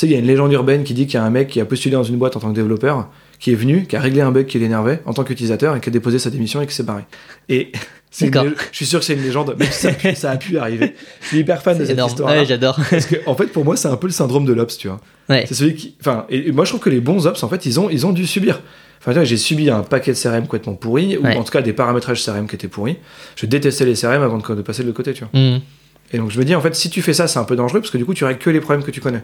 sais, il y a une légende urbaine qui dit qu'il y a un mec qui a postulé dans une boîte en tant que développeur, qui est venu, qui a réglé un bug qui l'énervait en tant qu'utilisateur et qui a déposé sa démission et qui s'est barré. Et c'est une je suis sûr que c'est une légende, mais ça, ça a pu arriver. Je suis hyper fan de cette énorme. histoire. Ouais, j'adore. Parce que, en fait, pour moi, c'est un peu le syndrome de l'Ops, tu vois. Ouais. C'est celui qui. Enfin, et, moi, je trouve que les bons Ops, en fait, ils ont, ils ont dû subir. Enfin, tu vois, j'ai subi un paquet de CRM complètement pourri, ou Ouais. en tout cas des paramétrages CRM qui étaient pourris. Je détestais les CRM avant de, de passer de l'autre côté, tu vois. Mhm. Et donc, je me dis, en fait, si tu fais ça, c'est un peu dangereux, parce que du coup, tu règles que les problèmes que tu connais.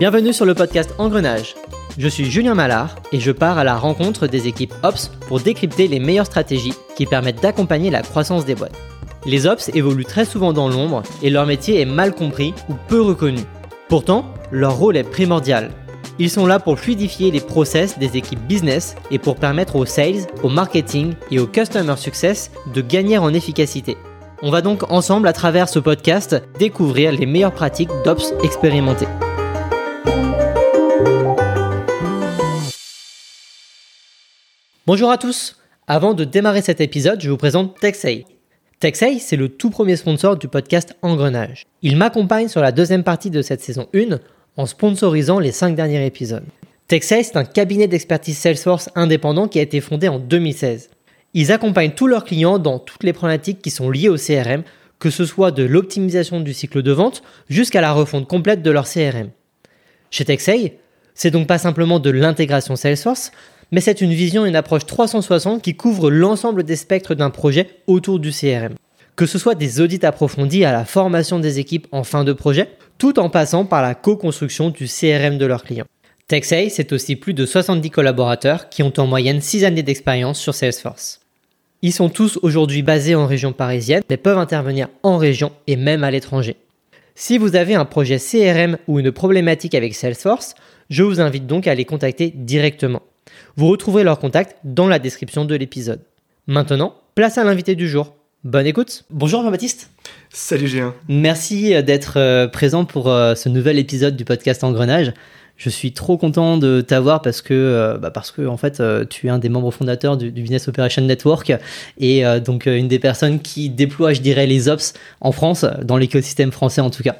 Bienvenue sur le podcast Engrenage. Je suis Julien Mallard et je pars à la rencontre des équipes Ops pour décrypter les meilleures stratégies qui permettent d'accompagner la croissance des boîtes. Les Ops évoluent très souvent dans l'ombre et leur métier est mal compris ou peu reconnu. Pourtant, leur rôle est primordial. Ils sont là pour fluidifier les process des équipes business et pour permettre aux sales, au marketing et au customer success de gagner en efficacité. On va donc ensemble, à travers ce podcast, découvrir les meilleures pratiques d'Ops expérimentées. Bonjour à tous Avant de démarrer cet épisode, je vous présente Texay. Texay, c'est le tout premier sponsor du podcast Engrenage. Il m'accompagne sur la deuxième partie de cette saison 1 en sponsorisant les 5 derniers épisodes. Texay, c'est un cabinet d'expertise Salesforce indépendant qui a été fondé en 2016. Ils accompagnent tous leurs clients dans toutes les problématiques qui sont liées au CRM, que ce soit de l'optimisation du cycle de vente jusqu'à la refonte complète de leur CRM. Chez Texay, c'est donc pas simplement de l'intégration Salesforce, mais c'est une vision et une approche 360 qui couvre l'ensemble des spectres d'un projet autour du CRM. Que ce soit des audits approfondis à la formation des équipes en fin de projet, tout en passant par la co-construction du CRM de leurs clients. Texay, c'est aussi plus de 70 collaborateurs qui ont en moyenne 6 années d'expérience sur Salesforce. Ils sont tous aujourd'hui basés en région parisienne, mais peuvent intervenir en région et même à l'étranger. Si vous avez un projet CRM ou une problématique avec Salesforce, je vous invite donc à les contacter directement. Vous retrouverez leur contact dans la description de l'épisode. Maintenant, place à l'invité du jour. Bonne écoute. Bonjour Jean-Baptiste. Salut Julien. Merci euh, d'être euh, présent pour euh, ce nouvel épisode du podcast Engrenage. Je suis trop content de t'avoir parce que bah parce que en fait tu es un des membres fondateurs du, du Business Operation Network et donc une des personnes qui déploie je dirais les ops en France dans l'écosystème français en tout cas.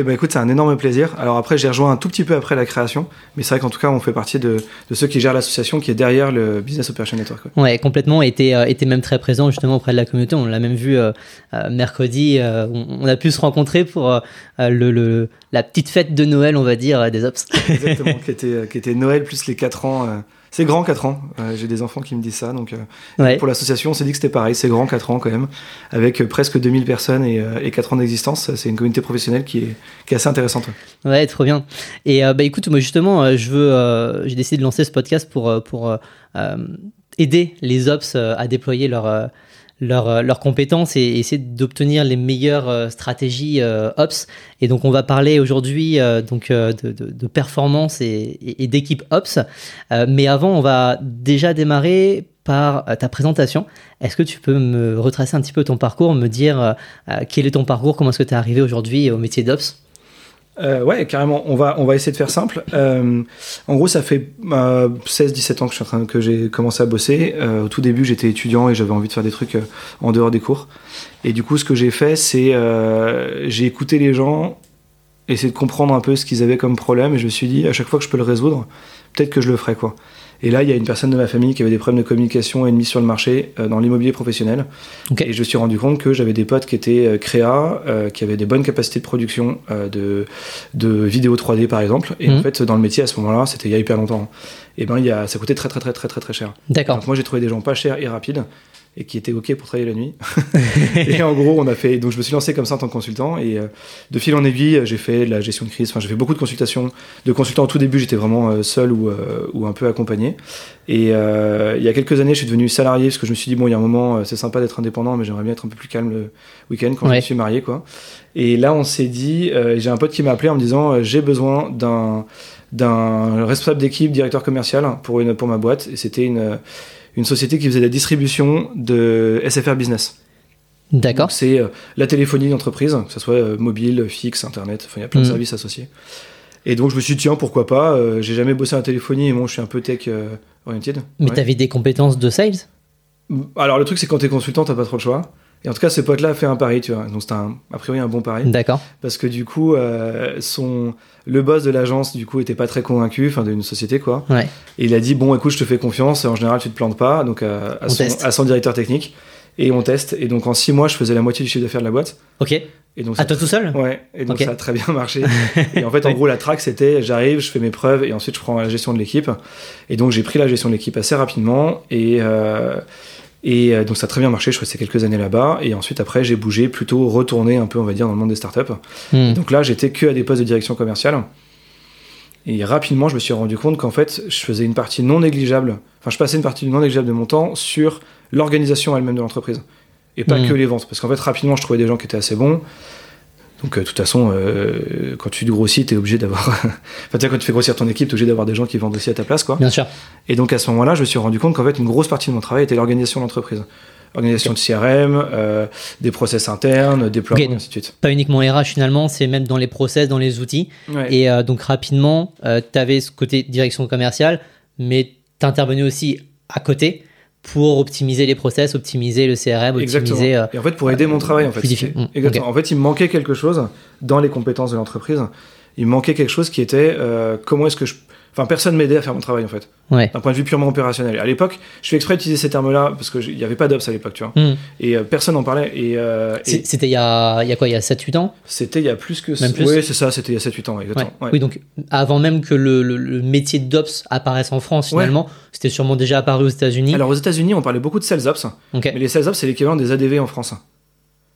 Eh ben écoute, c'est un énorme plaisir. Alors après, j'ai rejoint un tout petit peu après la création, mais c'est vrai qu'en tout cas, on fait partie de, de ceux qui gèrent l'association qui est derrière le Business Operation Network. quoi. Ouais, complètement. Était euh, était même très présent justement auprès de la communauté. On l'a même vu euh, euh, mercredi. euh, on, a pu se rencontrer pour le, le la petite fête de Noël, on va dire, des ops. Exactement, qui était, qui était Noël plus les 4 ans. C'est grand 4 ans. Euh, j'ai des enfants qui me disent ça. Donc, euh, Ouais. pour l'association, on s'est dit que c'était pareil. C'est grand 4 ans quand même, avec euh, presque 2000 personnes et, euh, et 4 ans d'existence. C'est une communauté professionnelle qui est, qui est assez intéressante. ouais. Ouais, trop bien. Et bah écoute, moi justement, je veux, j'ai décidé de lancer ce podcast pour pour aider les ops à déployer leur leurs euh, leurs compétences et essayer d'obtenir les meilleures euh, stratégies euh, ops. Et donc on va parler aujourd'hui donc de, de, de performance et, et, d'équipe ops. Mais avant, on va déjà démarrer par ta présentation. Est-ce que tu peux me retracer un petit peu ton parcours, me dire quel est ton parcours, comment est-ce que tu es arrivé aujourd'hui au métier d'ops? Euh, ouais, carrément. On va, on va essayer de faire simple. Euh, en gros, ça fait euh, 16-17 ans que je suis en train que j'ai commencé à bosser. Euh, au tout début, j'étais étudiant et j'avais envie de faire des trucs en dehors des cours. Et du coup, ce que j'ai fait, c'est j'ai écouté les gens, essayé de comprendre un peu ce qu'ils avaient comme problème, et je me suis dit, à chaque fois que je peux le résoudre, peut-être que je le ferai quoi. Et là, il y a une personne de ma famille qui avait des problèmes de communication et de mise sur le marché euh, dans l'immobilier professionnel. Ok. Et je me suis rendu compte que j'avais des potes qui étaient euh, créa, euh, qui avaient des bonnes capacités de production euh, de, de vidéos 3D par exemple. Et Mhm. en fait, dans le métier à ce moment-là, c'était il y a hyper longtemps. Et ben, il y a, ça coûtait très très très très très très cher. D'accord. Donc moi, j'ai trouvé des gens pas chers et rapides et qui étaient ok pour travailler la nuit. et en gros, on a fait. Donc je me suis lancé comme ça en tant que consultant et euh, de fil en aiguille, j'ai fait de la gestion de crise. Enfin, j'ai fait beaucoup de consultations. De consultant au tout début, j'étais vraiment euh, seul ou, euh, ou un peu accompagné. Et euh, il y a quelques années, je suis devenu salarié parce que je me suis dit bon, il y a un moment, c'est sympa d'être indépendant, mais j'aimerais bien être un peu plus calme le week-end quand je me suis marié, quoi. Et là, on s'est dit, euh, j'ai un pote qui m'a appelé en me disant, euh, j'ai besoin d'un d'un responsable d'équipe, directeur commercial pour une pour ma boîte. Et c'était une une société qui faisait la distribution de SFR Business. D'accord. C'est euh, la téléphonie d'entreprise, que ce soit euh, mobile, fixe, internet, enfin il y a plein de Mhm. services associés. Et donc je me suis dit, tiens, pourquoi pas euh, J'ai jamais bossé en téléphonie et moi je suis un peu tech oriented. Mais Ouais. t'avais des compétences de sales? Alors le truc, c'est quand t'es consultant, t'as pas trop le choix. Et en tout cas, ce pote-là a fait un pari, tu vois. Donc c'était un- a priori un bon pari. D'accord. Parce que du coup, euh, son, le boss de l'agence, du coup, était pas très convaincu, enfin d'une société, quoi. Ouais. Et il a dit, bon, écoute, je te fais confiance, en général, tu te plantes pas, donc euh, à, On son, à son directeur technique. Et on teste. Et donc en six mois, je faisais la moitié du chiffre d'affaires de la boîte. Ok. Et donc À toi tout seul Ouais, et donc ça a très bien marché. et en fait, en gros, la track, c'était j'arrive, je fais mes preuves et ensuite je prends la gestion de l'équipe. Et donc j'ai pris la gestion de l'équipe assez rapidement et, euh, et euh, donc ça a très bien marché. Je suis resté quelques années là-bas et ensuite après j'ai bougé, plutôt retourné un peu, on va dire, dans le monde des startups. Hmm. Donc là, j'étais que à des postes de direction commerciale. Et rapidement, je me suis rendu compte qu'en fait, je faisais une partie non négligeable, enfin, je passais une partie non négligeable de mon temps sur l'organisation elle-même de l'entreprise. Et pas Mhm. que les ventes. Parce qu'en fait, rapidement, je trouvais des gens qui étaient assez bons. Donc, euh, de toute façon, euh, quand tu grossis, t'es obligé d'avoir. enfin, quand tu fais grossir ton équipe, t'es obligé d'avoir des gens qui vendent aussi à ta place, quoi. Bien sûr. Et donc, à ce moment-là, je me suis rendu compte qu'en fait, une grosse partie de mon travail était l'organisation de l'entreprise. Organisation de CRM, euh, des process internes, déploiement, Ok. et ainsi de suite. Pas uniquement RH finalement, c'est même dans les process, dans les outils. Ouais. Et euh, donc rapidement, tu avais ce côté direction commerciale, mais t'intervenais aussi à côté pour optimiser les process, optimiser le CRM, Exactement. optimiser. euh, Et en fait, pour aider mon travail, en fait. Mm, Exactement. En fait, il me manquait quelque chose dans les compétences de l'entreprise. Il me manquait quelque chose qui était euh, comment est-ce que je. Enfin, personne m'aidait à faire mon travail, en fait, ouais. d'un point de vue purement opérationnel. À l'époque, je fais exprès d'utiliser ces termes-là parce qu'il n'y avait pas d'ops à l'époque, tu vois. Hmm. Et euh, personne n'en parlait. Et, euh, et C'était il y a, il y a quoi? Il y a 7-8 ans? C'était il y a plus que. Même plus? Oui, c'est ça, c'était il y a 7-8 ans, exactement. Ouais. Oui, donc avant même que le, le- le métier d'Ops apparaisse en France, finalement, c'était sûrement déjà apparu aux États-Unis. Alors, aux États-Unis, on parlait beaucoup de sales ops. Ok. Mais les sales ops, c'est l'équivalent des ADV en France.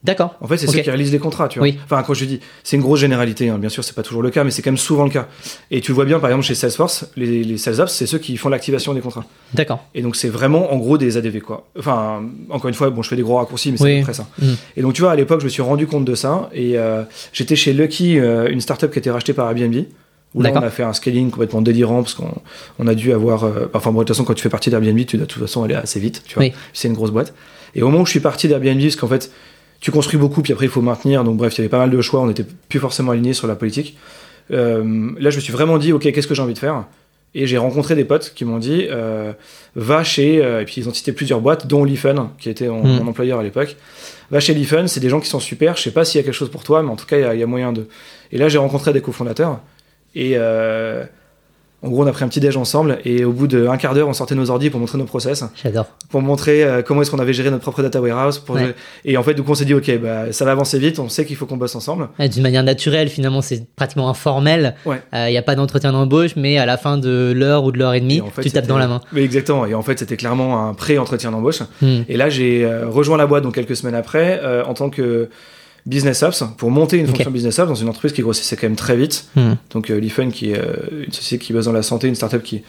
D'accord. En fait, c'est ceux qui réalisent les contrats, tu vois. Oui. Enfin, quand je dis, c'est une grosse généralité, hein. bien sûr, c'est pas toujours le cas, mais c'est quand même souvent le cas. Et tu le vois bien, par exemple, chez Salesforce, les, les sales ops, c'est ceux qui font l'activation des contrats. D'accord. Et donc, c'est vraiment, en gros, des ADV, quoi. Enfin, encore une fois, bon, je fais des gros raccourcis, mais c'est Oui. à peu près ça. Mm. Et donc, tu vois, à l'époque, je me suis rendu compte de ça, et euh, j'étais chez Lucky, euh, une startup qui a été rachetée par Airbnb. Où là, on a fait un scaling complètement délirant parce qu'on on a dû avoir. euh, enfin, bon, de toute façon, quand tu fais partie d'Airbnb, tu dois de toute façon aller assez vite, tu vois. Oui. C'est une grosse boîte. Et au moment où je suis parti d'Airbnb, parce qu'en fait, tu construis beaucoup, puis après, il faut maintenir. Donc, bref, il y avait pas mal de choix. On n'était plus forcément alignés sur la politique. Euh, là, je me suis vraiment dit, OK, qu'est-ce que j'ai envie de faire? Et j'ai rencontré des potes qui m'ont dit, euh, va chez. euh, et puis, ils ont cité plusieurs boîtes, dont Leafun, qui était mon, Mm. mon employeur à l'époque. Va chez Leafun, c'est des gens qui sont super. Je sais pas s'il y a quelque chose pour toi, mais en tout cas, il y y, a moyen de. Et là, j'ai rencontré des cofondateurs. Et. Euh, en gros, on a pris un petit déj ensemble et au bout d'un quart d'heure, on sortait nos ordi pour montrer nos process J'adore. pour montrer euh, comment est-ce qu'on avait géré notre propre data warehouse. Pour Ouais. Et en fait, du coup, on s'est dit, ok, bah, ça va avancer vite, on sait qu'il faut qu'on bosse ensemble. Ouais, D'une manière naturelle, finalement, c'est pratiquement informel. Il Ouais. n'y a pas d'entretien d'embauche, mais à la fin de l'heure ou de l'heure et demie, Et en fait, tu tapes dans la main. Mais exactement. Et en fait, c'était clairement un pré-entretien d'embauche. Hmm. Et là, j'ai euh, rejoint la boîte donc quelques semaines après euh, en tant que business ops pour monter une fonction business ops dans une entreprise qui grossissait quand même très vite. Hmm. Donc, euh, qui est euh, une société qui base dans la santé, une startup qui.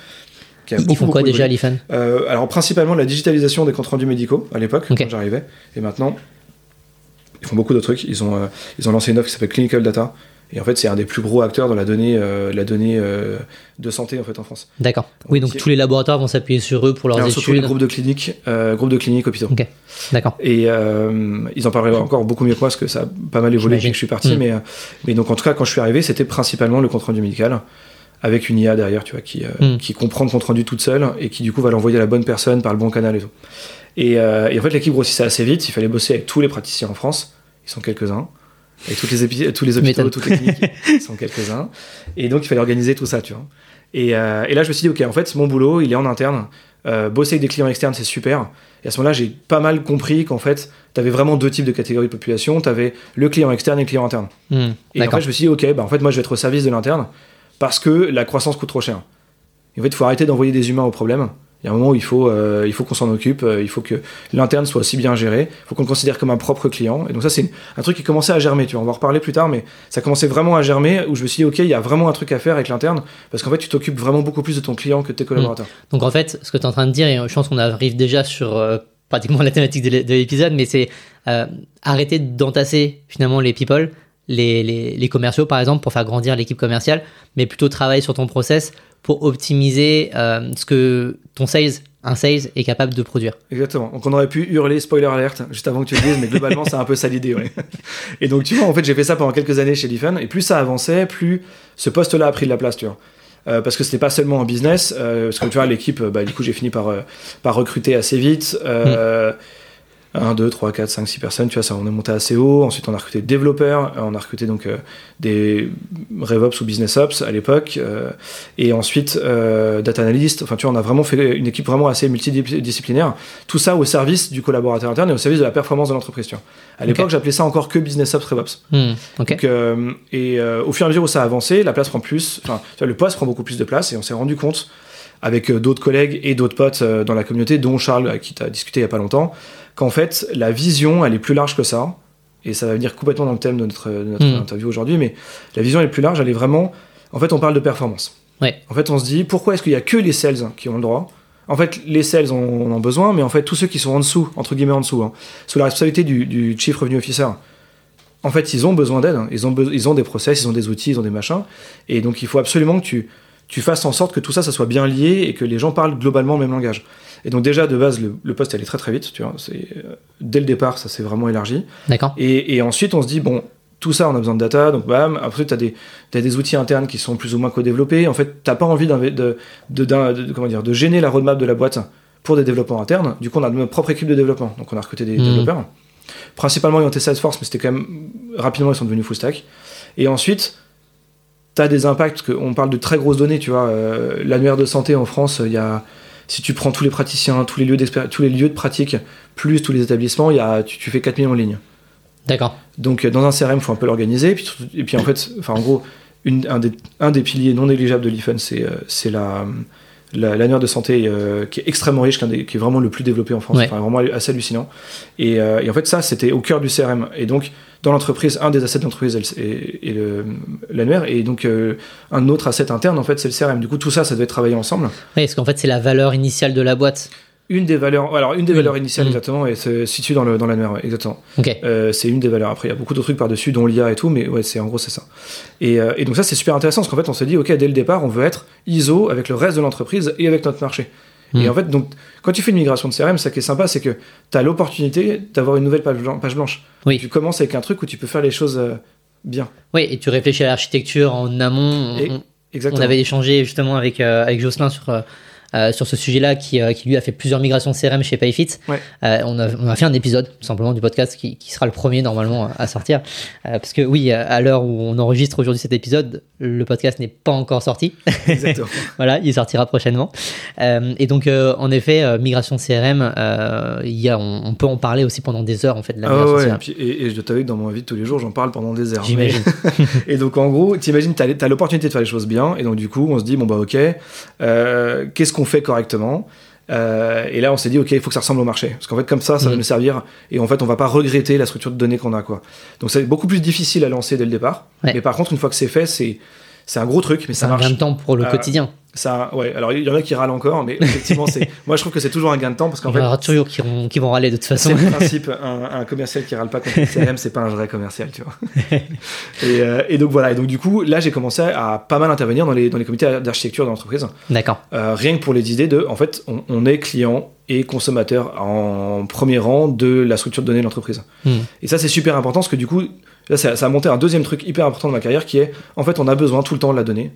qui a Ils beaucoup, font quoi beaucoup déjà, l'IFAN Euh, alors principalement la digitalisation des comptes rendus médicaux à l'époque quand j'arrivais et maintenant ils font beaucoup de trucs ils ont euh, ils ont lancé une offre qui s'appelle Clinical Data et en fait c'est un des plus gros acteurs dans la donnée euh, la donnée euh, de santé en fait en France D'accord. Oui, donc tous les laboratoires vont s'appuyer sur eux pour leurs Alors, surtout les études. groupes de cliniques euh, groupes de cliniques hôpitaux Ok. D'accord. et euh, ils en parleraient encore beaucoup mieux que moi parce que ça a pas mal évolué depuis que je suis parti Mm. mais mais donc en tout cas quand je suis arrivé c'était principalement le compte rendu médical avec une IA derrière, tu vois, qui, Mm. qui comprend le compte rendu toute seule et qui du coup va l'envoyer à la bonne personne par le bon canal et tout. Et, et en fait, l'équipe grossissait assez vite. Il fallait bosser avec tous les praticiens en France. Ils sont quelques-uns. Avec toutes les épi- tous les hôpitaux, toutes les cliniques, sont quelques-uns. Et donc, il fallait organiser tout ça, tu vois. Et, euh, et là, je me suis dit, ok, en fait, mon boulot, il est en interne. Euh, bosser avec des clients externes, c'est super. Et à ce moment-là, j'ai pas mal compris qu'en fait, tu avais vraiment deux types de catégories de population. Tu avais le client externe et le client interne. Hmm. Et en fait, je me suis dit, ok, bah, en fait, moi, je vais être au service de l'interne parce que la croissance coûte trop cher. Et en fait, il faut arrêter d'envoyer des humains au problème. Il y a un moment où il faut, euh, il faut qu'on s'en occupe, euh, il faut que l'interne soit aussi bien géré, il faut qu'on le considère comme un propre client. Et donc ça, c'est un truc qui commençait à germer, tu vois, on va en reparler plus tard, mais ça commençait vraiment à germer, où je me suis dit, ok, il y a vraiment un truc à faire avec l'interne, parce qu'en fait, tu t'occupes vraiment beaucoup plus de ton client que de tes collaborateurs. Donc en fait, ce que tu es en train de dire, et je pense qu'on arrive déjà sur euh, pratiquement la thématique de l'épisode, mais c'est euh, arrêter d'entasser finalement les people, les, les, les commerciaux par exemple, pour faire grandir l'équipe commerciale, mais plutôt travailler sur ton process pour optimiser euh, ce que ton sales un sales est capable de produire. Exactement. Donc on aurait pu hurler spoiler alert juste avant que tu le dises, mais globalement c'est un peu ça l'idée. Ouais. Et donc tu vois, en fait j'ai fait ça pendant quelques années chez Lifen, et plus ça avançait, plus ce poste-là a pris de la place, tu vois. Euh, parce que n'est pas seulement en business, euh, parce que tu vois l'équipe, bah, du coup j'ai fini par, euh, par recruter assez vite. Euh, 1, 2, 3, 4, 5, 6 personnes, tu vois, ça, on est monté assez haut. Ensuite, on a recruté des développeurs, euh, on a recruté donc euh, des RevOps ou Business Ops à l'époque, euh, et ensuite euh, Data Analyst. Enfin, tu vois, on a vraiment fait une équipe vraiment assez multidisciplinaire. Tout ça au service du collaborateur interne et au service de la performance de l'entreprise, tu vois. À l'époque, j'appelais ça encore que Business Ops RevOps. Hmm, ok. Donc, euh, et euh, au fur et à mesure où ça a avancé, la place prend plus, enfin, le poste prend beaucoup plus de place, et on s'est rendu compte avec d'autres collègues et d'autres potes dans la communauté, dont Charles, avec qui tu as discuté il y a pas longtemps, qu'en fait, la vision, elle est plus large que ça, et ça va venir complètement dans le thème de notre, de notre Mm. interview aujourd'hui, mais la vision elle est plus large, elle est vraiment, en fait, on parle de performance. Ouais. En fait, on se dit, pourquoi est-ce qu'il y a que les sales qui ont le droit? En fait, les sales en en ont besoin, mais en fait, tous ceux qui sont en dessous, entre guillemets en dessous, hein, sous la responsabilité du, du Chief Revenue Officer, en fait, ils ont besoin d'aide. hein. Ils, ont be- ils ont des process, ils ont des outils, ils ont des machins. Et donc, il faut absolument que tu, tu fasses en sorte que tout ça, ça soit bien lié et que les gens parlent globalement le même langage. Et donc, déjà, de base, le, le poste allait très très vite. Tu vois, c'est, euh, dès le départ, ça s'est vraiment élargi. D'accord. Et, et ensuite, on se dit, bon, tout ça, on a besoin de data, donc bam. Après, tu as des, des outils internes qui sont plus ou moins co-développés. En fait, t'as pas envie de, de, d'un- de- comment dire, de gêner la roadmap de la boîte pour des développeurs internes. Du coup, on a notre propre équipe de développement. Donc, on a recruté des Mhm. développeurs. Principalement orientés Salesforce, mais c'était quand même rapidement, ils sont devenus full stack. Et ensuite, tu as des impacts, parce qu'on parle de très grosses données, tu vois. euh, L'annuaire de santé en France, il y a, si tu prends tous les praticiens, tous les lieux, tous les lieux de pratique, plus tous les établissements, y a, tu, tu fais 4 millions en ligne. D'accord. Donc euh, dans un CRM, il faut un peu l'organiser. Et puis, surtout- et puis en fait, en gros, une- un, des, un des piliers non négligeables de l'IFUN, c'est euh, c'est la- l'annuaire de santé euh, qui est extrêmement riche, qui est, vraiment le plus développé en France, Ouais. enfin vraiment assez hallucinant. Et, euh, et en fait, ça, c'était au cœur du CRM. Et donc, dans l'entreprise, un des assets d'entreprise est, est- l'annuaire, et donc euh, un autre asset interne, en fait, c'est le CRM. Du coup, tout ça, ça devait travailler ensemble. Oui, parce qu'en fait, c'est la valeur initiale de la boîte. Une des valeurs, alors une des valeurs initiales Mm. exactement, et c'est situé dans le dans l'annuaire, ouais, exactement. Euh, c'est une des valeurs. Après, il y a beaucoup d'autres trucs par-dessus, dont l'IA et tout, mais ouais, c'est en gros, c'est ça. Et, euh, et donc, ça, c'est super intéressant parce qu'en fait, on s'est dit, OK, dès le départ, on veut être ISO avec le reste de l'entreprise et avec notre marché. Mm. Et en fait, donc, quand tu fais une migration de CRM, ça qui est sympa, c'est que tu as l'opportunité d'avoir une nouvelle page, blan- page blanche. Oui. Tu commences avec un truc où tu peux faire les choses euh, bien. Oui, et tu réfléchis à l'architecture en amont. On- Et- on, on Exactement. avait échangé justement avec, avec Jocelyn sur, sur ce sujet-là, qui, euh, qui lui a fait plusieurs migrations CRM chez Payfit. Ouais. Euh, on, a, on a fait un épisode tout simplement du podcast qui, qui sera le premier normalement à sortir. Euh, parce que oui, à l'heure où on enregistre aujourd'hui cet épisode, le podcast n'est pas encore sorti. Exactement. voilà, il sortira prochainement. Euh, et donc, euh, en effet, euh, migration CRM, euh, il y a, on, on peut en parler aussi pendant des heures en fait de la Ah migration ouais, et, puis- et, et je dois t'avouer que dans mon vie de tous les jours, j'en parle pendant des heures. J'imagine. Et donc en gros, t'imagines, t'as, t'as l'opportunité de faire les choses bien, et donc du coup, on se dit bon bah ok, euh, qu'est-ce qu'on fait correctement Euh, Et là, on s'est dit ok, il faut que ça ressemble au marché, parce qu'en fait comme ça, ça va Mhm. nous servir, et en fait, on va pas regretter la structure de données qu'on a quoi. Donc c'est beaucoup plus difficile à lancer dès le départ, Ouais. mais par contre, une fois que c'est fait, c'est c'est un gros truc, mais ça un marche. gain de temps pour le Ah, quotidien. Ça, ouais. Alors il y en a qui râlent encore, mais effectivement, c'est. Moi, je trouve que c'est toujours un gain de temps parce qu'en Il y en fait, aura toujours qui vont, qui vont râler de toute façon. c'est le principe. Un, un commercial qui râle pas contre le CRM, c'est pas un vrai commercial, tu vois. et, euh, et donc voilà. Et donc du coup, là, j'ai commencé à pas mal intervenir dans les, dans les comités d'architecture de l'entreprise. D'accord. Euh, rien que pour les idées de, en fait, on, on est client et consommateur en premier rang de la structure de données de l'entreprise. Hmm. Et ça, c'est super important parce que du coup, là, ça, ça a monté un deuxième truc hyper important de ma carrière qui est, en fait, on a besoin tout le temps de la donnée.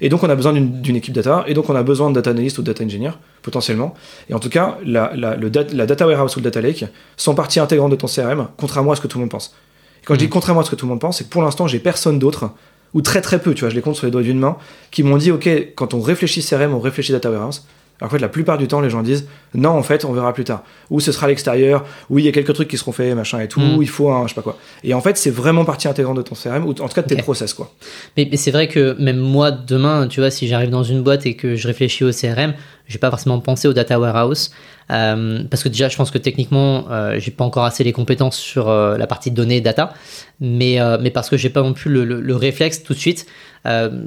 Et donc, on a besoin d'une équipe data, et donc, on a besoin de data analyst ou de data engineer, potentiellement. Et en tout cas, la, la, le dat- la data warehouse ou le data lake sont partie intégrante de ton CRM, contrairement à ce que tout le monde pense. Et quand je dis Mhm. contrairement à ce que tout le monde pense, c'est que pour l'instant, j'ai personne d'autre, ou très très peu, tu vois, je les compte sur les doigts d'une main, qui m'ont dit, OK, quand on réfléchit CRM, on réfléchit data warehouse. Alors qu'en fait, la plupart du temps, les gens disent non, en fait, on verra plus tard. Ou ce sera à l'extérieur, ou il y a quelques trucs qui seront faits, machin et tout, Mm. ou il faut un, je sais pas quoi. Et en fait, c'est vraiment partie intégrante de ton CRM, ou en tout cas de tes process, quoi. Mais, mais c'est vrai que même moi, demain, tu vois, si j'arrive dans une boîte et que je réfléchis au CRM, je vais pas forcément penser au data warehouse. Euh, parce que déjà, je pense que techniquement, euh, j'ai pas encore assez les compétences sur euh, la partie données data. Mais, euh, mais parce que j'ai pas non plus le, le- le réflexe tout de suite.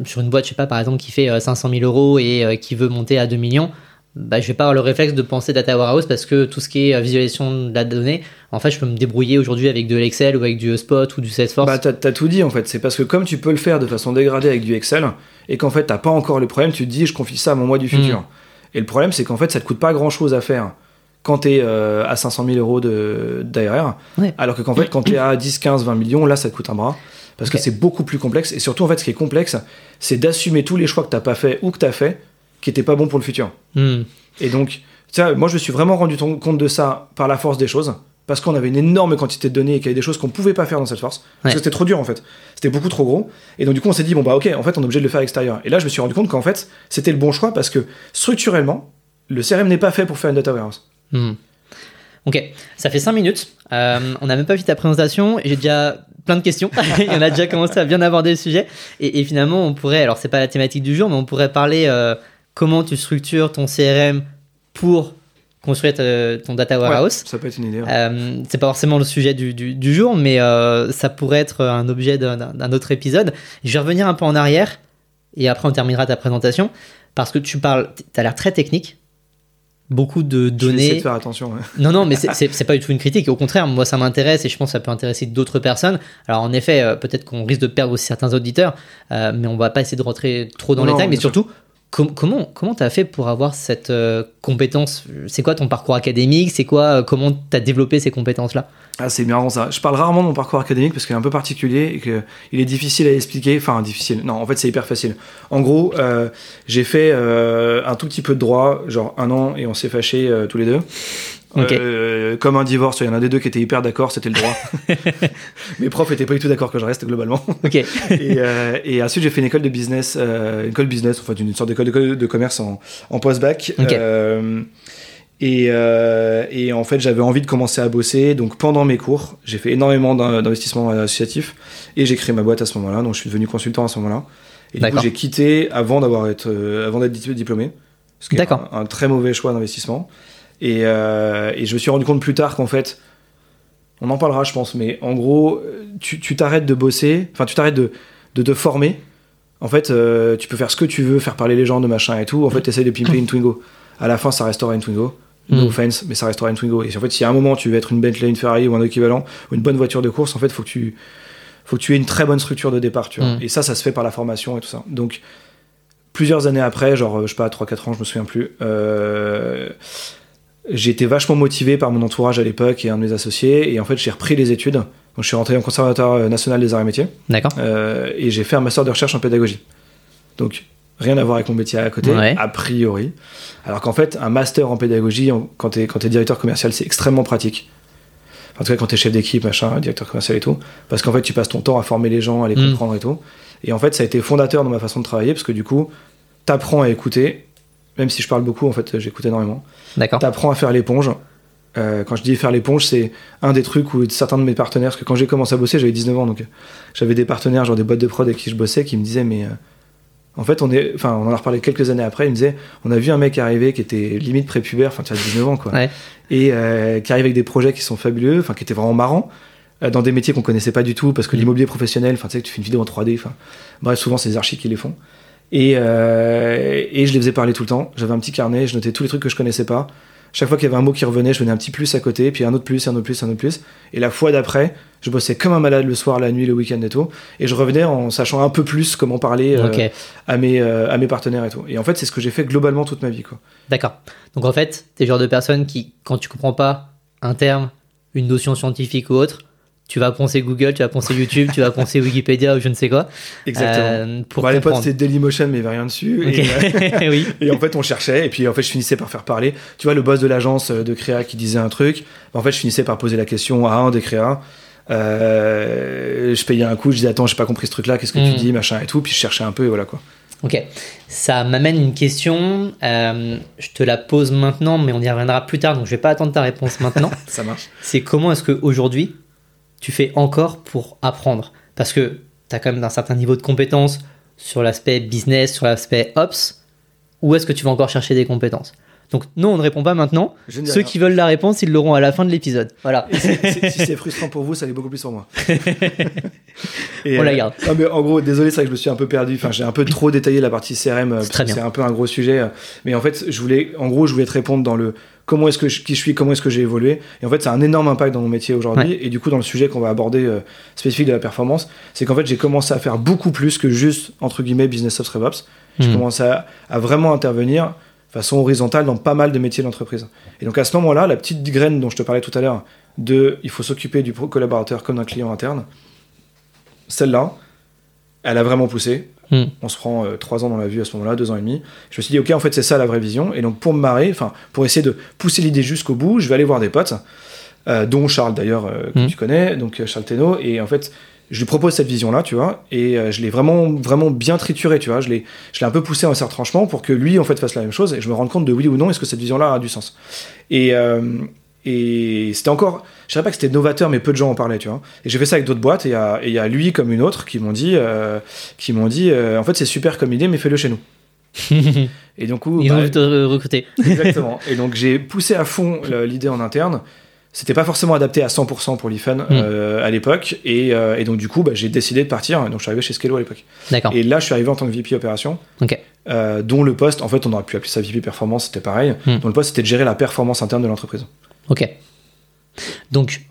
sur une boîte, je sais pas, par exemple, qui fait euh, 500 000 euros et qui veut monter à 2 millions. Bah, je vais pas avoir le réflexe de penser data warehouse parce que tout ce qui est visualisation de la donnée, en fait, je peux me débrouiller aujourd'hui avec de l'Excel ou avec du Spot ou du Salesforce. Bah, t'as tout dit, en fait. C'est parce que comme tu peux le faire de façon dégradée avec du Excel, et qu'en fait, t'as pas encore le problème, tu te dis, je confie ça à mon moi du futur. Et le problème, c'est qu'en fait, ça te coûte pas grand chose à faire quand tu es à 500 000 euros de- d'ARR. Ouais. Alors que qu'en fait, quand tu es à 10, 15, 20 millions, là, ça te coûte un bras. Parce que c'est beaucoup plus complexe. Et surtout, en fait, ce qui est complexe, c'est d'assumer tous les choix que t'as pas fait ou que t'as fait qui étaient pas bons pour le futur. Hmm. Et donc, tu sais, moi, je me suis vraiment rendu compte de ça par la force des choses. Parce qu'on avait une énorme quantité de données et qu'il y avait des choses qu'on pouvait pas faire dans cette force. Parce Ouais. que c'était trop dur, en fait. C'était beaucoup trop gros. Et donc, du coup, on s'est dit, bon, bah, ok, en fait, on est obligé de le faire à l'extérieur. Et là, je me suis rendu compte qu'en fait, c'était le bon choix parce que structurellement, le CRM n'est pas fait pour faire une data warehouse. Hmm. Ok, ça fait 5 minutes. Euh, on n'a même pas fait ta présentation. J'ai déjà plein de questions. et on a déjà commencé à bien aborder le sujet. Et, et finalement, on pourrait, alors c'est pas la thématique du jour, mais on pourrait parler euh, comment tu structures ton CRM pour construire ton data warehouse. Ouais, ça peut être une idée. ouais. Euh, c'est pas forcément le sujet du, du- du jour, mais euh, ça pourrait être un objet d'un- autre épisode. Je vais revenir un peu en arrière et après on terminera ta présentation parce que tu parles, tu as l'air très technique, beaucoup de Je données. de faire attention. ouais. Non, non, mais c'est- pas du tout une critique. Au contraire, moi, ça m'intéresse et je pense que ça peut intéresser d'autres personnes. Alors, en effet, euh, peut-être qu'on risque de perdre aussi certains auditeurs, euh, mais on va pas essayer de rentrer trop dans Non, les détails. Mais sûr. Comment comment t'as fait pour avoir cette euh, compétence? C'est quoi ton parcours académique? C'est quoi euh, Comment t'as développé ces compétences-là? Ah, c'est marrant ça. Je parle rarement de mon parcours académique parce qu'il est un peu particulier et qu'il est difficile à expliquer. Enfin, difficile. Non, en fait, c'est hyper facile. En gros, euh, j'ai fait un tout petit peu de droit, genre un an, et on s'est fâchés tous les deux. Ok. Euh, comme un divorce, il y en a un des deux qui était hyper d'accord, c'était le droit. Mes profs étaient pas du tout d'accord que je reste globalement. Et, euh, et ensuite, j'ai fait une école de business, euh, une école business, enfin une sorte d'école de commerce en, en post-bac. Euh, et, euh, et en fait, j'avais envie de commencer à bosser. Donc, pendant mes cours, j'ai fait énormément d'in- d'investissements associatifs et j'ai créé ma boîte à ce moment-là. Donc, je suis devenu consultant à ce moment-là. Et du coup, j'ai quitté avant d'avoir euh, avant d'être di- diplômé. Ce qui est un très mauvais choix d'investissement. Et, euh, et je me suis rendu compte plus tard qu'en fait, on en parlera, je pense, mais en gros, tu tu t'arrêtes de bosser, enfin, tu t'arrêtes de, de te former. En fait, euh, tu peux faire ce que tu veux, faire parler les gens de machin et tout. En fait, tu essaies de pimper une Twingo. À la fin, ça restera une Twingo. No Mm. offense, mais ça restera une Twingo. Et en fait, si à un moment tu veux être une Bentley, une Ferrari ou un équivalent, ou une bonne voiture de course, en fait, faut que tu, faut que tu aies une très bonne structure de départ, tu vois. Mm. Et ça, ça se fait par la formation et tout ça. Donc, plusieurs années après, genre, je sais pas, 3-4 ans, je me souviens plus, euh, été vachement motivé par mon entourage à l'époque et un de mes associés. Et en fait, j'ai repris les études. Donc, je suis rentré en conservatoire national des arts et métiers. D'accord. Euh, et j'ai fait un master de recherche en pédagogie. Donc, rien à voir avec mon métier à côté, Ouais. a priori. Alors qu'en fait, un master en pédagogie, quand tu es, directeur commercial, c'est extrêmement pratique. En tout cas, quand tu es chef d'équipe, machin, directeur commercial et tout. Parce qu'en fait, tu passes ton temps à former les gens, à les Mm. comprendre et tout. Et en fait, ça a été fondateur dans ma façon de travailler, parce que du coup, tu apprends à écouter. Même si je parle beaucoup, en fait, j'écoute énormément. D'accord. T'apprends à faire l'éponge. Euh, quand je dis faire l'éponge, c'est un des trucs où certains de mes partenaires, parce que quand j'ai commencé à bosser, j'avais 19 ans, donc euh, j'avais des partenaires, genre des boîtes de prod avec qui je bossais, qui me disaient, mais euh, en fait, on est, enfin, on en a reparlé quelques années après, ils me disaient, on a vu un mec arriver qui était limite prépubère, enfin, tu as 19 ans, quoi, Ouais. et euh, qui arrive avec des projets qui sont fabuleux, enfin, qui étaient vraiment marrants, dans des métiers qu'on connaissait pas du tout, parce que Mm. l'immobilier professionnel, enfin, tu sais, que tu fais une vidéo en 3D, enfin, bref, souvent, c'est les archis qui les font. Et, euh, et je les faisais parler tout le temps. J'avais un petit carnet, je notais tous les trucs que je connaissais pas. Chaque fois qu'il y avait un mot qui revenait, je venais un petit plus à côté, puis un autre plus, un autre plus, un autre plus. Et la fois d'après, je bossais comme un malade le soir, la nuit, le week-end et tout. Et je revenais en sachant un peu plus comment parler euh, à, mes, euh, à mes partenaires et tout. Et en fait, c'est ce que j'ai fait globalement toute ma vie. Quoi. D'accord. Donc en fait, t'es le genre de personne qui, quand tu comprends pas un terme, une notion scientifique ou autre, tu vas poncer Google, tu vas poncer YouTube, tu vas poncer Wikipédia ou je ne sais quoi. euh, pour à l'époque, c'était Dailymotion, mais il n'y avait rien dessus. Ok. Et, euh, oui. Et en fait, on cherchait, et puis en fait, je finissais par faire parler. Tu vois, le boss de l'agence euh, de créa qui disait un truc, en fait, je finissais par poser la question à un des créas. Euh, je payais un coup, je disais attends, j'ai pas compris ce truc-là, qu'est-ce que tu dis, machin et tout, puis je cherchais un peu, et voilà quoi. Ok. Ça m'amène une question. euh, je te la pose maintenant, mais on y reviendra plus tard, donc je vais pas attendre ta réponse maintenant. Ça marche. c'est comment est-ce qu'aujourd'hui, tu fais encore pour apprendre Parce que tu as quand même un certain niveau de compétence sur l'aspect business, sur l'aspect ops. Où est-ce que tu vas encore chercher des compétences? Donc non, on ne répond pas maintenant. Ceux rien. qui veulent la réponse, ils l'auront à la fin de l'épisode. Voilà. Si c'est frustrant pour vous, ça l'est beaucoup plus pour moi. Et, On la euh, garde. non, mais en gros, désolé, c'est vrai que je me suis un peu perdu. Enfin, j'ai un peu trop détaillé la partie CRM. euh. C'est un peu un gros sujet. Mais en fait, je voulais, en gros, je voulais te répondre dans le comment est-ce que je, qui je suis, comment est-ce que j'ai évolué. Et en fait, ça a un énorme impact dans mon métier aujourd'hui. Et du coup, dans le sujet qu'on va aborder euh, spécifique de la performance, c'est qu'en fait, j'ai commencé à faire beaucoup plus que juste entre guillemets business ops RevOps. J'ai Hmm. commencé à, à vraiment intervenir façon horizontale dans pas mal de métiers de l'entreprise. Et donc à ce moment-là, la petite graine dont je te parlais tout à l'heure, de il faut s'occuper du collaborateur comme d'un client interne, celle-là, elle a vraiment poussé. Hmm. On se prend euh, trois ans dans la vue à ce moment-là, deux ans et demi. Je me suis dit, ok, en fait, c'est ça la vraie vision. Et donc, pour me marrer, enfin, pour essayer de pousser l'idée jusqu'au bout, je vais aller voir des potes, euh, dont Charles d'ailleurs, euh, que Hmm. tu connais, donc Charles Teno. Et en fait, je lui propose cette vision-là, tu vois, et je l'ai vraiment, vraiment bien trituré, tu vois. Je l'ai, je l'ai un peu poussé en certain tranchement pour que lui, en fait, fasse la même chose et je me rende compte de oui ou non, est-ce que cette vision-là a du sens. Et, euh, et c'était encore, je dirais pas que c'était novateur, mais peu de gens en parlaient, tu vois. Et j'ai fait ça avec d'autres boîtes, et il y a- lui comme une autre qui m'ont dit, euh, qui m'ont dit, euh, en fait, c'est super comme idée, mais fais-le chez nous. Et donc, Ils bah, vont te re- recruter. Exactement. Et donc j'ai poussé à fond le- l'idée en interne. C'était pas forcément adapté à 100% pour l'IFAN euh, à l'époque. Et, euh, et donc du coup, bah, j'ai décidé de partir. Donc je suis arrivé chez Skello à l'époque. D'accord. Et là, je suis arrivé en tant que VP opération. Ok. euh, dont le poste, en fait, on aurait pu appeler ça VP performance, c'était pareil. Hmm. Dont le poste, c'était de gérer la performance interne de l'entreprise. Ok. Donc,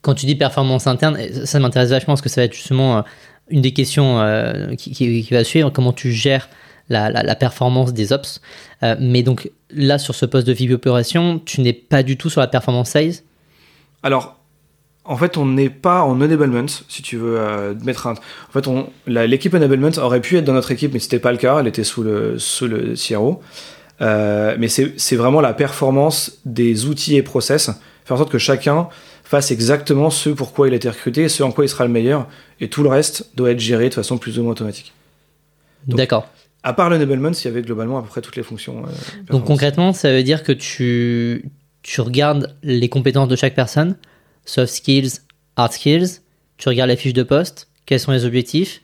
quand tu dis performance interne, ça m'intéresse vachement parce que ça va être justement euh, une des questions euh, qui, va suivre, comment tu gères la, la- performance des ops? Euh, mais donc là, sur ce poste de VP opération, tu n'es pas du tout sur la performance sales. Alors, en fait, on n'est pas en enablement, si tu veux euh, mettre un. En fait, l'équipe enablement aurait pu être dans notre équipe, mais c'était pas le cas. Elle était sous le, sous le CRO. Euh, mais c'est vraiment la performance des outils et process. Faire en sorte que chacun fasse exactement ce pour quoi il a été recruté, ce en quoi il sera le meilleur. Et tout le reste doit être géré de façon plus ou moins automatique. D'accord. À part l'enablement, il y avait globalement à peu près toutes les fonctions. euh, Donc concrètement, ça veut dire que tu, tu regardes les compétences de chaque personne, soft skills, hard skills, tu regardes la fiche de poste, quels sont les objectifs,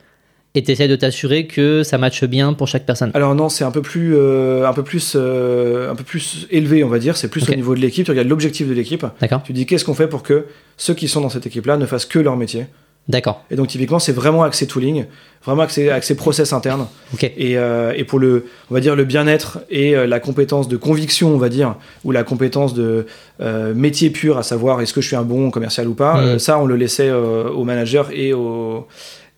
et tu essaies de t'assurer que ça matche bien pour chaque personne. Alors non, c'est un peu plus, euh, un peu plus, euh, un peu plus élevé, on va dire. C'est plus Ok. au niveau de l'équipe. Tu regardes l'objectif de l'équipe. D'accord Tu dis qu'est-ce qu'on fait pour que ceux qui sont dans cette équipe-là ne fassent que leur métier? D'accord. Et donc typiquement, c'est vraiment axé tooling, vraiment axé, axé process interne. Ok. Et, euh, et pour le, on va dire le bien-être et euh, la compétence de conviction, on va dire, ou la compétence de euh, métier pur, à savoir est-ce que je suis un bon commercial ou pas. Euh, ça, on le laissait euh, au manager et au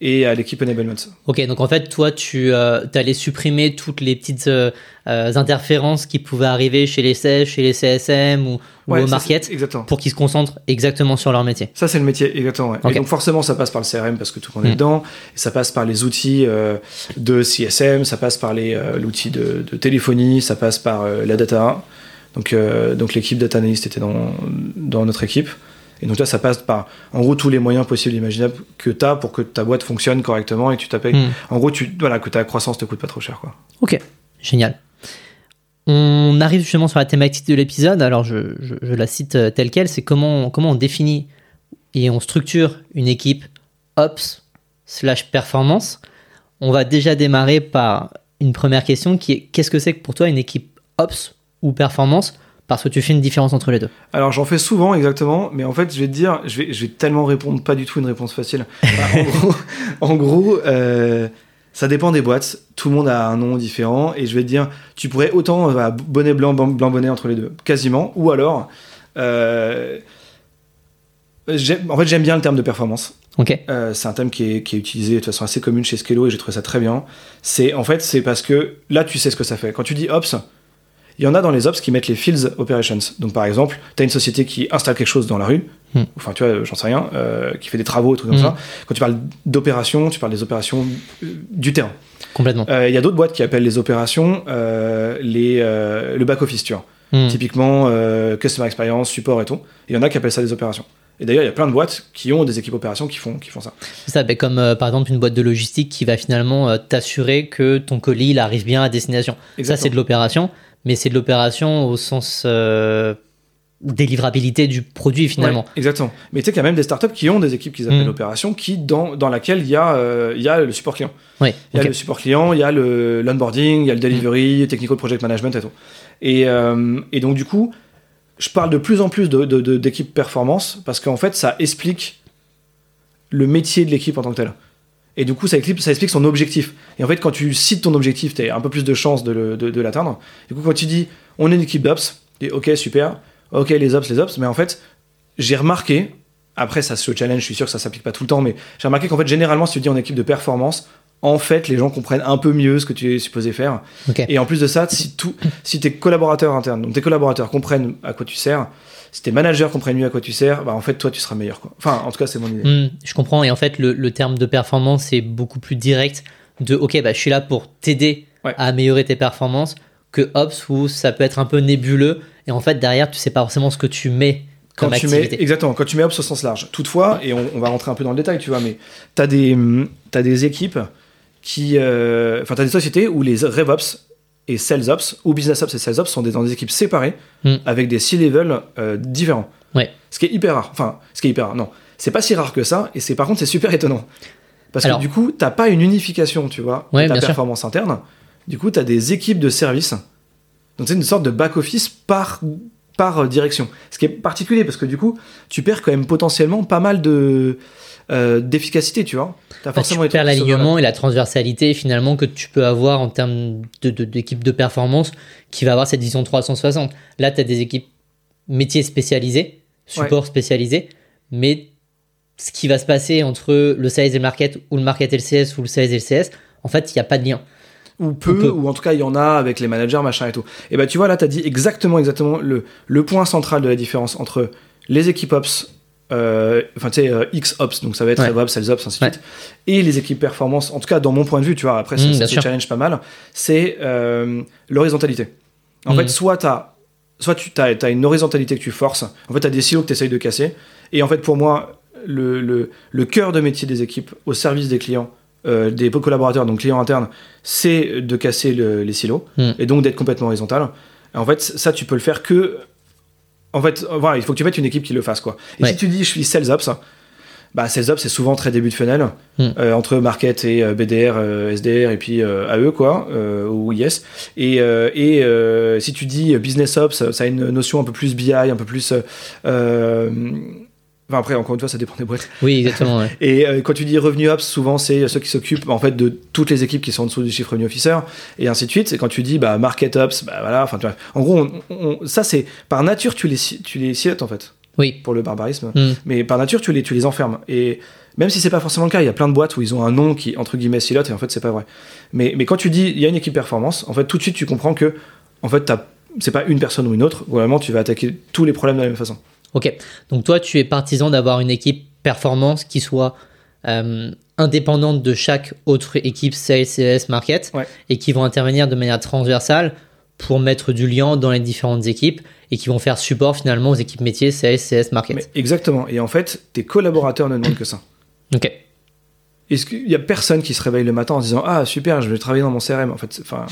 et à l'équipe enablement. Ok, donc en fait, toi, tu euh, allais supprimer toutes les petites euh, euh, interférences qui pouvaient arriver chez les CES, chez les CSM ou, ou Ouais, au market Exactement. pour qu'ils se concentrent exactement sur leur métier. Ça, c'est le métier, exactement. ouais. Ok. Et donc, forcément, ça passe par le CRM parce que tout le monde est Mm. dedans. Et ça passe par les outils euh, de CSM, ça passe par l'outil de, de téléphonie, ça passe par la data. Donc, donc l'équipe data analyst était dans, dans notre équipe. Et donc là, ça passe par, en gros, tous les moyens possibles et imaginables que tu as pour que ta boîte fonctionne correctement et que tu t'appelles. Hmm. En gros, tu, voilà, que ta croissance te coûte pas trop cher, quoi. Ok, génial. On arrive justement sur la thématique de l'épisode. Alors, je, je- je la cite euh, telle qu'elle. C'est comment, comment on définit et on structure une équipe Ops slash performance. On va déjà démarrer par une première question qui est qu'est-ce que c'est que pour toi une équipe Ops ou performance? Parce que tu fais une différence entre les deux. Alors j'en fais souvent exactement, mais en fait je vais te dire, je vais, je vais tellement répondre pas du tout une réponse facile. En gros, en gros, euh, ça dépend des boîtes. Tout le monde a un nom différent et je vais te dire, tu pourrais autant euh, bonnet blanc, blanc bonnet entre les deux, quasiment. Ou alors, euh, en fait j'aime bien le terme de performance. Ok Euh, c'est un thème qui est, qui est utilisé de façon assez commune chez Skello et j'ai trouvé ça très bien. C'est en fait c'est parce que là tu sais ce que ça fait. Quand tu dis ops, il y en a dans les ops qui mettent les fields operations. Donc par exemple, tu as une société qui installe quelque chose dans la rue, Hmm. enfin tu vois, j'en sais rien, euh, qui fait des travaux et trucs Hmm. comme ça. Quand tu parles d'opérations, tu parles des opérations euh, du terrain. Complètement. Euh, Il y a d'autres boîtes qui appellent les opérations euh, les, le back office, tu vois. Hmm. Typiquement customer experience, support et tout. Il y en a qui appellent ça des opérations. Et d'ailleurs, il y a plein de boîtes qui ont des équipes opérations qui font, qui font ça. C'est ça, ben, comme euh, par exemple une boîte de logistique qui va finalement euh, t'assurer que ton colis il arrive bien à destination. Ça, c'est de l'opération, mais c'est de l'opération au sens euh, délivrabilité du produit finalement. Ouais, exactement. Mais tu sais qu'il y a même des startups qui ont des équipes qu'ils appellent Mm. opérations, qui dans, dans laquelle il y, a, euh, il y a le support client. Il y a le support client, il y a le l'onboarding, il y a le delivery, technical project management et tout. Et, euh, et donc du coup, je parle de plus en plus d'équipes performance parce qu'en fait, ça explique le métier de l'équipe en tant que tel. Et du coup, ça explique, ça explique son objectif. Et en fait, quand tu cites ton objectif, tu as un peu plus de chances de, le- de- de l'atteindre. Du coup, quand tu dis on est une équipe d'ops, tu dis ok, super, ok, les ops, les ops, mais en fait, j'ai remarqué, après, ça se challenge, je suis sûr que ça s'applique pas tout le temps, mais j'ai remarqué qu'en fait, généralement, si tu dis en équipe de performance, en fait, les gens comprennent un peu mieux ce que tu es supposé faire. Et en plus de ça, si, tout, si tes collaborateurs internes, donc tes collaborateurs comprennent à quoi tu sers, si tes managers comprennent mieux à quoi tu sers, bah en fait, toi, tu seras meilleur. Quoi. Enfin, en tout cas, c'est mon idée. Hmm, je comprends. Et en fait, le, le terme de performance est beaucoup plus direct de OK, bah, je suis là pour t'aider Ouais. à améliorer tes performances que Ops où ça peut être un peu nébuleux et en fait derrière tu sais pas forcément ce que tu mets Quand comme tu mets, exactement, quand tu mets Ops au sens large. Toutefois, et on, on va rentrer un peu dans le détail, tu vois, mais tu as des, t'as des équipes qui. euh, Enfin, tu as des sociétés où les RevOps et SalesOps, ou BusinessOps et SalesOps sont des, dans des équipes séparées Hmm. avec des C-level euh, différents. Ouais. Ce qui est hyper rare. Enfin, ce qui est hyper rare, non. C'est pas si rare que ça, et c'est par contre, c'est super étonnant. Parce Alors- que du coup, t'as pas une unification, tu vois, Ouais, de ta sûr. performance interne. Du coup, tu as des équipes de service. Donc, c'est une sorte de back-office par, par euh, direction. Ce qui est particulier parce que du coup, tu perds quand même potentiellement pas mal de euh, d'efficacité, tu vois. T'as Bah, tu perds l'alignement et la transversalité finalement que tu peux avoir en termes de- de- d'équipe de, performance qui va avoir cette vision 360. Là, tu as des équipes métiers spécialisés, support spécialisé, mais ce qui va se passer entre le sales et le market ou le market et le CS ou le sales et le CS, en fait, il n'y a pas de lien. ou peu, ou en tout cas il y en a avec les managers, machin et tout. Et bah tu vois là, tu as dit exactement, exactement le, le point central de la différence entre les équipes Ops, enfin tu sais, euh, X Ops, donc ça va être Ouais. RevOps, Sales Ops, ainsi de Ouais. suite, et les équipes Performance, en tout cas dans mon point de vue, tu vois, après ça, Mm, ça bien se challenge pas mal, c'est euh, l'horizontalité. En Mm. fait, soit t'as soit tu as, as une horizontalité que tu forces, en fait tu as des silos que tu essayes de casser, et en fait pour moi, le, le, le cœur de métier des équipes au service des clients, euh, des collaborateurs, donc clients internes, c'est de casser le- les silos Mm. et donc d'être complètement horizontal. En fait, ça, tu peux le faire que. En fait, euh, voilà, il faut que tu mettes une équipe qui le fasse, quoi. Et Ouais. si tu dis je suis sales ops, bah sales ops c'est souvent très début de funnel Mm. euh, entre market et euh, BDR, euh, SDR et puis euh, AE quoi euh, ou IS. Et, euh, et euh, si tu dis business ops, ça a une notion un peu plus BI, un peu plus. Euh, euh, Enfin après encore une fois ça dépend des boîtes. Oui, exactement. ouais. Et euh, quand tu dis revenu ops, souvent c'est ceux qui s'occupent en fait de toutes les équipes qui sont en dessous du chiffre revenu officer et ainsi de suite. Et quand tu dis bah market ops, bah voilà, enfin. En gros, on- on- ça c'est par nature tu les tu les silotes en fait Oui. pour le barbarisme, Mm. mais par nature tu les tu les enfermes. Et même si c'est pas forcément le cas, il y a plein de boîtes où ils ont un nom qui entre guillemets silote et en fait c'est pas vrai. Mais mais quand tu dis il y a une équipe performance, en fait tout de suite tu comprends que en fait t'as c'est pas une personne ou une autre, vraiment tu vas attaquer tous les problèmes de la même façon. Ok, donc toi tu es partisan d'avoir une équipe performance qui soit euh, indépendante de chaque autre équipe sales, CS, market Ouais. et qui vont intervenir de manière transversale pour mettre du lien dans les différentes équipes et qui vont faire support finalement aux équipes métiers sales, CS, market. Mais exactement. Et en fait, tes collaborateurs ne demandent que ça. Ok, Est-ce qu'il y a personne qui se réveille le matin en se disant ah super je vais travailler dans mon CRM en fait enfin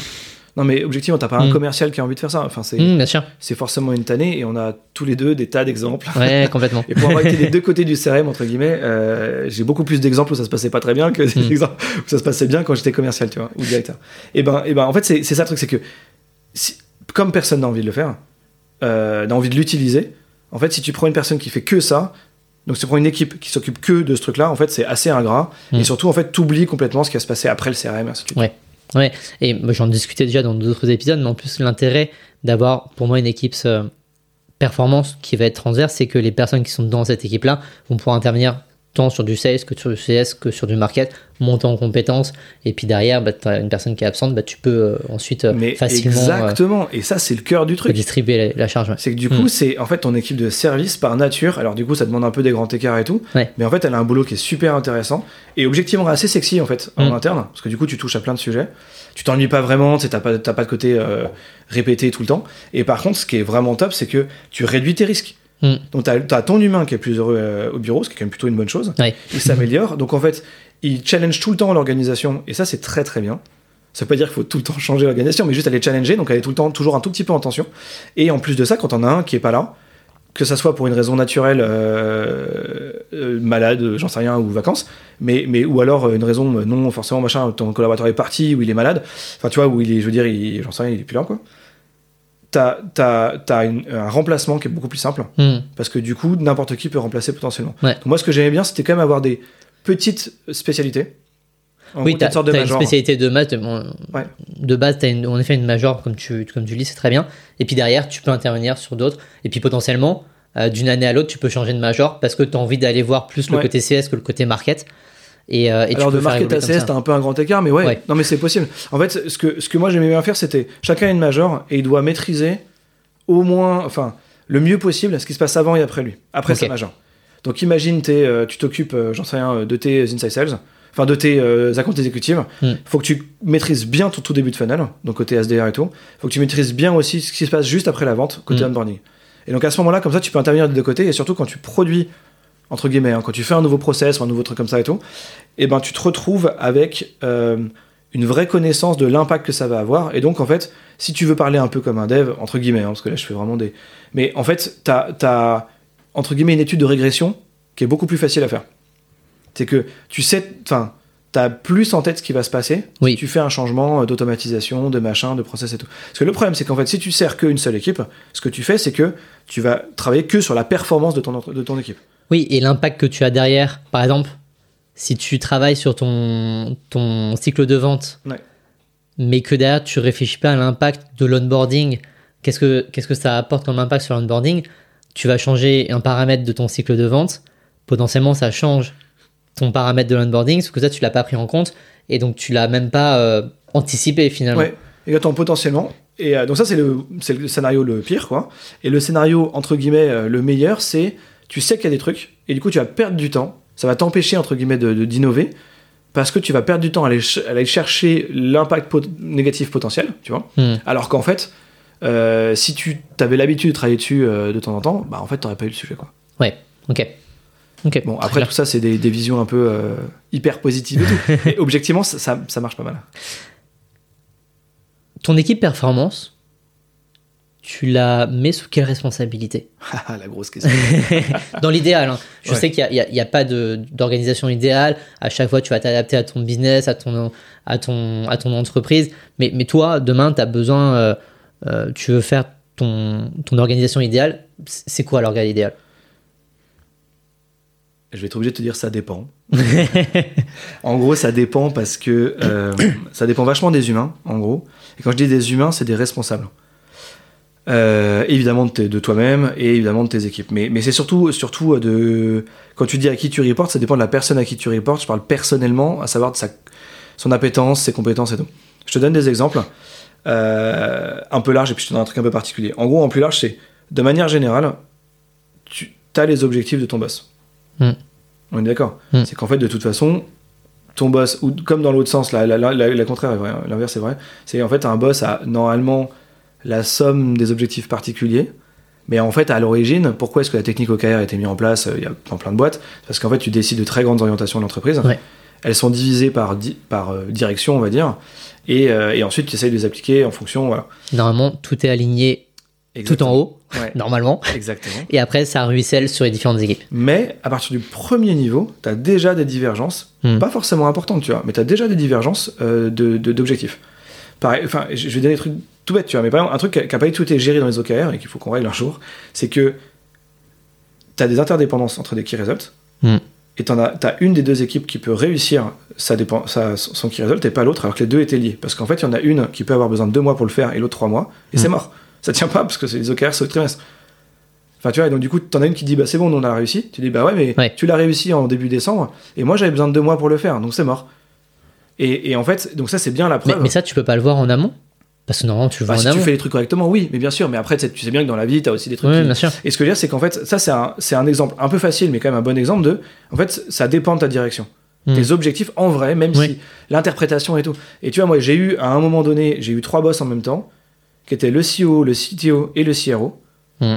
non mais objectivement t'as pas un Mm. commercial qui a envie de faire ça enfin c'est Hmm, c'est forcément une tannée et on a tous les deux des tas d'exemples ouais, complètement. et pour avoir été des deux côtés du CRM entre guillemets euh, j'ai beaucoup plus d'exemples où ça se passait pas très bien que des Mm. exemples où ça se passait bien quand j'étais commercial tu vois ou directeur et ben et ben en fait c'est ça le truc c'est que si- comme personne n'a envie de le faire euh, n'a envie de l'utiliser en fait si tu prends une personne qui fait que ça donc si tu prends une équipe qui s'occupe que de ce truc là en fait c'est assez ingrat et surtout en fait t'oublies complètement ce qui va se passer après le CRM et ainsi de suite. Ouais. Ouais, et j'en discutais déjà dans d'autres épisodes, mais en plus l'intérêt d'avoir pour moi une équipe euh, performance qui va être transverse, c'est que les personnes qui sont dans cette équipe-là vont pouvoir intervenir tant sur du sales que sur du CS que sur du market, monter en compétences, et puis derrière, bah, tu as une personne qui est absente, bah, tu peux euh, ensuite euh, mais facilement euh, exactement et ça c'est le cœur du truc redistribuer la, la charge. ouais. C'est que du Mm. coup, c'est en fait ton équipe de service par nature. Alors du coup, ça demande un peu des grands écarts et tout. Ouais. Mais en fait, elle a un boulot qui est super intéressant et objectivement assez sexy en fait en Mm. interne, parce que du coup, tu touches à plein de sujets. Tu t'ennuies pas vraiment, tu t'as pas, pas de côté répété tout le temps. Et par contre, ce qui est vraiment top, c'est que tu réduis tes risques. Mm. Donc t'as as ton humain qui est plus heureux euh, au bureau, ce qui est quand même plutôt une bonne chose. Ouais. Il s'améliore. Donc en fait, il challenge tout le temps l'organisation et ça, c'est très très bien. Ça veut pas dire qu'il faut tout le temps changer l'organisation, mais juste aller challenger, donc aller tout le temps, toujours un tout petit peu en tension. Et en plus de ça, quand on a un qui est pas là, que ça soit pour une raison naturelle, euh, euh, malade, j'en sais rien, ou vacances, mais, mais ou alors une raison non forcément machin, ton collaborateur est parti, ou il est malade, enfin tu vois, où il est, je veux dire, j'en sais rien, il est plus là quoi. T'as as, un remplacement qui est beaucoup plus simple, Hmm. parce que du coup, n'importe qui peut remplacer potentiellement. Ouais. Donc moi, ce que j'aimais bien, c'était quand même avoir des petites spécialités. En Oui, tu une de as une spécialité de base. De, bon, Ouais. de base, tu as en effet une major, comme tu, comme tu le dis, c'est très bien. Et puis derrière, tu peux intervenir sur d'autres. Et puis potentiellement, euh, d'une année à l'autre, tu peux changer de major parce que tu as envie d'aller voir plus le Ouais. côté CS que le côté market. Et, euh, et Alors de ta comme CS, t'as un peu un grand écart, mais ouais, Ouais. non mais c'est possible. En fait, ce que, ce que moi j'aimais bien faire, c'était chacun a une major et il doit maîtriser au moins, enfin, le mieux possible ce qui se passe avant et après lui, après sa major. Donc imagine, t'es, euh, tu t'occupes, euh, j'en sais rien, de tes inside sales, enfin de tes euh, accounts exécutives. Hmm. Faut que tu maîtrises bien ton tout début de funnel, donc côté SDR et tout. Faut que tu maîtrises bien aussi ce qui se passe juste après la vente, côté Hmm. onboarding. Et donc à ce moment-là, comme ça, tu peux intervenir des deux côtés et surtout quand tu produis entre guillemets, hein, quand tu fais un nouveau process ou un nouveau truc comme ça et tout, et ben tu te retrouves avec euh, une vraie connaissance de l'impact que ça va avoir. Et donc en fait, si tu veux parler un peu comme un dev, entre guillemets, hein, parce que là je fais vraiment des. Mais en fait, t'as as, entre guillemets une étude de régression qui est beaucoup plus facile à faire. C'est que tu sais, enfin, t'as plus en tête ce qui va se passer Oui. si tu fais un changement euh, d'automatisation, de machin, de process et tout. Parce que le problème, c'est qu'en fait, si tu sers qu'une seule équipe, ce que tu fais, c'est que tu vas travailler que sur la performance de ton, entre- de ton équipe. Oui, et l'impact que tu as derrière, par exemple, si tu travailles sur ton, ton cycle de vente, Ouais. mais que derrière tu réfléchis pas à l'impact de l'onboarding, qu'est-ce que, qu'est-ce que ça apporte comme impact sur l'onboarding Tu vas changer un paramètre de ton cycle de vente, potentiellement ça change ton paramètre de l'onboarding, sauf que ça tu l'as pas pris en compte, et donc tu l'as même pas euh, anticipé finalement. Ouais, exactement, potentiellement. Et euh, donc ça, c'est le, c'est le scénario le pire, quoi. Et le scénario, entre guillemets, euh, le meilleur, c'est tu sais qu'il y a des trucs, et du coup, tu vas perdre du temps. Ça va t'empêcher, entre guillemets, de, d'innover, parce que tu vas perdre du temps à aller, ch- à aller chercher l'impact pot- négatif potentiel, tu vois. Hmm. Alors qu'en fait, euh, si tu avais l'habitude de travailler dessus euh, de temps en temps, bah en fait, t'aurais pas eu le sujet, quoi. Ouais, ok. Ok. Bon, après, tout ça, c'est des, des visions un peu euh, hyper positives et tout. Et objectivement, ça, ça, ça marche pas mal. Ton équipe performance, tu la mets sous quelle responsabilité? Ah, la grosse question. Dans l'idéal, hein. je Ouais. sais qu'il n'y a, il y a pas d'organisation idéale. À chaque fois, tu vas t'adapter à ton business, à ton, à ton, à ton entreprise. Mais, mais toi, demain, tu as besoin, euh, euh, tu veux faire ton, ton organisation idéale. C'est quoi l'organe idéal? Je vais être obligé de te dire ça dépend. en gros, ça dépend parce que euh, ça dépend vachement des humains, en gros. Et quand je dis des humains, c'est des responsables. Euh, évidemment de, toi-même et évidemment de tes équipes. Mais, mais c'est surtout, surtout de. Quand tu dis à qui tu reportes, ça dépend de la personne à qui tu reportes. Je parle personnellement, à savoir de sa, son appétence, ses compétences et tout. Je te donne des exemples euh, un peu larges et puis je te donne un truc un peu particulier. En gros, en plus large, c'est de manière générale, tu as les objectifs de ton boss. Hmm. On est d'accord Hmm. C'est qu'en fait, de toute façon, ton boss, ou comme dans l'autre sens, la, la, la, contraire est hein, l'inverse est vrai, c'est en fait un boss a normalement la somme des objectifs particuliers, mais en fait à l'origine, pourquoi est-ce que la technique OKR a été mise en place euh, Il y a dans plein de boîtes, parce qu'en fait tu décides de très grandes orientations de l'entreprise, Ouais. elles sont divisées par, di- par euh, direction, on va dire, et, euh, et ensuite tu essayes de les appliquer en fonction, voilà. Normalement, tout est aligné tout en haut, Ouais, normalement. exactement. Et après, ça ruisselle sur les différentes équipes. Mais à partir du premier niveau, tu as déjà des divergences, Hmm. pas forcément importantes, tu vois, mais tu as déjà des divergences euh, de- de- d'objectifs. Pareil, enfin, je je vais donner des trucs tout bêtes, tu vois, mais par exemple, un truc qui n'a pas du tout été géré dans les OKR et qu'il faut qu'on règle un jour, c'est que tu as des interdépendances entre des key results, Hmm. et tu as, t'as une des deux équipes qui peut réussir sa dépend, sa- son key result et pas l'autre, alors que les deux étaient liés. Parce qu'en fait, il y en a une qui peut avoir besoin de deux mois pour le faire et l'autre trois mois, et Hmm. c'est mort. Ça tient pas parce que c'est les OKR, c'est au trimestre. Enfin, tu vois, et donc du coup, t'en as une qui dit, bah c'est bon, on a réussi. Tu dis, bah ouais, mais Ouais. tu l'as réussi en début décembre, et moi j'avais besoin de deux mois pour le faire, donc c'est mort. Et, et en fait, donc ça c'est bien la Mais, preuve. mais ça, tu peux pas le voir en amont? Parce que normalement, tu Bah, en si amont. tu fais les trucs correctement, oui, mais bien sûr. Mais après, tu sais, tu sais bien que dans la vie, t'as aussi des trucs. Oui, qui- bien sûr. Et ce que je veux dire, c'est qu'en fait, ça c'est un, c'est un exemple un peu facile, mais quand même un bon exemple de. En fait, ça dépend de ta direction. Hmm. Tes objectifs en vrai, même Oui. si l'interprétation et tout. Et tu vois, moi, j'ai eu à un moment donné, j'ai eu trois boss en même temps, qui étaient le CEO, le CTO et le CRO. Hmm.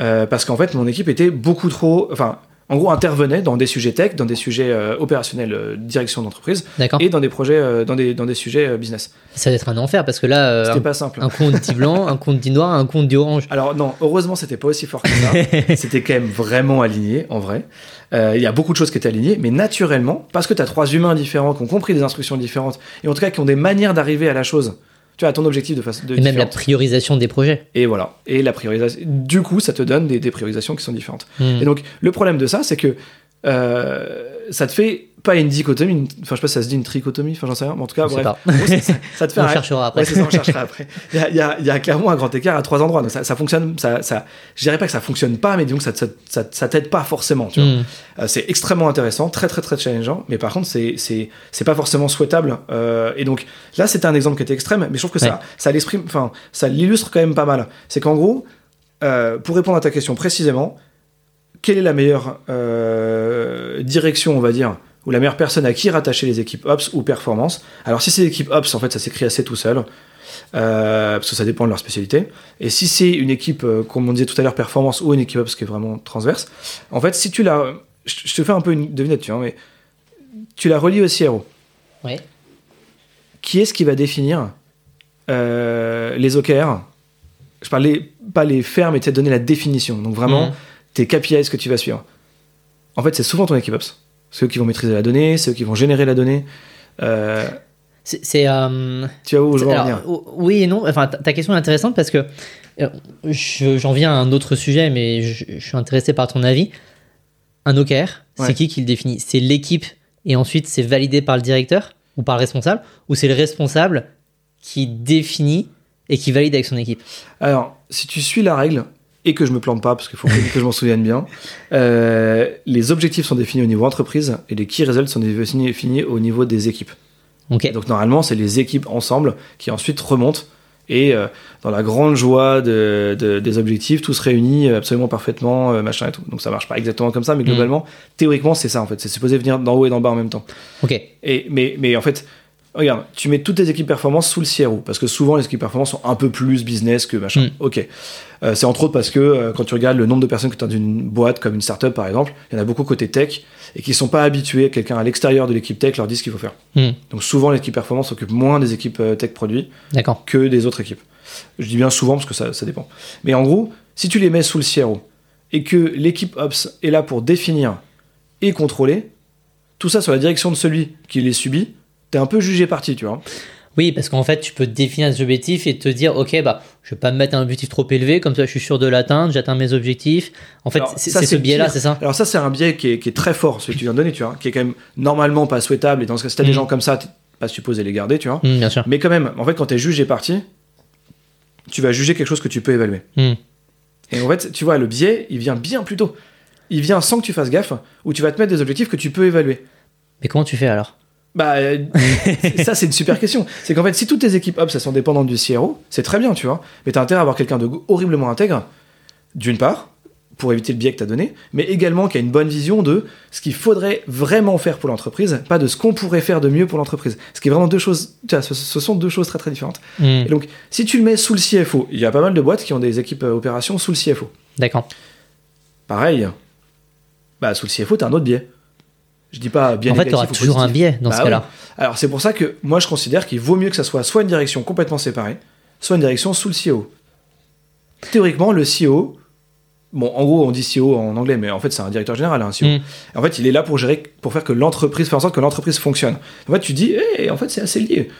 Euh, parce qu'en fait, mon équipe était beaucoup trop. Enfin, en gros, intervenait dans des sujets tech, dans des sujets euh, opérationnels, euh, direction d'entreprise, et dans des projets, euh, dans, des, dans des sujets business. Ça va être un enfer parce que là, C'était un, pas simple. un compte dit blanc, un compte dit noir, un compte dit orange. Alors non, heureusement, c'était pas aussi fort que ça. c'était quand même vraiment aligné, en vrai. Il y a beaucoup de choses qui étaient alignées, mais naturellement, parce que tu as trois humains différents qui ont compris des instructions différentes, et en tout cas qui ont des manières d'arriver à la chose, tu à ton objectif de façon de Et même la priorisation des projets. Et voilà. Et la priorisation. Du coup, ça te donne des, des priorisations qui sont différentes. Hmm. Et donc, le problème de ça, c'est que euh, ça te fait pas une dichotomie, une- enfin je sais pas si ça se dit une trichotomie, enfin j'en sais rien, mais en tout cas, sais bref, ça, te fait On un- cherchera après. Ouais, ça, on cherchera après. Il y a, y y clairement un grand écart à trois endroits, donc ça, ça fonctionne, ça, ça, je dirais pas que ça fonctionne pas, mais disons que ça, ça, t'aide pas forcément, tu vois. Hmm. Euh, c'est extrêmement intéressant, très très très challengeant, mais par contre c'est c'est c'est pas forcément souhaitable. Euh, et donc là c'était un exemple qui était extrême, mais je trouve que Ouais. ça ça l'exprime, enfin ça l'illustre quand même pas mal. C'est qu'en gros, euh, pour répondre à ta question précisément, quelle est la meilleure euh, direction, on va dire, ou la meilleure personne à qui rattacher les équipes Ops ou Performance? Alors si c'est l'équipe Ops, en fait ça s'écrit assez tout seul. euh, parce que ça dépend de leur spécialité. Et si c'est une équipe, euh, comme on disait tout à l'heure, performance ou une équipe Ops qui est vraiment transverse, en fait, si tu la. Je te fais un peu une devinette, tu vois, mais tu la relis au CRO. Ouais. Qui est-ce qui va définir euh, les OKR Je parlais pas les faire, mais tu sais, donner la définition. Donc vraiment, Mhm. Tes KPIs que tu vas suivre. En fait, c'est souvent ton équipe Ops. C'est eux qui vont maîtriser la donnée, c'est eux qui vont générer la donnée. Euh, C'est. euh, tu vois où je veux en venir oui et non. Enfin, ta question est intéressante parce que euh, je- j'en viens à un autre sujet, mais je, je suis intéressé par ton avis. Un OKR, Ouais. c'est qui qui le définit? C'est l'équipe et ensuite c'est validé par le directeur ou par le responsable? Ou c'est le responsable qui définit et qui valide avec son équipe? Alors, si tu suis la règle, et que je me plante pas, parce qu'il faut que, je m'en souvienne bien, euh, les objectifs sont définis au niveau entreprise et les key results sont définis, au niveau des équipes. Donc normalement, c'est les équipes ensemble qui ensuite remontent et euh, dans la grande joie de- de- des objectifs, tous réunis absolument parfaitement, euh, machin et tout. Donc ça marche pas exactement comme ça, mais globalement, théoriquement, c'est ça en fait. C'est supposé venir d'en haut et d'en bas en même temps. Ok. Et, mais, mais en fait, regarde, tu mets toutes tes équipes performance sous le CRO, parce que souvent les équipes performance sont un peu plus business que machin. Mm. Ok. Euh, c'est entre autres parce que euh, quand tu regardes le nombre de personnes que tu as dans une boîte, comme une startup par exemple, il y en a beaucoup côté tech, et qui sont pas habitués, quelqu'un à l'extérieur de l'équipe tech leur dit ce qu'il faut faire. Hmm. Donc souvent l'équipe performance s'occupe moins des équipes euh, tech produits que des autres équipes. Je dis bien souvent parce que ça, ça dépend. Mais en gros, si tu les mets sous le CRO et que l'équipe Ops est là pour définir et contrôler, tout ça sur la direction de celui qui les subit, t'es un peu jugé parti, tu vois. Oui, parce qu'en fait, tu peux définir des objectifs et te dire, ok, bah, je vais pas me mettre un objectif trop élevé, comme ça, je suis sûr de l'atteindre, j'atteins mes objectifs. En fait, Alors, c'est ça, c'est ce biais-là, c'est ça? Alors ça, c'est un biais qui est, qui est très fort, celui que tu viens de donner, tu vois, qui est quand même normalement pas souhaitable. Et dans ce cas, si t'as des Mhm. gens comme ça, t'es pas supposé les garder, tu vois. Hmm, Bien sûr. Mais quand même, en fait, quand t'es jugé parti, tu vas juger quelque chose que tu peux évaluer. Hmm. Et en fait, tu vois, le biais, il vient bien plus tôt. Il vient sans que tu fasses gaffe, où tu vas te mettre des objectifs que tu peux évaluer. Mais comment tu fais alors? Bah, euh, ça, c'est une super question. C'est qu'en fait, si toutes tes équipes Ops, elles sont dépendantes du CRO, c'est très bien, tu vois. Mais t'as intérêt à avoir quelqu'un de horriblement intègre, d'une part, pour éviter le biais que t'as donné, mais également qui a une bonne vision de ce qu'il faudrait vraiment faire pour l'entreprise, pas de ce qu'on pourrait faire de mieux pour l'entreprise. Ce qui est vraiment deux choses, tu vois, ce, ce sont deux choses très très différentes. Hmm. Et donc, si tu le mets sous le CFO, il y a pas mal de boîtes qui ont des équipes euh, opérations sous le CFO. D'accord. Pareil, bah, sous le CFO, t'as un autre biais. Je dis pas bien en fait, tu auras ou toujours un biais dans Bah ce ouais. cas-là. Alors c'est pour ça que moi je considère qu'il vaut mieux que ça soit soit une direction complètement séparée, soit une direction sous le CEO. Théoriquement, le CEO, bon en gros on dit CEO en anglais, mais en fait c'est un directeur général, un CEO. Mm. En fait il est là pour gérer, pour faire que l'entreprise, faire en sorte que l'entreprise fonctionne. En fait tu dis, Eh, en fait c'est assez lié,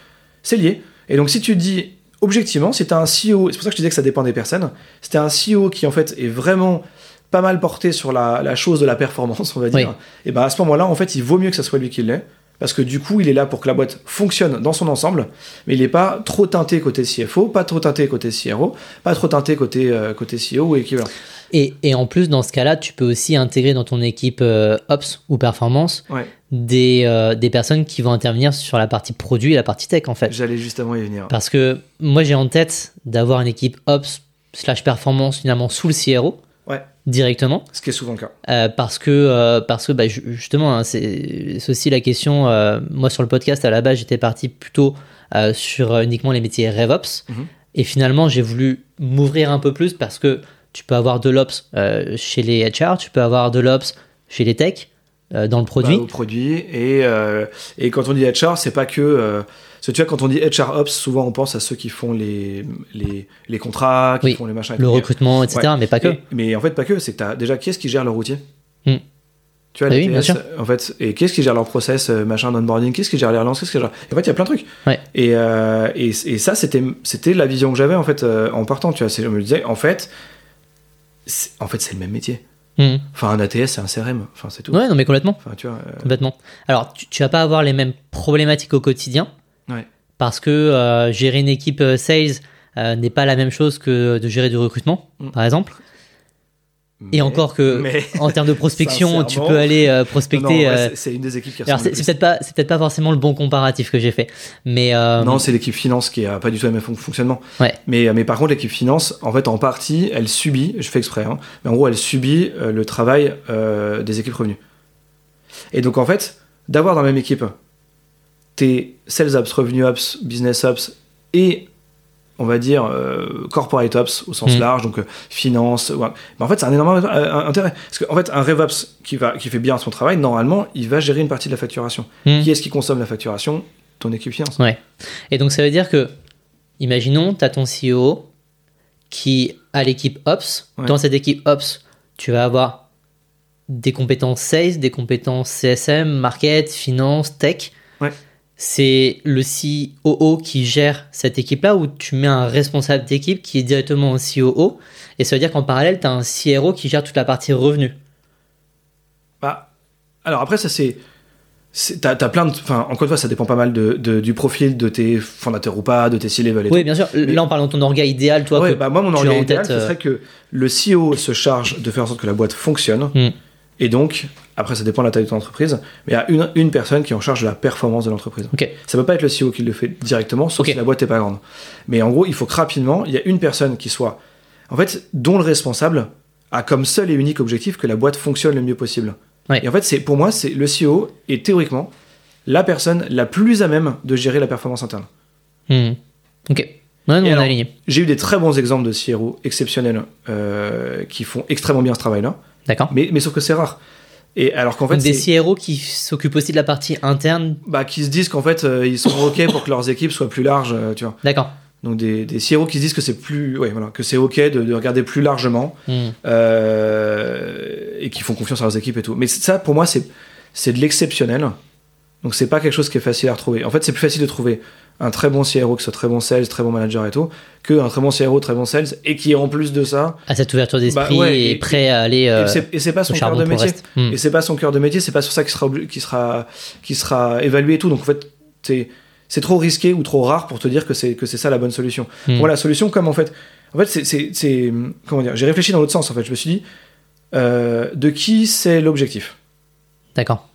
c'est lié. Et donc si tu dis objectivement, si tu un CEO, c'est pour ça que je disais que ça dépend des personnes, si t'as un CEO qui en fait est vraiment pas mal porté sur la, la chose de la performance, on va dire, Oui. et ben à ce moment-là, en fait, il vaut mieux que ça soit lui qui l'ait, parce que du coup, il est là pour que la boîte fonctionne dans son ensemble, mais il n'est pas trop teinté côté CFO, pas trop teinté côté CRO, pas trop teinté côté, euh, côté CEO ou équivalent. Et, et en plus, dans ce cas-là, tu peux aussi intégrer dans ton équipe euh, Ops ou Performance Ouais, des, euh, des personnes qui vont intervenir sur la partie produit et la partie tech, en fait. j'allais justement y venir. Parce que moi, j'ai en tête d'avoir une équipe Ops slash Performance finalement sous le CRO directement. ce qui est souvent le cas. Euh, parce que, euh, parce que bah, ju- justement, hein, c'est aussi la question. euh, moi, sur le podcast, à la base, j'étais parti plutôt sur uniquement les métiers RevOps. Mhm. Et finalement, j'ai voulu m'ouvrir un peu plus parce que tu peux avoir de l'Ops chez les HR, tu peux avoir de l'Ops chez les tech, dans le produit. Bah, au produit. Et, et quand on dit HR, c'est pas que. Parce que tu vois, quand on dit HR Ops, souvent on pense à ceux qui font les, les, les contrats, qui Oui, font les machins. le recrutement, etc. Ouais. Mais pas que. Et- mais en fait, pas que. C'est que t'as déjà qui est-ce qui gère leur outil Hmm. Tu vois, Bah les oui, bien sûr. en fait, et qu'est-ce qui gère leur process, euh, machin d'onboarding, qu'est-ce qui gère les relances, qu'est-ce qui gère. En fait, il y a plein de trucs. Ouais. Et, euh, et, et ça, c'était, c'était la vision que j'avais en fait euh, en partant. Tu vois, je me disais, en fait, en fait, c'est le même métier. Mhm. Enfin, un ATS, c'est un CRM. Enfin, c'est tout. Ouais, non, mais complètement. Enfin, tu vois. euh, Complètement. Alors, tu, tu vas pas avoir les mêmes problématiques au quotidien. Ouais. Parce que euh, gérer une équipe euh, sales euh, n'est pas la même chose que de gérer du recrutement, Mm. par exemple. Et encore que, mais- en termes de prospection, tu peux aller euh, prospecter. ouais, c'est- une des équipes qui ressemble c'est peut-être pas, c'est peut-être pas forcément le bon comparatif que j'ai fait, mais Non, c'est l'équipe finance qui a pas du tout le même fon- fonctionnement. Ouais. Mais, mais par contre, l'équipe finance, en fait, en partie, elle subit, je fais exprès, hein, mais en gros, elle subit le travail des équipes revenus. Et donc, en fait, d'avoir dans la même équipe tes sales ops, revenue ops, business ops et on va dire euh, corporate ops au sens Mm. large, donc euh, finance. ouais. Mais en fait, c'est un énorme euh, intérêt. Parce qu'en fait, un RevOps qui, va, qui fait bien son travail, normalement, il va gérer une partie de la facturation. Hmm. Qui est-ce qui consomme la facturation? Ton équipe finance. Ouais. Et donc ça veut dire que, imaginons, tu as ton CEO qui a l'équipe Ops. Ouais. Dans cette équipe Ops, tu vas avoir des compétences sales, des compétences CSM, market, finance, tech. Ouais. C'est le COO qui gère cette équipe-là ou tu mets un responsable d'équipe qui est directement au COO. Et ça veut dire qu'en parallèle, tu as un CRO qui gère toute la partie revenus. Bah, alors après, ça c'est. T'as as plein de. Enfin, encore une fois, ça dépend pas mal de, de- du profil de tes fondateurs ou pas, de tes C-level Oui, bien sûr. Là, on parle de ton orga idéal, toi. Ouais, que bah, moi, mon en idéal, tête, ce euh, serait que le CEO se charge de faire en sorte que la boîte fonctionne. Hmm. Et donc, après, ça dépend de la taille de ton entreprise, mais il y a une, une personne qui est en charge de la performance de l'entreprise. Ok. Ça peut pas être le CEO qui le fait directement, sauf si la boîte est pas grande. Mais en gros, il faut que rapidement, il y a une personne qui soit, en fait, dont le responsable a comme seul et unique objectif que la boîte fonctionne le mieux possible. Ouais. Et en fait, c'est pour moi, c'est le CEO est théoriquement la personne la plus à même de gérer la performance interne. Hmm. Ok. Ouais, non, on est alors, aligné. J'ai eu des très bons exemples de CRO exceptionnels euh, qui font extrêmement bien ce travail-là, D'accord. mais, mais sauf que c'est rare. Et alors qu'en fait, Donc des CRO qui s'occupent aussi de la partie interne. bah, qui se disent qu'en fait, euh, ils sont ok pour que leurs équipes soient plus larges, euh, tu vois. D'accord. Donc des, des CRO qui se disent que c'est plus, ouais, voilà, que c'est ok de, de regarder plus largement Hmm. euh, et qui font confiance à leurs équipes et tout. Mais ça, pour moi, c'est c'est de l'exceptionnel. Donc c'est pas quelque chose qui est facile à retrouver. En fait, c'est plus facile de trouver un très bon CRO qui soit très bon sales, très bon manager et tout, que un très bon CRO, très bon sales et qui en plus de ça, À cette ouverture d'esprit Bah ouais, et, et- prêt à aller euh, et c'est- pas son cœur de métier. Hmm. Et c'est pas son cœur de métier, c'est pas sur ça qui sera, qui sera, qui sera évalué et tout. Donc en fait, c'est, c'est trop risqué ou trop rare pour te dire que c'est, que c'est ça la bonne solution. Moi, la solution, comme en fait, en fait, c'est- comment dire, j'ai réfléchi dans l'autre sens en fait. Je me suis dit, euh, de qui c'est l'objectif? D'accord.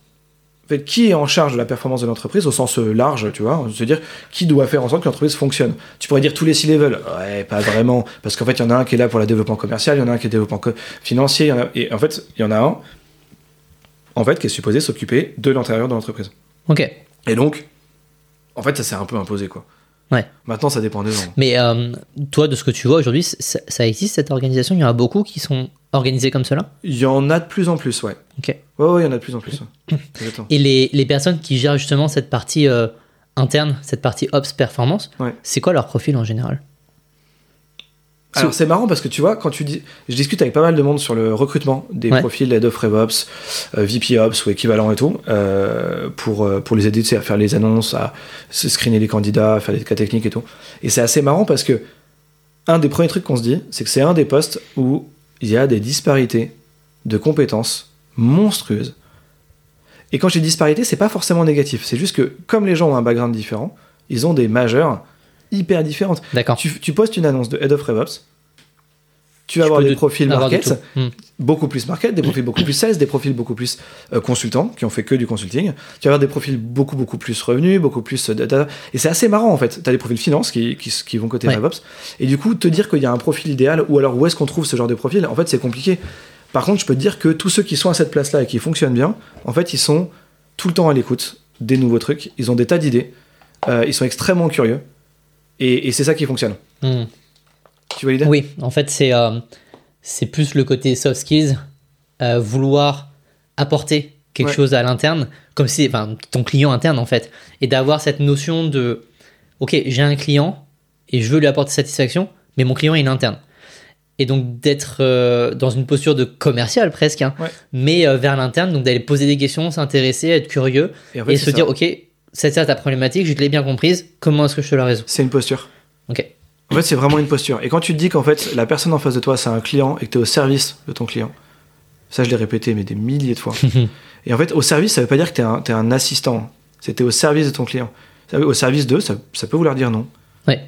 En fait, qui est en charge de la performance de l'entreprise au sens euh, large, tu vois, se dire qui doit faire en sorte que l'entreprise fonctionne. Tu pourrais dire tous les six levels, ouais, pas vraiment, parce qu'en fait, il y en a un qui est là pour le développement commercial, il y en a un qui est développement financier, il y en a- et en fait, il y en a un, en fait, qui est supposé s'occuper de l'intérieur de l'entreprise. Ok. Et donc, en fait, ça s'est un peu imposé, quoi. Ouais. Maintenant, ça dépend des gens. Mais euh, toi, de ce que tu vois aujourd'hui, ça, ça existe cette organisation? Il y en a beaucoup qui sont organisés comme cela? Il y en a de plus en plus, ouais. Ok. Ouais, ouais, il y en a de plus en plus. ouais. Et les, les personnes qui gèrent justement cette partie euh, interne, cette partie Ops Performance, Ouais. c'est quoi leur profil en général? Alors c'est marrant parce que tu vois, quand tu dis, je discute avec pas mal de monde sur le recrutement des Ouais. profils Head of RevOps, euh, VP Ops ou équivalent et tout, euh, pour, euh, pour les aider tu sais, à faire les annonces, à se screener les candidats, à faire des cas techniques et tout. Et c'est assez marrant parce que un des premiers trucs qu'on se dit, c'est que c'est un des postes où il y a des disparités de compétences monstrueuses. Et quand j'ai disparité, c'est pas forcément négatif. C'est juste que comme les gens ont un background différent, ils ont des majeurs hyper différentes. D'accord. Tu, tu postes une annonce de Head of RevOps, tu vas avoir des de- profils de market. Hmm. beaucoup plus market, des profils beaucoup plus sales, des profils beaucoup plus euh, consultants, qui ont fait que du consulting. Tu vas avoir des profils beaucoup, beaucoup plus revenus, beaucoup plus euh, data. Et c'est assez marrant, en fait. Tu as des profils finance qui, qui, qui vont côté Ouais. RevOps. Et du coup, te dire qu'il y a un profil idéal, ou alors où est-ce qu'on trouve ce genre de profil, en fait, c'est compliqué. Par contre, je peux te dire que tous ceux qui sont à cette place-là et qui fonctionnent bien, en fait, ils sont tout le temps à l'écoute des nouveaux trucs. Ils ont des tas d'idées. Euh, ils sont extrêmement curieux. Et, et c'est ça qui fonctionne. Hmm. Tu vois l'idée? Oui, en fait, c'est euh, c'est plus le côté soft skills, euh, vouloir apporter quelque Ouais. chose à l'interne, comme si, enfin, ton client interne en fait, et d'avoir cette notion de, ok, j'ai un client et je veux lui apporter satisfaction, mais mon client il est interne. Et donc d'être euh, dans une posture de commercial presque, hein, Ouais. mais vers l'interne, donc d'aller poser des questions, s'intéresser, être curieux, Et se ça. dire, ok, c'est ça ta problématique, je l'ai bien comprise, comment est-ce que je te la résous? C'est une posture. Ok. En fait, c'est vraiment une posture. Et quand tu te dis qu'en fait, la personne en face de toi, c'est un client et que tu es au service de ton client, Ça, je l'ai répété, mais des milliers de fois. et en fait, au service, ça veut pas dire que tu es, un- assistant. C'était au service de ton client. Au service d'eux, ça, ça peut vouloir dire non. Ouais.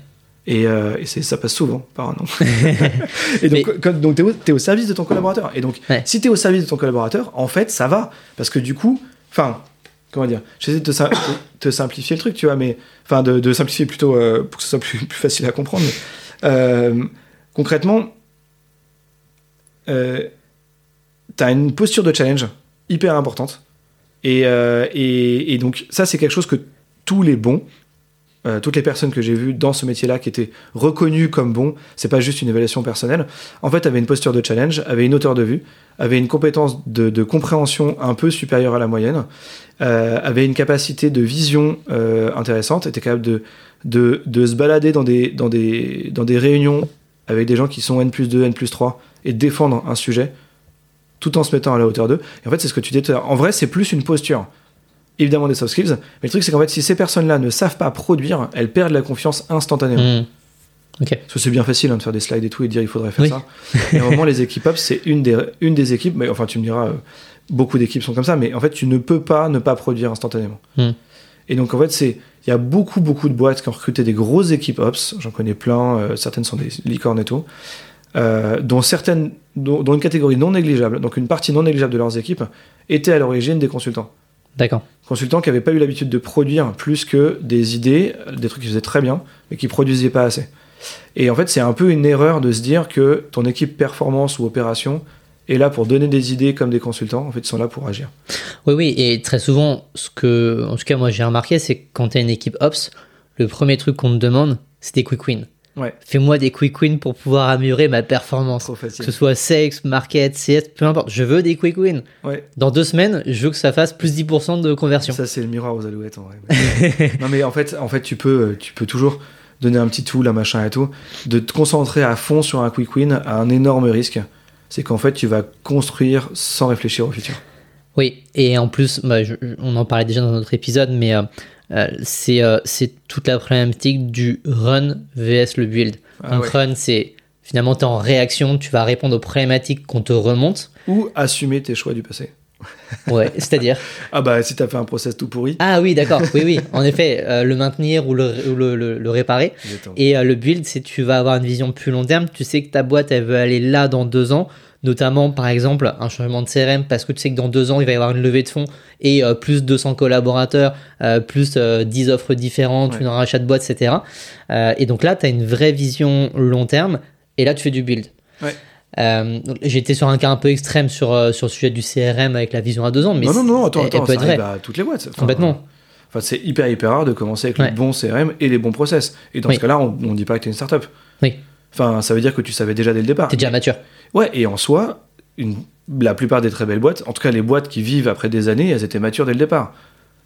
Et, euh, et ça passe souvent par un non. et donc, Mais- quand- donc tu es, au service de ton collaborateur. Et donc, Ouais. si tu es au service de ton collaborateur, en fait, ça va. Parce que du coup, enfin, comment dire, j'essaie de te, sim- te- te simplifier le truc, tu vois, mais enfin, de, simplifier plutôt euh, pour que ce soit plus, facile à comprendre. euh, concrètement, euh, tu as une posture de challenge hyper importante. Et, et donc, ça, c'est quelque chose que tous les bons, euh, toutes les personnes que j'ai vues dans ce métier-là qui étaient reconnues comme bons, c'est pas juste une évaluation personnelle, en fait, avaient une posture de challenge, avaient une hauteur de vue, avaient une compétence de, compréhension un peu supérieure à la moyenne, euh, avaient une capacité de vision euh, intéressante, étaient capables de, se balader dans des, réunions avec des gens qui sont N plus 2, N plus 3 et défendre un sujet tout en se mettant à la hauteur d'eux. Et en fait, c'est ce que tu dis. En vrai, c'est plus une posture. Évidemment des soft skills, mais le truc c'est qu'en fait, si ces personnes-là ne savent pas produire, elles perdent la confiance instantanément. Hmm. Parce que c'est bien facile hein, de faire des slides et tout et de dire il faudrait faire Oui. ça. Et à un moment, les équipes ops, c'est une des, une des équipes, mais enfin, tu me diras, euh, beaucoup d'équipes sont comme ça, mais en fait, tu ne peux pas ne pas produire instantanément. Hmm. Et donc, en fait, c'est. Il y a beaucoup, beaucoup de boîtes qui ont recruté des grosses équipes ops. J'en connais plein. euh, certaines sont des licornes et tout. euh, dont certaines, dont, dont une catégorie non négligeable, donc une partie non négligeable de leurs équipes, était à l'origine des consultants. D'accord. Consultants qui n'avaient pas eu l'habitude de produire plus que des idées, des trucs qu'ils faisaient très bien, mais qui produisaient pas assez. Et en fait, c'est un peu une erreur de se dire que ton équipe performance ou opération est là pour donner des idées comme des consultants. En fait, ils sont là pour agir. Oui, oui, et très souvent, ce que, en tout cas, moi j'ai remarqué, c'est que quand tu as une équipe Ops, le premier truc qu'on te demande, c'est des quick wins. Ouais. Fais-moi des quick wins pour pouvoir améliorer ma performance. Trop Que ce soit sex, market, CS, peu importe. Je veux des quick wins. Ouais. Dans deux semaines, je veux que ça fasse plus 10% de conversion. Ça, c'est le miroir aux alouettes en vrai. Non, mais en fait, en fait tu, peux, tu peux toujours donner un petit tool, un machin et tout, de te concentrer à fond sur un quick win à un énorme risque. C'est qu'en fait, tu vas construire sans réfléchir au futur. Oui, et en plus, bah, je- on en parlait déjà dans notre épisode, mais euh, c'est euh, c'est toute la problématique du run vs le build. Ah Donc ouais. run, c'est finalement tu es en réaction, tu vas répondre aux problématiques qu'on te remonte. Ou assumer tes choix du passé. Ouais, c'est-à-dire. Ah bah, si t'as fait un process tout pourri. Ah oui, d'accord, oui, oui, en effet, euh, le maintenir ou le, ou le, le- le réparer. Et euh, le build, c'est tu vas avoir une vision plus long terme. Tu sais que ta boîte, elle veut aller là dans deux ans. Notamment, par exemple, un changement de CRM parce que tu sais que dans deux ans, il va y avoir une levée de fonds et euh, plus 200 collaborateurs, euh, plus euh, 10 offres différentes, Ouais. une rachat de boîte, etc. Euh, et donc là, tu as une vraie vision long terme et là, tu fais du build. Ouais. Euh, J'étais sur un cas un peu extrême sur, sur le sujet du CRM avec la vision à deux ans, mais non, non, non, attends, elle- elle attends, peut ça être arrive à toutes les boîtes. Enfin, Complètement. Enfin, c'est hyper, hyper rare de commencer avec Ouais. le bon CRM et les bons process. Et dans Oui. ce cas-là, on, on dit pas que t'es une startup. Oui. Enfin, ça veut dire que tu savais déjà dès le départ. T'es déjà mature. Ouais, et en soi, une, la plupart des très belles boîtes, en tout cas les boîtes qui vivent après des années, elles étaient matures dès le départ.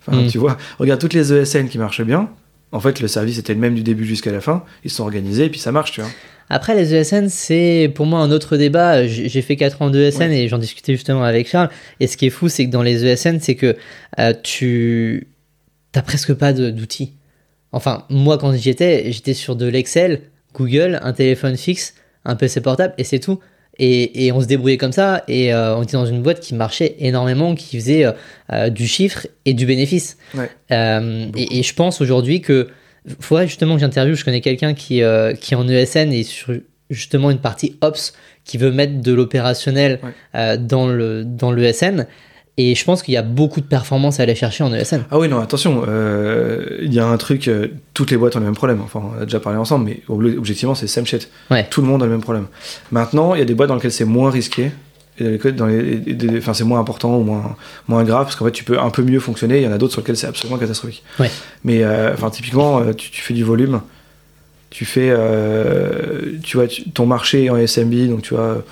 Enfin, Mm. tu vois, regarde toutes les ESN qui marchaient bien. En fait, le service était le même du début jusqu'à la fin. Ils se sont organisés et puis ça marche, tu vois. Après, les ESN, c'est pour moi un autre débat. J'ai fait 4 ans de ESN et j'en discutais justement avec Charles. Et ce qui est fou, c'est que dans les ESN, c'est que euh, tu t'as presque pas d'outils. Enfin, moi, quand j'y étais, j'étais sur de l'Excel, Google, un téléphone fixe, un PC portable et c'est tout. Et, et on se débrouillait comme ça. Et euh, on était dans une boîte qui marchait énormément, qui faisait euh, euh, du chiffre et du bénéfice. Ouais. Euh, et, et je pense aujourd'hui que faudrait justement que j'interviewe. Je connais quelqu'un qui, qui est en ESN et sur justement une partie Ops qui veut mettre de l'opérationnel Ouais. dans le dans l'ESN. Et je pense qu'il y a beaucoup de performances à aller chercher en ESN. Ah oui, non, attention, euh, il y a un truc, euh, toutes les boîtes ont le même problème. Enfin, on a déjà parlé ensemble, mais ob- objectivement, c'est same shit. Ouais. Tout le monde a le même problème. Maintenant, il y a des boîtes dans lesquelles c'est moins risqué. Et dans lesquelles- dans les- et des- enfin, c'est moins important ou moins, moins grave, parce qu'en fait, tu peux un peu mieux fonctionner. Il y en a d'autres sur lesquelles c'est absolument catastrophique. Ouais. Mais, euh, enfin, typiquement, tu, tu fais du volume. Tu fais, tu vois, tu- ton marché en SMB, donc tu vois,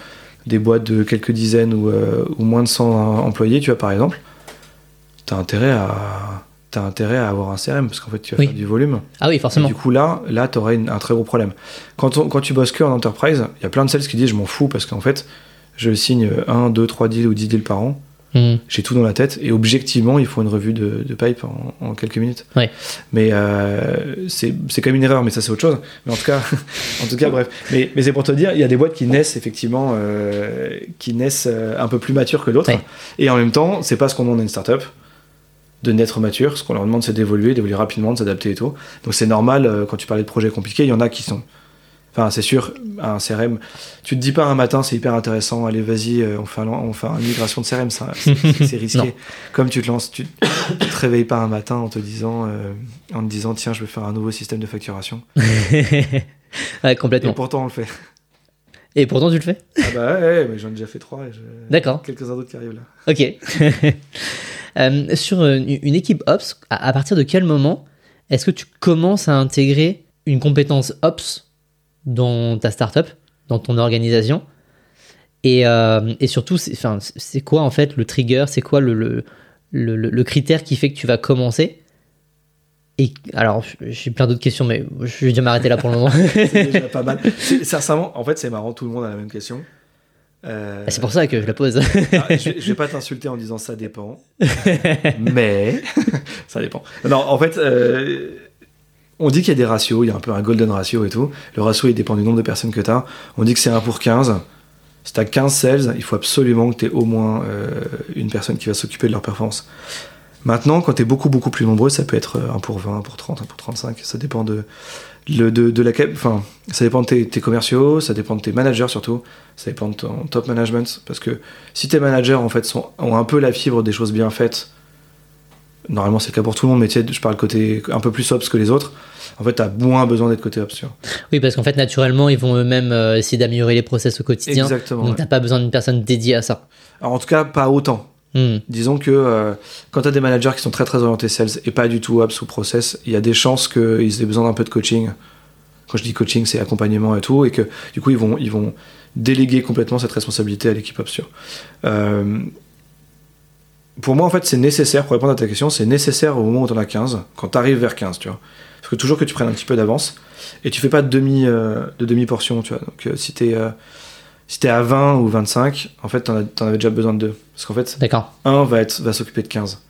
des boîtes de quelques dizaines ou, euh, ou moins de 100 employés, tu vois, par exemple, tu as intérêt à. T'as intérêt à avoir un CRM parce qu'en fait tu vas Oui. faire du volume. Ah oui, Et forcément. du coup là, là tu aurais un très gros problème. Quand, on- quand tu bosses que en enterprise, il y a plein de sales qui disent je m'en fous parce qu'en fait je signe 1, 2, 3 deals ou 10 deals par an. Hmm. J'ai tout dans la tête et objectivement, il faut une revue de, de pipe en, en quelques minutes. Ouais. Mais euh, c'est quand même une erreur, mais ça c'est autre chose. Mais en tout cas, en tout cas, bref. Mais, mais c'est pour te dire, il y a des boîtes qui naissent effectivement, euh, qui naissent euh, un peu plus matures que d'autres. Ouais. Et en même temps, c'est pas ce qu'on demande à une startup de naître mature. Ce qu'on leur demande, c'est d'évoluer, d'évoluer rapidement, de s'adapter et tout. Donc c'est normal. euh, quand tu parlais de projets compliqués, il y en a qui sont Enfin, c'est sûr, un CRM, tu te dis pas un matin, c'est hyper intéressant, allez, vas-y, euh, on fait, un- on fait une migration de CRM, c'est risqué. Comme tu te lances, tu, tu te réveilles pas un matin en te disant, euh, en te disant, tiens, je vais faire un nouveau système de facturation. ouais, Et complètement. pourtant, on le fait. Et pourtant, tu le fais? Ah bah ouais, ouais, mais j'en ai déjà fait trois. D'accord. quelques-uns d'autres qui arrivent là. Ok. Euh, sur une équipe Ops, à, à partir de quel moment est-ce que tu commences à intégrer une compétence Ops? Dans ta startup, dans ton organisation et, euh, et surtout, c'est enfin, quoi en fait le trigger? C'est quoi le, le, le, le- le critère qui fait que tu vas commencer? Et alors, j'ai plein d'autres questions, mais je vais déjà m'arrêter là pour le moment. C'est déjà pas mal. Sincèrement, en fait, c'est marrant, tout le monde a la même question. Euh, c'est pour ça que je la pose. je, vais- je vais pas t'insulter en disant ça dépend, mais ça dépend. Non, en fait, euh, on dit qu'il y a des ratios, il y a un peu un golden ratio et tout. Le ratio, il dépend du nombre de personnes que tu as. On dit que c'est 1 pour 15. Si tu as 15 sales, il faut absolument que tu aies au moins euh, une personne qui va s'occuper de leur performance. Maintenant, quand tu es beaucoup, beaucoup plus nombreux, ça peut être 1 pour 20, 1 pour 30, 1 pour 35. Ça dépend de, le- de, de la, enfin, ça dépend de tes, tes commerciaux, ça dépend de tes managers surtout, ça dépend de ton top management. Parce que si tes managers en fait sont, ont un peu la fibre des choses bien faites, normalement c'est le cas pour tout le monde, mais tu sais, je parle côté un peu plus ops que les autres, en fait tu as moins besoin d'être côté ops. tu vois. oui, parce qu'en fait, naturellement, ils vont eux-mêmes euh, essayer d'améliorer les process au quotidien. Exactement. Donc, ouais. t'as pas besoin d'une personne dédiée à ça. Alors en tout cas, pas autant. Hmm. Disons que euh, quand tu as des managers qui sont très très orientés sales et pas du tout ops ou process, il y a des chances qu'ils aient besoin d'un peu de coaching. Quand je dis coaching, c'est accompagnement et tout, et que du coup ils vont, ils vont déléguer complètement cette responsabilité à l'équipe ops. tu vois. Euh, pour moi, en fait, c'est nécessaire, pour répondre à ta question, c'est nécessaire au moment où tu en as 15, quand tu arrives vers 15, tu vois. Parce que toujours que tu prennes un petit peu d'avance, et tu fais pas de demi, euh, de demi-portion, tu vois. Donc euh, si t'es euh, si t'es à 20 ou 25, en fait, t'en, as- t'en avais déjà besoin de deux. Parce qu'en fait, D'accord. un va, être, va s'occuper de 15.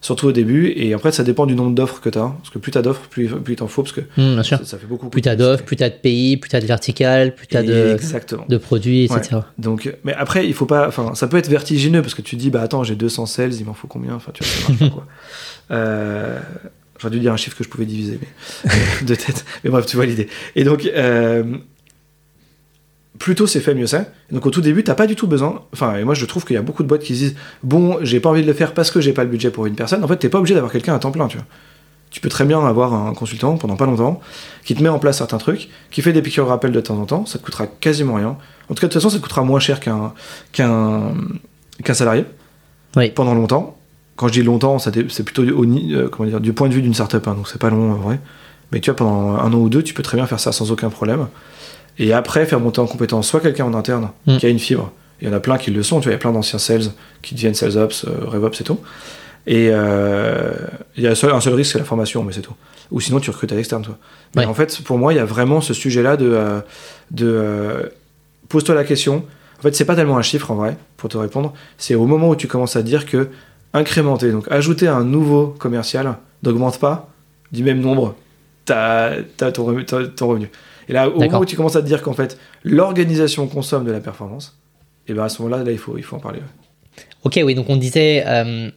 Surtout au début, et après ça dépend du nombre d'offres que tu as. Parce que plus tu as d'offres, plus, plus il t'en faut, parce que bien sûr. ça, ça fait beaucoup. Plus t'as d'offres, plus t'as de pays, plus t'as de verticales, plus de, Exactement. de produits, etc. Donc, mais après, il faut pas. Enfin, ça peut être vertigineux parce que tu dis, bah attends, j'ai 200 sales, il m'en faut combien? Enfin, tu vois, ça marche pas quoi. Euh, J'aurais dû dire un chiffre que je pouvais diviser, mais de tête. Mais bref, tu vois l'idée. Et donc, euh, plus tôt c'est fait, mieux c'est. Donc au tout début, t'as pas du tout besoin. Enfin, et moi je trouve qu'il y a beaucoup de boîtes qui se disent, bon, j'ai pas envie de le faire parce que j'ai pas le budget pour une personne. En fait, t'es pas obligé d'avoir quelqu'un à temps plein, tu vois. Tu peux très bien avoir un consultant pendant pas longtemps qui te met en place certains trucs, qui fait des piqûres rappels de temps en temps. Ça te coûtera quasiment rien. En tout cas, de toute façon, ça te coûtera moins cher qu'un qu'un qu'un salarié Oui. pendant longtemps. Quand je dis longtemps, c'est plutôt au euh, comment dire, du point de vue d'une startup, hein, donc c'est pas long en vrai. Mais tu vois, pendant un an ou deux, tu peux très bien faire ça sans aucun problème. Et après, faire monter en compétence soit quelqu'un en interne Mm. qui a une fibre. Il y en a plein qui le sont, tu vois, il y a plein d'anciens sales qui deviennent sales ops, euh, RevOps et tout. Et euh, il y a un seul, un seul risque, c'est la formation, mais c'est tout. Ou sinon, tu recrutes à l'externe, toi. Mais Ouais. en fait, pour moi, il y a vraiment ce sujet-là de, euh, de euh, pose-toi la question. En fait, c'est pas tellement un chiffre en vrai, pour te répondre. C'est au moment où tu commences à dire que incrémenter, donc ajouter un nouveau commercial, n'augmente pas du même nombre ta, ton, ton revenu. Et là, au moment où tu commences à te dire qu'en fait, l'organisation consomme de la performance, et bien à ce moment-là, là, il faut, il faut en parler. ouais. Ok, oui, donc on disait euh,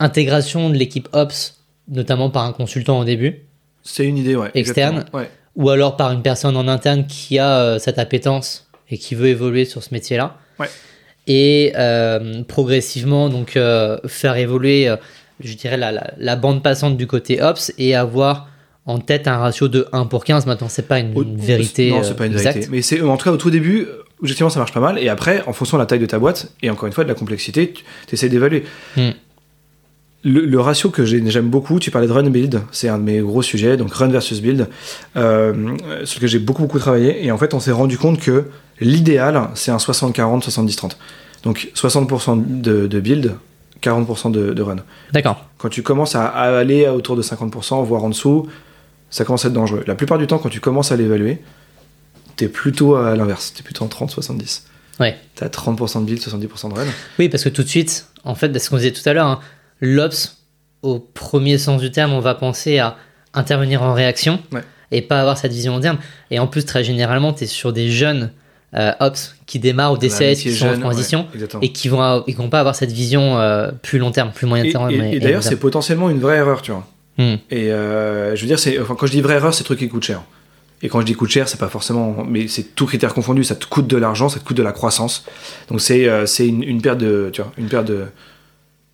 intégration de l'équipe Ops, notamment par un consultant au début, C'est une idée, ouais. Externe. Ouais. ou alors par une personne en interne qui a euh, cette appétence et qui veut évoluer sur ce métier-là. Ouais. Et euh, progressivement, donc, faire évoluer, je dirais, la, la, la bande passante du côté Ops et avoir en tête un ratio de 1 pour 15. Maintenant, c'est pas une, vérité. Non, euh, c'est pas une exacte. vérité. Mais c'est en tout cas au tout début, euh, objectivement, ça marche pas mal. Et après, en fonction de la taille de ta boîte et encore une fois de la complexité, tu essaies d'évaluer. Hmm. Le, le ratio que j'ai- j'aime beaucoup, tu parlais de run build, c'est un de mes gros sujets, donc run versus build, euh, sur lequel j'ai beaucoup beaucoup travaillé. Et en fait, on s'est rendu compte que l'idéal, c'est un 60-40, 70-30. Donc 60% de, de build, 40% de, de run. D'accord. Quand tu commences à, à aller autour de 50%, voire en dessous, ça commence à être dangereux. La plupart du temps, quand tu commences à l'évaluer, t'es plutôt à l'inverse, t'es plutôt en 30-70. Ouais. T'as 30% de build, 70% de run. Oui, parce que tout de suite, en fait, ce qu'on disait tout à l'heure, hein, l'Ops, au premier sens du terme, on va penser à intervenir en réaction Ouais. et pas avoir cette vision long terme. Et en plus, très généralement, tu es sur des jeunes euh, Ops qui démarrent ou des CS qui sont en transition ouais, et qui vont, et qui vont pas avoir cette vision euh, plus long terme, plus moyen Et, terme. et- et- et et d'ailleurs, long c'est potentiellement une vraie erreur, tu vois. Hmm. Et euh, je veux dire, c'est, enfin, quand je dis vraie erreur, c'est truc qui coûte cher. Et quand je dis coûte cher, c'est pas forcément, mais c'est tout critère confondu. Ça te coûte de l'argent, ça te coûte de la croissance. Donc c'est, euh, c'est une, une perte de, tu vois, une perte de.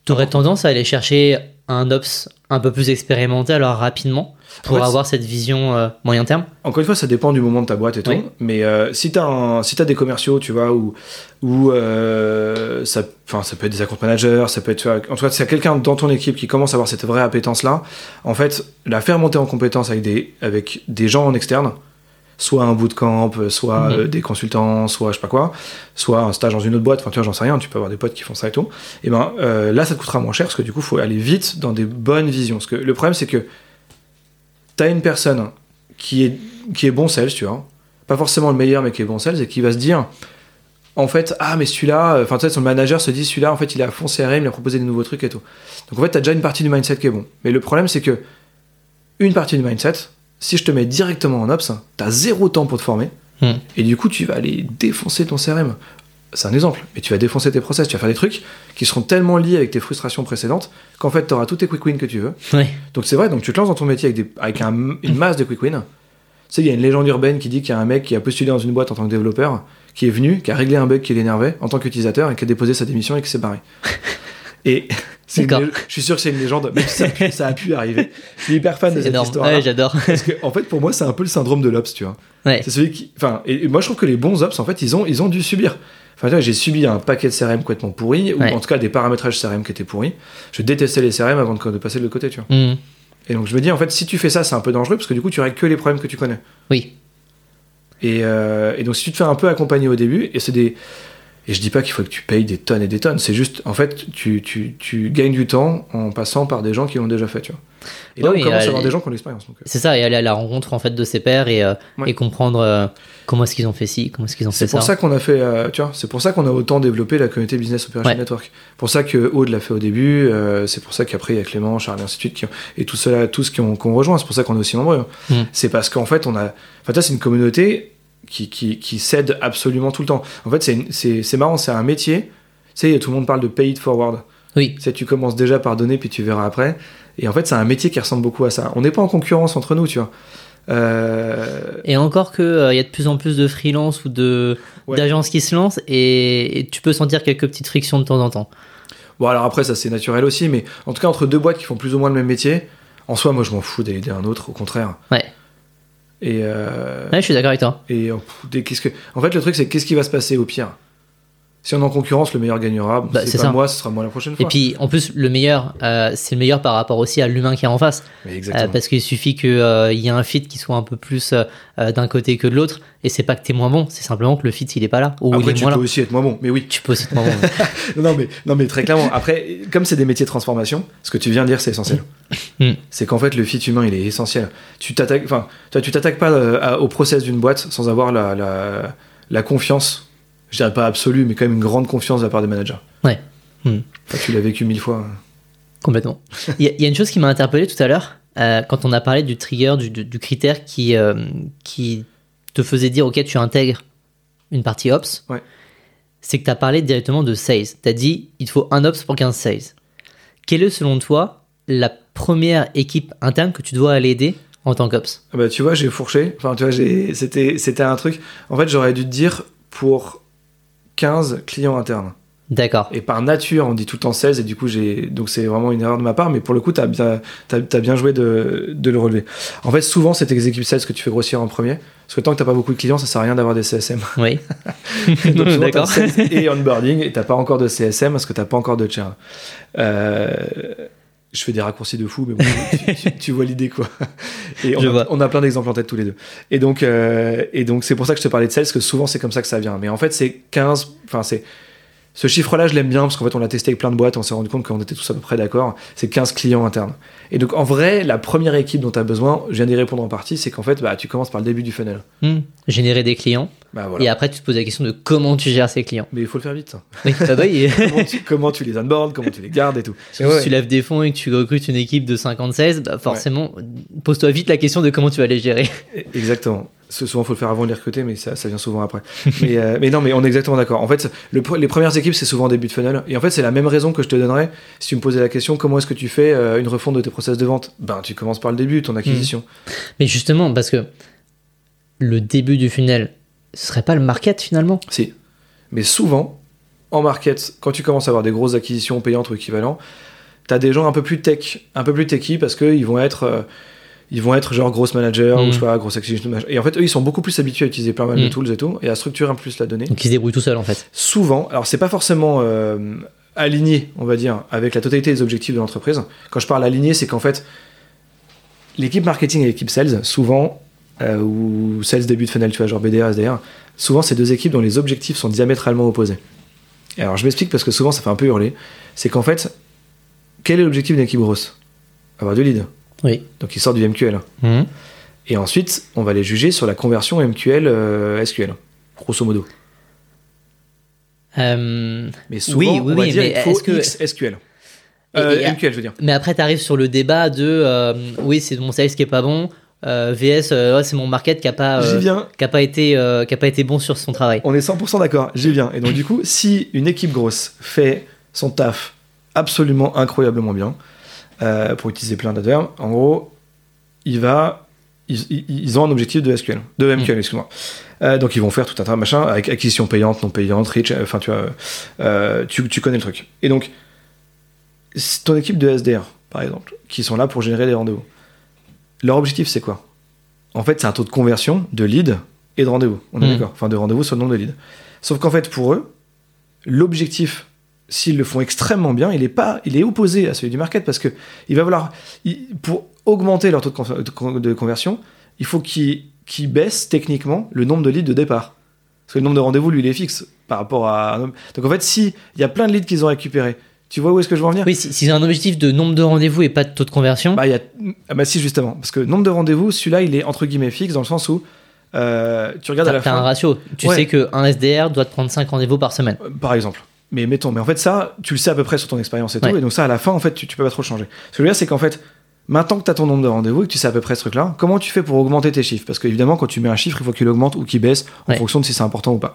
T'aurais tendance à aller chercher un Ops un peu plus expérimenté alors rapidement pour En fait, avoir cette vision euh, moyen terme Encore une fois, ça dépend du moment de ta boîte et tout. Oui. Mais euh, si t'as un, si t'as des commerciaux, tu vois, ou ou euh, ça, peut être des account managers, ça peut être, tu vois, en tout cas, y a quelqu'un dans ton équipe qui commence à avoir cette vraie appétence là, en fait, la faire monter en compétence avec des, avec des gens en externe, soit un bootcamp, soit Mhm. euh, des consultants, soit je sais pas quoi, soit un stage dans une autre boîte. Enfin, tu vois, j'en sais rien. Tu peux avoir des potes qui font ça et tout. Et ben euh, là, ça te coûtera moins cher parce que du coup, faut aller vite dans des bonnes visions. Parce que le problème, c'est que t'as une personne qui est, qui est bon sales, tu vois. Pas forcément le meilleur, mais qui est bon sales, et qui va se dire, en fait, ah, mais celui-là, euh, enfin, tu sais, son manager se dit, celui-là, en fait, il est à fond CRM, il a proposé des nouveaux trucs et tout. Donc, en fait, t'as déjà une partie du mindset qui est bon. Mais le problème, c'est que, une partie du mindset, si je te mets directement en ops, t'as zéro temps pour te former, Hmm. et du coup, tu vas aller défoncer ton CRM. C'est un exemple, mais tu vas défoncer tes process, tu vas faire des trucs qui seront tellement liés avec tes frustrations précédentes qu'en fait, tu auras tous tes quick wins que tu veux. Donc c'est vrai, donc tu te lances dans ton métier avec, des, avec un- une masse de quick wins. Tu sais, il y a une légende urbaine qui dit qu'il y a un mec qui a postulé dans une boîte en tant que développeur, qui est venu, qui a réglé un bug qui l'énervait en tant qu'utilisateur et qui a déposé sa démission et qui s'est barré. Et c'est une je suis sûr que c'est une légende, même si ça, a pu- ça a pu arriver. Je suis hyper fan de C'est cette énorme. histoire. Ouais, j'adore. Parce que, en fait, pour moi, c'est un peu le syndrome de l'ops, tu vois. Ouais. C'est celui qui. Enfin, et, et moi, je trouve que les bons ops, en fait, ils ont, ils ont dû subir. Enfin, j'ai subi un paquet de CRM complètement pourri, ou Ouais. en tout cas des paramétrages CRM qui étaient pourris. Je détestais les CRM avant de, de passer de l'autre côté, tu vois. Hmm. Et donc, je me dis, en fait, si tu fais ça, c'est un peu dangereux, parce que du coup, tu règles que les problèmes que tu connais. Oui. Et, euh, et donc, si tu te fais un peu accompagner au début, et c'est des. Et je dis pas qu'il faut que tu payes des tonnes et des tonnes, c'est juste, en fait, tu, tu, tu gagnes du temps en passant par des gens qui l'ont déjà fait, tu vois. Et là, Oui, on commence euh, à avoir des gens qui ont l'expérience. euh. C'est ça, et aller à la rencontre en fait de ses pairs et, euh, Ouais. et comprendre euh, comment est-ce qu'ils ont fait ci, comment est-ce qu'ils ont fait C'est pour ça. ça qu'on a fait, euh, tu vois, c'est pour ça qu'on a autant développé la communauté Business Operation Ouais. Network. Pour ça que Aude l'a fait au début, c'est pour ça qu'après il y a Clément, Charles et ainsi de suite qui ont- et tout cela, tous qui ont, qui ont rejoint. C'est pour ça qu'on est aussi nombreux. Mm. C'est parce qu'en fait on a, enfin ça c'est une communauté qui, qui, qui cède absolument tout le temps. En fait c'est c'est c'est marrant, c'est un métier. Tu sais, tout le monde parle de pay it forward. Oui, Tu sais, tu commences déjà par donner puis tu verras après. Et en fait c'est un métier qui ressemble beaucoup à ça. On n'est pas en concurrence entre nous, tu vois. Euh, et encore que euh, il y a de plus en plus de freelance ou de Ouais. d'agences qui se lancent et, et tu peux sentir quelques petites frictions de temps en temps. Bon, alors après, ça c'est naturel aussi, mais en tout cas, entre deux boîtes qui font plus ou moins le même métier, en soi, moi je m'en fous d'aider un autre, au contraire. Ouais. Et, euh, Ouais, je suis d'accord avec toi. et euh, qu'est-ce que... en fait, le truc, c'est qu'est-ce qui va se passer au pire? Si on est en concurrence, le meilleur gagnera. Bon, Bah, c'est pas ça. moi, ce sera moi la prochaine fois. Et puis en plus le meilleur, euh, c'est le meilleur par rapport aussi à l'humain qui est en face. Euh, parce qu'il suffit qu'il y ait un fit qui soit un peu plus euh, euh, d'un côté que de l'autre. Et c'est pas que t'es moins bon, c'est simplement que le fit il est pas là. Ou il est tu moins peux là. aussi être moins bon, mais oui. Tu peux aussi être moins bon. non, mais, non, mais très clairement. Après, comme c'est des métiers de transformation, ce que tu viens de dire, c'est essentiel. Mm. C'est qu'en fait, le fit humain, il est essentiel. Tu t'attaques, enfin, tu t'attaques pas euh, au process d'une boîte sans avoir la, la, la confiance, je dirais pas absolue, mais quand même une grande confiance de la part des managers. Ouais. Mm. Enfin, tu l'as vécu mille fois. Complètement. Il y, a- il y a une chose qui m'a interpellé tout à l'heure, euh, quand on a parlé du trigger, du, du- du critère qui, euh, qui te faisait dire, OK, tu intègres une partie Ops. Ouais. C'est que tu as parlé directement de sales. Tu as dit, il faut un Ops pour 15 sales. Quelle est, selon toi, la première équipe interne que tu dois aller aider en tant qu'Ops? Ah Bah, tu vois, j'ai fourché. Enfin, tu vois, c'était un truc. En fait, j'aurais dû te dire pour 15 clients internes. D'accord. Et par nature, on dit tout le temps 16, et du coup, j'ai. Donc, c'est vraiment une erreur de ma part, mais pour le coup, t'as bien, t'as, t'as bien joué de, de le relever. En fait, souvent, c'est tes équipes sales que tu fais grossir en premier. Parce que tant que t'as pas beaucoup de clients, ça sert à rien d'avoir des CSM. Oui. Donc, D'accord. et onboarding, et t'as pas encore de CSM parce que t'as pas encore de churn. Euh, Je fais des raccourcis de fou, mais bon, tu, vois l'idée, quoi. Et on, Je a, vois. on a plein d'exemples en tête tous les deux. Et donc, euh, et donc c'est pour ça que je te parlais de sales, parce que souvent, c'est comme ça que ça vient. Mais en fait, c'est 15. Enfin, c'est. Ce chiffre-là, je l'aime bien parce qu'en fait, on l'a testé avec plein de boîtes, on s'est rendu compte qu'on était tous à peu près d'accord. C'est 15 clients internes. Et donc, en vrai, la première équipe dont tu as besoin, je viens d'y répondre en partie, c'est qu'en fait, bah, tu commences par le début du funnel. Hmm. Générer des clients. Bah, voilà. Et après, tu te poses la question de comment tu gères ces clients. Mais il faut le faire vite. ça. Oui, oui. comment, tu, comment tu les onboards, comment tu les gardes et tout. Si ouais, tu lèves des fonds et que tu recrutes une équipe de 56, bah forcément, pose-toi vite la question de comment tu vas les gérer. Exactement. Souvent, il faut le faire avant de les recruter, mais ça, ça vient souvent après. mais, euh, mais non, mais on est exactement d'accord. En fait, le les premières équipes, c'est souvent début de funnel. Et en fait, c'est la même raison que je te donnerais si tu me posais la question comment est-ce que tu fais euh, une refonte de tes process de vente? Ben, tu commences par le début, ton acquisition. Mais justement, parce que le début du funnel, ce serait pas le market finalement Si. Mais souvent, en market, quand tu commences à avoir des grosses acquisitions payantes ou équivalents, tu as des gens un peu plus tech, un peu plus techy parce qu'ils vont être. euh, ils vont être genre gross manager Mm. ou je sais pas, grosse acquisition. Et en fait, eux, ils sont beaucoup plus habitués à utiliser mal de Mm. tools et tout, et à structurer un peu plus la donnée. Donc ils se débrouillent tout seuls en fait. souvent, alors c'est pas forcément euh, aligné, on va dire, avec la totalité des objectifs de l'entreprise. Quand je parle aligné, c'est qu'en fait, l'équipe marketing et l'équipe sales, souvent, euh, ou sales début de funnel, tu vois, genre BDR, SDR, souvent c'est deux équipes dont les objectifs sont diamétralement opposés. Et alors je m'explique parce que souvent ça fait un peu hurler. C'est qu'en fait, quel est l'objectif d'une équipe grosse? Avoir du lead. Oui. Donc ils sortent du MQL. Mhm. Et ensuite, on va les juger sur la conversion MQL euh, SQL, grosso modo. Euh, Mais souvent, Oui, oui, on va oui, dire mais il faut est-ce que- X SQL. Et- Euh, et- MQL, je veux dire. Mais après, tu arrives sur le débat de euh, oui, c'est mon sales qui est pas bon, euh, VS, euh, ouais, c'est mon market qui a pas, euh, qui a pas été, qui a pas été bon sur son travail. On est 100% d'accord, j'y viens. Et donc, du coup, si une équipe grosse fait son taf absolument incroyablement bien, pour utiliser plein d'adverbes, en gros, il va. Ils, ont un objectif de SQL, de MQL, Mm. excuse-moi. Donc ils vont faire tout un tas de machin avec acquisition payante, non payante, rich, enfin tu vois, tu, tu connais le truc. Et donc, ton équipe de SDR, par exemple, qui sont là pour générer des rendez-vous, leur objectif c'est quoi? En fait, c'est un taux de conversion de lead et de rendez-vous. On est Mm. d'accord Enfin, de rendez-vous sur le nombre de leads. Sauf qu'en fait, pour eux, l'objectif, s'ils le font extrêmement bien, il est pas, il est opposé à celui du market parce que il va falloir, il- pour augmenter leur taux de, con- de con- de conversion, il faut qu'ils baissent techniquement le nombre de leads de départ. Parce que le nombre de rendez-vous, lui, il est fixe par rapport à un homme. Donc en fait, si il y a plein de leads qu'ils ont récupérés, tu vois où est-ce que je veux en venir Oui, si, si c'est un objectif de nombre de rendez-vous et pas de taux de conversion, bah, y a... ah bah si, justement. Parce que nombre de rendez-vous, celui-là, il est entre guillemets fixe dans le sens où euh, tu regardes à la t'as un fin. ratio. Tu Ouais. sais qu'un SDR doit te prendre 5 rendez-vous par semaine. Euh, Par exemple. Mais mettons, mais en fait, ça, tu le sais à peu près sur ton expérience et tout. Et donc, ça, à la fin, en fait, tu, tu peux pas trop le changer. Ce que je veux dire, c'est qu'en fait, maintenant que tu as ton nombre de rendez-vous et que tu sais à peu près ce truc-là, comment tu fais pour augmenter tes chiffres? Parce qu'évidemment, quand tu mets un chiffre, il faut qu'il augmente ou qu'il baisse en Ouais. fonction de si c'est important ou pas.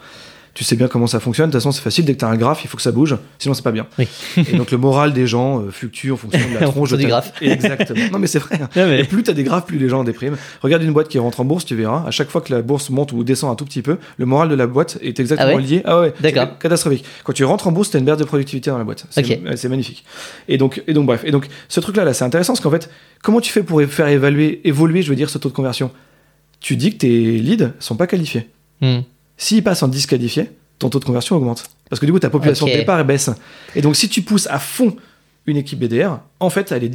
Tu sais bien comment ça fonctionne. De toute façon, c'est facile. Dès que tu as un graphe, il faut que ça bouge. Sinon, c'est pas bien. Oui. et donc, le moral des gens euh, fluctue en fonction de la tronche fonction de du ta- graphe. Exactement. Non, mais c'est vrai. hein. Et plus tu as des graphes, plus les gens dépriment. Regarde une boîte qui rentre en bourse, tu verras. À chaque fois que la bourse monte ou descend un tout petit peu, le moral de la boîte est exactement Ah ouais lié. Ah ouais, D'accord. catastrophique. Quand tu rentres en bourse, tu as une baisse de productivité dans la boîte. C'est magnifique. Et donc, et donc, bref. Et donc, ce truc-là, là, c'est intéressant parce qu'en fait, comment tu fais pour faire évaluer, évoluer, je veux dire, ce taux de conversion? Tu dis que tes leads sont pas qualifiés. Hmm. S'ils passent en disqualifié, ton taux de conversion augmente. Parce que du coup, ta population de départ baisse. Et donc, si tu pousses à fond une équipe BDR, en fait, elle est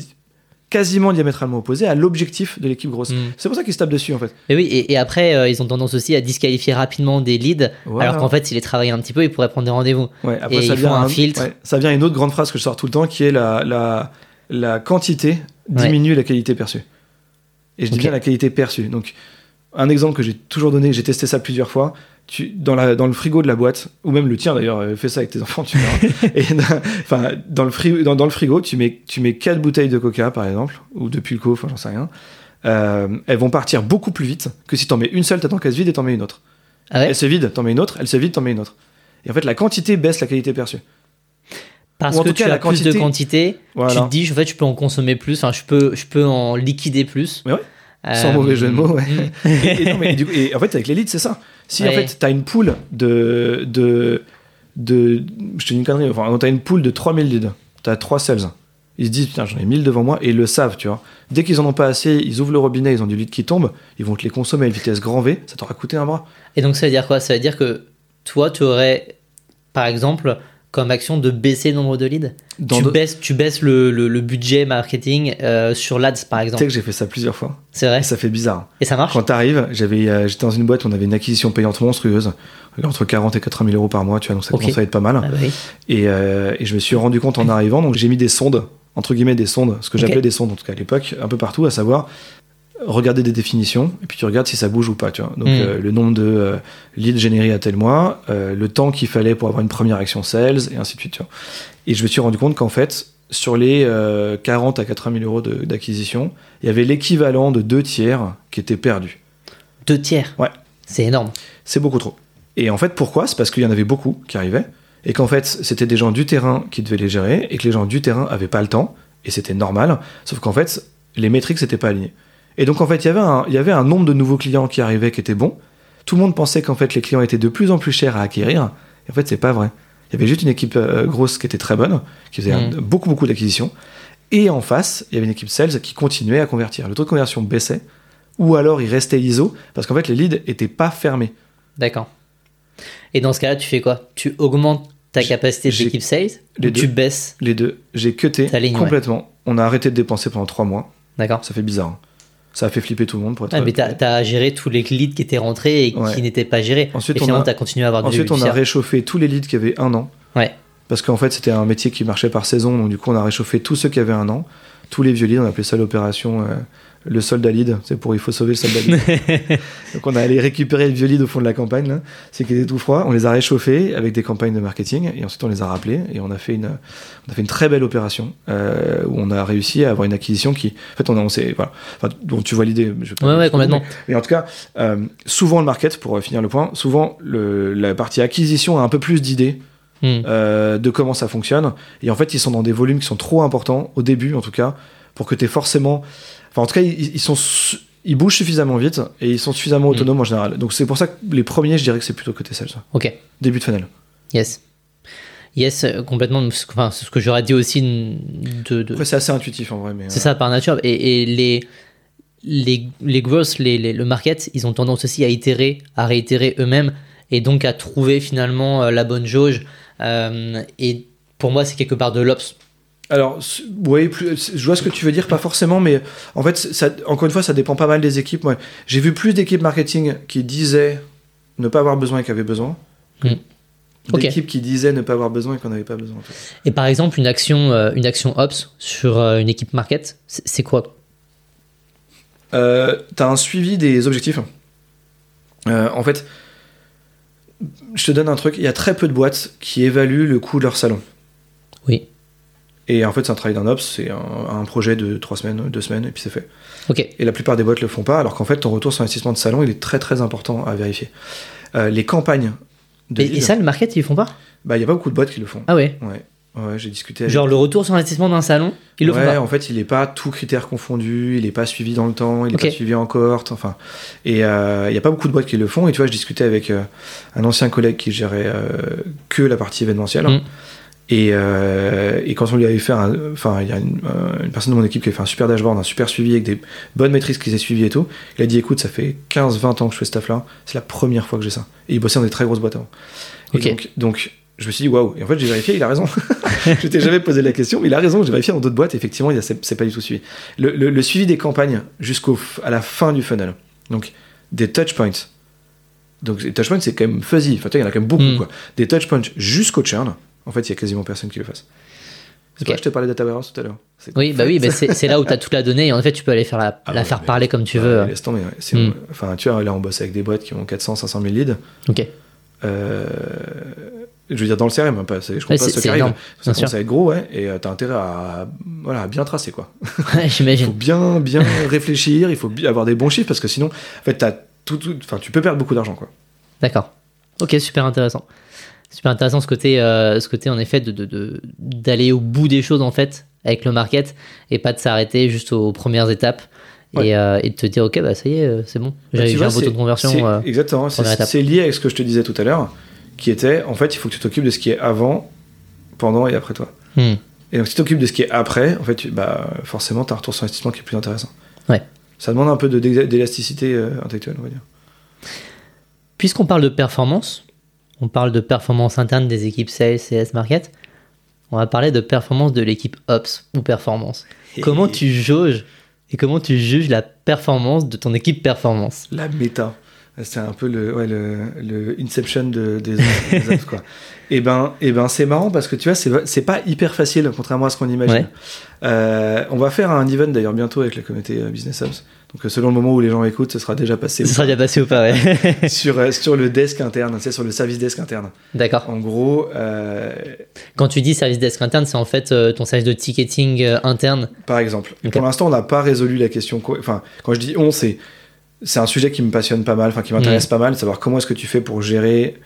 quasiment diamétralement opposée à l'objectif de l'équipe grosse. Hmm. C'est pour ça qu'ils se tapent dessus, en fait. Mais oui, et, et après, euh, ils ont tendance aussi à disqualifier rapidement des leads, Voilà. alors qu'en fait, s'ils les travaillent un petit peu, ils pourraient prendre des rendez-vous. Ouais, après, Et ça ils vient font un un- filtre. ouais, ça vient à une autre grande phrase que je sors tout le temps, qui est la, la, la quantité diminue la qualité perçue. Et je dis bien la qualité perçue. Donc, un exemple que j'ai toujours donné, j'ai testé ça plusieurs fois. Tu, dans, la, dans le frigo de la boîte, ou même le tien d'ailleurs, euh, fais ça avec tes enfants, tu verras. Et dans, enfin, dans, le frigo, dans, dans le frigo, tu mets, tu mets 4 bouteilles de coca par exemple, ou de Pulco, enfin j'en sais rien. Euh, elles vont partir beaucoup plus vite que si t'en mets une seule, t'attends qu'elle se vide et t'en mets une autre. Ah ouais Elle se vide, t'en mets une autre, elle se vide, t'en mets une autre. Et en fait, la quantité baisse la qualité perçue. Parce que tout tu cas, as la plus de quantité- quantité, tu te dis, en fait, je peux en consommer plus, enfin, je peux, je peux en liquider plus. Mais ouais. Euh, Sans mauvais jeu de mots, ouais. hmm. et, et non, mais du coup- et en fait, avec les leads, c'est ça. Si en fait, t'as une pool de, de, de. Je te dis une connerie, enfin, t'as une pool de 3000 leads, t'as 3 sales. Ils se disent, putain, j'en ai 1000 devant moi, et ils le savent, tu vois. Dès qu'ils en ont pas assez, ils ouvrent le robinet, ils ont du lead qui tombe, ils vont te les consommer à une vitesse grand V, ça t'aura coûté un bras. Et donc, ça veut dire quoi? Ça veut dire que toi, tu aurais, par exemple, comme action de baisser le nombre de leads Dans tu, de- baisses, tu baisses le, le- le budget marketing euh, sur l'ADS, par Tu sais exemple. que j'ai fait ça plusieurs fois, C'est vrai et ça fait bizarre. Et ça marche Quand t'arrives, j'avais, euh, j'étais dans une boîte, on avait une acquisition payante monstrueuse, entre 40 et 80 000 euros par mois, tu vois, donc ça Ok. commence à être pas mal. Ah bah oui. Et, euh, et je me suis rendu compte en arrivant, donc j'ai mis des sondes, entre guillemets des sondes, ce que j'appelais des sondes en tout cas à l'époque, un peu partout, à savoir regarder des définitions et puis tu regardes si ça bouge ou pas. Tu vois. Donc Mm. euh, le nombre de euh, leads générés à tel mois, euh, le temps qu'il fallait pour avoir une première action sales et ainsi de suite. tu vois. Et je me suis rendu compte qu'en fait, sur les euh, 40 à 80 000 euros d'acquisition, il y avait l'équivalent de deux tiers qui étaient perdus. Deux tiers. Ouais. C'est énorme. C'est beaucoup trop. Et en fait, pourquoi? C'est parce qu'il y en avait beaucoup qui arrivaient, et qu'en fait, c'était des gens du terrain qui devaient les gérer, et que les gens du terrain avaient pas le temps, et c'était normal, sauf qu'en fait, les métriques n'étaient pas alignées. Et donc, en fait, il y avait un- il y avait un nombre de nouveaux clients qui arrivaient qui étaient bons. Tout le monde pensait qu'en fait, les clients étaient de plus en plus chers à acquérir, et en fait, c'est pas vrai. Il y avait juste une équipe euh, grosse qui était très bonne, qui faisait Mm. un- beaucoup, beaucoup d'acquisitions, et en face, il y avait une équipe sales qui continuait à convertir. Le taux de conversion baissait, ou alors il restait ISO, parce qu'en fait, les leads étaient pas fermés. D'accord. Et dans ce cas-là, tu fais quoi? Tu augmentes ta capacité d'équipe sales les ou tu deux. baisses Les deux, j'ai cuté ouais. complètement. On a arrêté de dépenser pendant trois mois. D'accord. Ça fait bizarre. hein. Ça a fait flipper tout le monde pour être. Ah, mais t'as as géré tous les leads qui étaient rentrés et Ouais. qui n'étaient pas gérés. Ensuite, et on a- t'as continué à avoir du Ensuite, du on a réchauffé tous les leads qui avaient un an. Ouais. Parce qu'en fait, c'était un métier qui marchait par saison. Donc, du coup, on a réchauffé tous ceux qui avaient un an. Tous les vieux leads, on appelait ça l'opération euh, le soldat lead. C'est pour il faut sauver le soldat lead. donc, on a allé récupérer le vieux lead au fond de la campagne. là. C'est qui était tout froid. On les a réchauffés avec des campagnes de marketing. Et ensuite, on les a rappelés. Et on a fait une, on a fait une très belle opération euh, où on a réussi à avoir une acquisition qui. En fait, on a. On s'est- voilà. Enfin, donc, tu vois l'idée. je Ouais, complètement. mais- en tout cas, euh, souvent le market, pour finir le point, souvent le, la partie acquisition a un peu plus d'idées Hmm. euh, de comment ça fonctionne. Et en fait, ils sont dans des volumes qui sont trop importants, au début en tout cas, pour que tu aies forcément. Enfin, en tout cas, ils, ils sont. su- Ils bougent suffisamment vite et ils sont suffisamment Mm. autonomes en général. Donc c'est pour ça que les premiers, je dirais que c'est plutôt côté sales. Ok. Début de funnel. Yes. Yes, euh, complètement. Enfin, c'est ce que j'aurais dit aussi de. de- Après, c'est assez intuitif en vrai. mais C'est euh, ça par nature. Et, et les, les, les growth, les, les- le market, ils ont tendance aussi à itérer, à réitérer eux-mêmes et donc à trouver finalement euh, la bonne jauge. Euh, et pour moi, c'est quelque part de l'ops. Alors, oui, je vois ce que tu veux dire, pas forcément, mais en fait, ça, encore une fois, ça dépend pas mal des équipes. Moi, j'ai vu plus d'équipes marketing qui disaient ne pas avoir besoin et qui avaient besoin. Ok. D'équipes qui disaient ne pas avoir besoin et qu'on n'avait pas besoin. en fait. Et par exemple, une action, euh, une action ops sur euh, une équipe market, c'est c'est quoi? Euh, T'as un suivi des objectifs. Euh, en fait, je te donne un truc. Il y a très peu de boîtes qui évaluent le coût de leur salon. Et en fait, c'est un travail d'un ops, c'est un, un projet de 3 semaines, 2 semaines, et puis c'est fait. Ok. Et la plupart des boîtes le font pas, alors qu'en fait, ton retour sur investissement de salon, il est très très important à vérifier. Euh, les campagnes de Et, lead, et ça, le market, ils font pas? Bah, il y a pas beaucoup de boîtes qui le font. Ah ouais? Ouais, ouais j'ai discuté avec... Genre le retour sur investissement d'un salon, ils le font pas? en fait, il est pas tout critère confondu, il est pas suivi dans le temps, il est Ok. pas suivi en cohorte, enfin. Et euh, il y a pas beaucoup de boîtes qui le font. Et tu vois, je discutais avec euh, un ancien collègue qui gérait euh, que la partie événementielle. Mm. Et, euh, et quand on lui avait fait un, enfin, il y a une, euh, une personne de mon équipe qui a fait un super dashboard, un super suivi avec des bonnes maîtrises qui s'est suivi et tout. Il a dit, écoute, ça fait 15-20 ans que je fais ce taf là, c'est la première fois que j'ai ça. Et il bossait dans des très grosses boîtes avant. Et donc, donc, je me suis dit, waouh. Et en fait, j'ai vérifié, il a raison. je t'ai jamais posé la question, mais il a raison. J'ai vérifié dans d'autres boîtes, effectivement, c'est pas du tout suivi. Le, le- le suivi des campagnes jusqu'au à la fin du funnel. Donc, des touch points. Donc, les touch points, c'est quand même fuzzy. Enfin, tu vois, il y en a quand même beaucoup, Mm. quoi. Des touch points jusqu'au churn. En fait, il y a quasiment personne qui le fasse. C'est Ok. pour ça que je te parlais de data warehouse tout à l'heure. Oui, bah oui, bah c'est là où tu as toute la donnée et en fait tu peux aller faire la, Ah la ouais, faire parler comme tu Ouais, veux. laisse tomber, ouais. C'est- Mm. Enfin, tu vois, là, on bosse avec des boîtes qui ont 400, 500 000 leads. Ok. Euh, je veux dire dans le CRM, hein, pas, je compte Ouais, pas c'est- ceux qui énorme, Ça commence à être gros, ouais, et euh, t'as intérêt à, voilà, à bien tracer, quoi. Ouais, Il faut J'imagine. bien, bien réfléchir, il faut avoir des bons chiffres, parce que sinon, en fait, t'as tout, tout- tu peux perdre beaucoup d'argent, quoi. D'accord. Ok, super intéressant. Super intéressant ce côté, euh, ce côté en effet de de- de- d'aller au bout des choses en fait avec le market et pas de s'arrêter juste aux premières étapes Ouais. et, euh, et de te dire ok bah ça y est euh, c'est bon Bah, j'ai tu j'ai vois, un beau taux de conversion. c'est- euh, exactement, c'est lié avec ce que je te disais tout à l'heure, qui était, en fait, il faut que tu t'occupes de ce qui est avant, pendant et après toi. hmm. Et donc, si tu t'occupes de ce qui est après, en fait, tu- bah, forcément, t'as un retour sur investissement qui est plus intéressant. Ouais. Ça demande un peu de- d'élasticité intellectuelle, on va dire. Puisqu'on parle de performance, on parle de performance interne des équipes sales, CS, market. On va parler de performance de l'équipe ops ou performance. Comment tu jauges et comment tu juges la performance de ton équipe performance? La méta. C'est un peu le, ouais, le, le Inception de, des, des ops, quoi. Et ben, et ben c'est marrant parce que tu vois, c'est pas hyper facile, contrairement à ce qu'on imagine. Ouais. Euh, on va faire un event d'ailleurs bientôt avec la communauté euh, Business Ops. Donc euh, selon le moment où les gens écoutent, ce sera déjà passé Ça sera déjà passé ou pas, ouais. sur, sur le desk interne, tu sais, sur le service desk interne. D'accord. En gros, euh, Quand tu dis service desk interne, c'est en fait euh, ton service de ticketing interne. par exemple, Ok. pour l'instant, on n'a pas résolu la question. Enfin, quand je dis on, c'est c'est un sujet qui me passionne pas mal, enfin qui m'intéresse pas mal, de savoir comment est-ce que tu fais pour gérer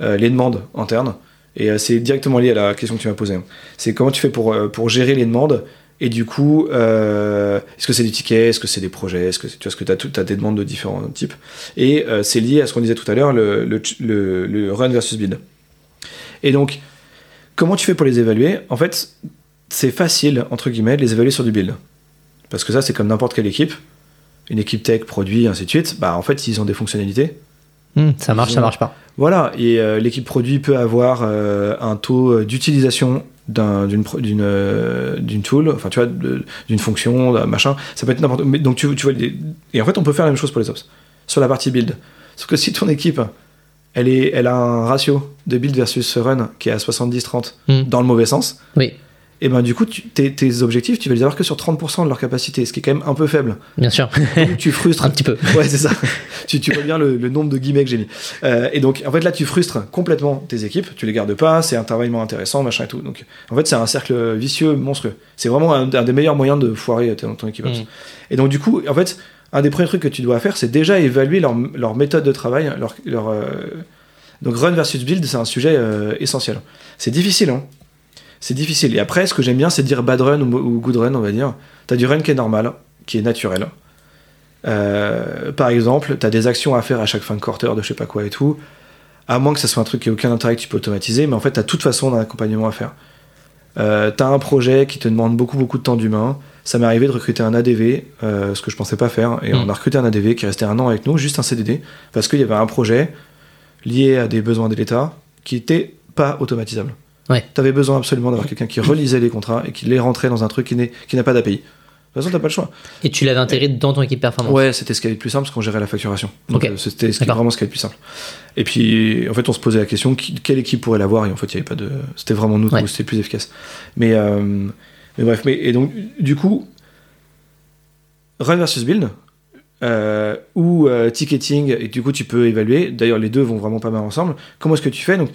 les demandes internes. Et euh, c'est directement lié à la question que tu m'as posée. C'est comment tu fais pour, euh, pour gérer les demandes. Et du coup, euh, est-ce que c'est des tickets, est-ce que c'est des projets, est-ce que tu as, des demandes de différents types. Et c'est lié à ce qu'on disait tout à l'heure, le, run versus build. Et donc, comment tu fais pour les évaluer? En fait, c'est facile, entre guillemets, de les évaluer sur du build. Parce que ça, c'est comme n'importe quelle équipe. Une équipe tech, produit, ainsi de suite. Bah, en fait, s'ils ont des fonctionnalités, Hmm, ça marche, ça marche pas. voilà, et euh, l'équipe produit peut avoir euh, un taux euh, d'utilisation d'un- d'une pro- d'une euh, d'une tool, enfin tu vois, d'une fonction, d'un machin. Ça peut être n'importe. mais Donc tu, tu vois, les- et en fait on peut faire la même chose pour les ops sur la partie build. Sauf que si ton équipe, elle est, elle a un ratio de build versus run qui est à 70-30 Hmm. dans le mauvais sens, Oui, et ben du coup tu- tes, tes objectifs tu vas les avoir que sur 30% de leur capacité, ce qui est quand même un peu faible. bien sûr. Donc tu frustres Un petit peu. Ouais, c'est ça. tu, tu vois bien le, le nombre de guillemets que j'ai mis. Euh, et donc, en fait, là, tu frustres complètement tes équipes. Tu les gardes pas. C'est un travail moins intéressant, machin et tout. Donc, en fait, c'est un cercle vicieux monstrueux. C'est vraiment un, un des meilleurs moyens de foirer ton, ton équipe. Mm. Et donc, du coup, en fait, un des premiers trucs que tu dois faire, c'est déjà évaluer leur, leur méthode de travail. Leur, leur, euh, Donc, run versus build, c'est un sujet euh, essentiel. C'est difficile, hein. C'est difficile. Et après, ce que j'aime bien, c'est dire bad run ou, good run, on va dire. T'as du run qui est normal, qui est naturel. Euh, par exemple, tu as des actions à faire à chaque fin de quarter de je sais pas quoi et tout. À moins que ça soit un truc qui ait aucun intérêt que tu peux automatiser, mais en fait, tu as toute façon d'un accompagnement à faire. Euh, tu as un projet qui te demande beaucoup, beaucoup de temps d'humain. Ça m'est arrivé de recruter un ADV, euh, ce que je pensais pas faire, et Mm. on a recruté un ADV qui est resté un an avec nous, juste un CDD, parce qu'il y avait un projet lié à des besoins de l'État qui était pas automatisable. Ouais. Tu avais besoin absolument d'avoir quelqu'un qui relisait les contrats et qui les rentrait dans un truc qui n'a pas d'API. De toute façon, t'as pas le choix. Et tu l'avais intégré dans ton équipe performance. Ouais, c'était ce qui allait être plus simple parce qu'on gérait la facturation. Donc euh, c'était ce qui vraiment ce qui allait être plus simple. Et puis en fait, on se posait la question qui- quelle équipe pourrait l'avoir et en fait, il y avait pas de. C'était vraiment nous Ouais. c'était plus efficace. Mais euh, mais bref, mais et donc du coup, run versus build. euh, ou euh, ticketing et du coup tu peux évaluer d'ailleurs les deux vont vraiment pas mal ensemble comment est-ce que tu fais? Donc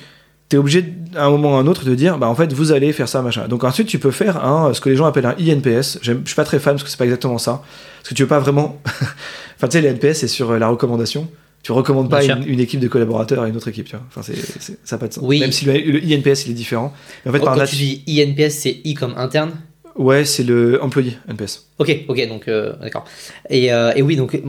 tu es obligé à un moment ou à un autre de dire bah en fait vous allez faire ça machin. Donc ensuite tu peux faire un ce que les gens appellent un INPS J'aime- je suis pas très fan parce que c'est pas exactement ça. Parce que tu veux pas vraiment enfin tu sais les NPS c'est sur euh, la recommandation. Tu recommandes pas une, équipe de collaborateurs à une autre équipe tu vois. Enfin c'est, c'est- ça n'a pas de sens. Oui. même si le, le INPS il est différent. Mais en fait par quand là tu dis INPS, c'est I comme interne? ouais c'est le employé NPS Ok, ok, donc euh, d'accord. Et, euh, et oui, donc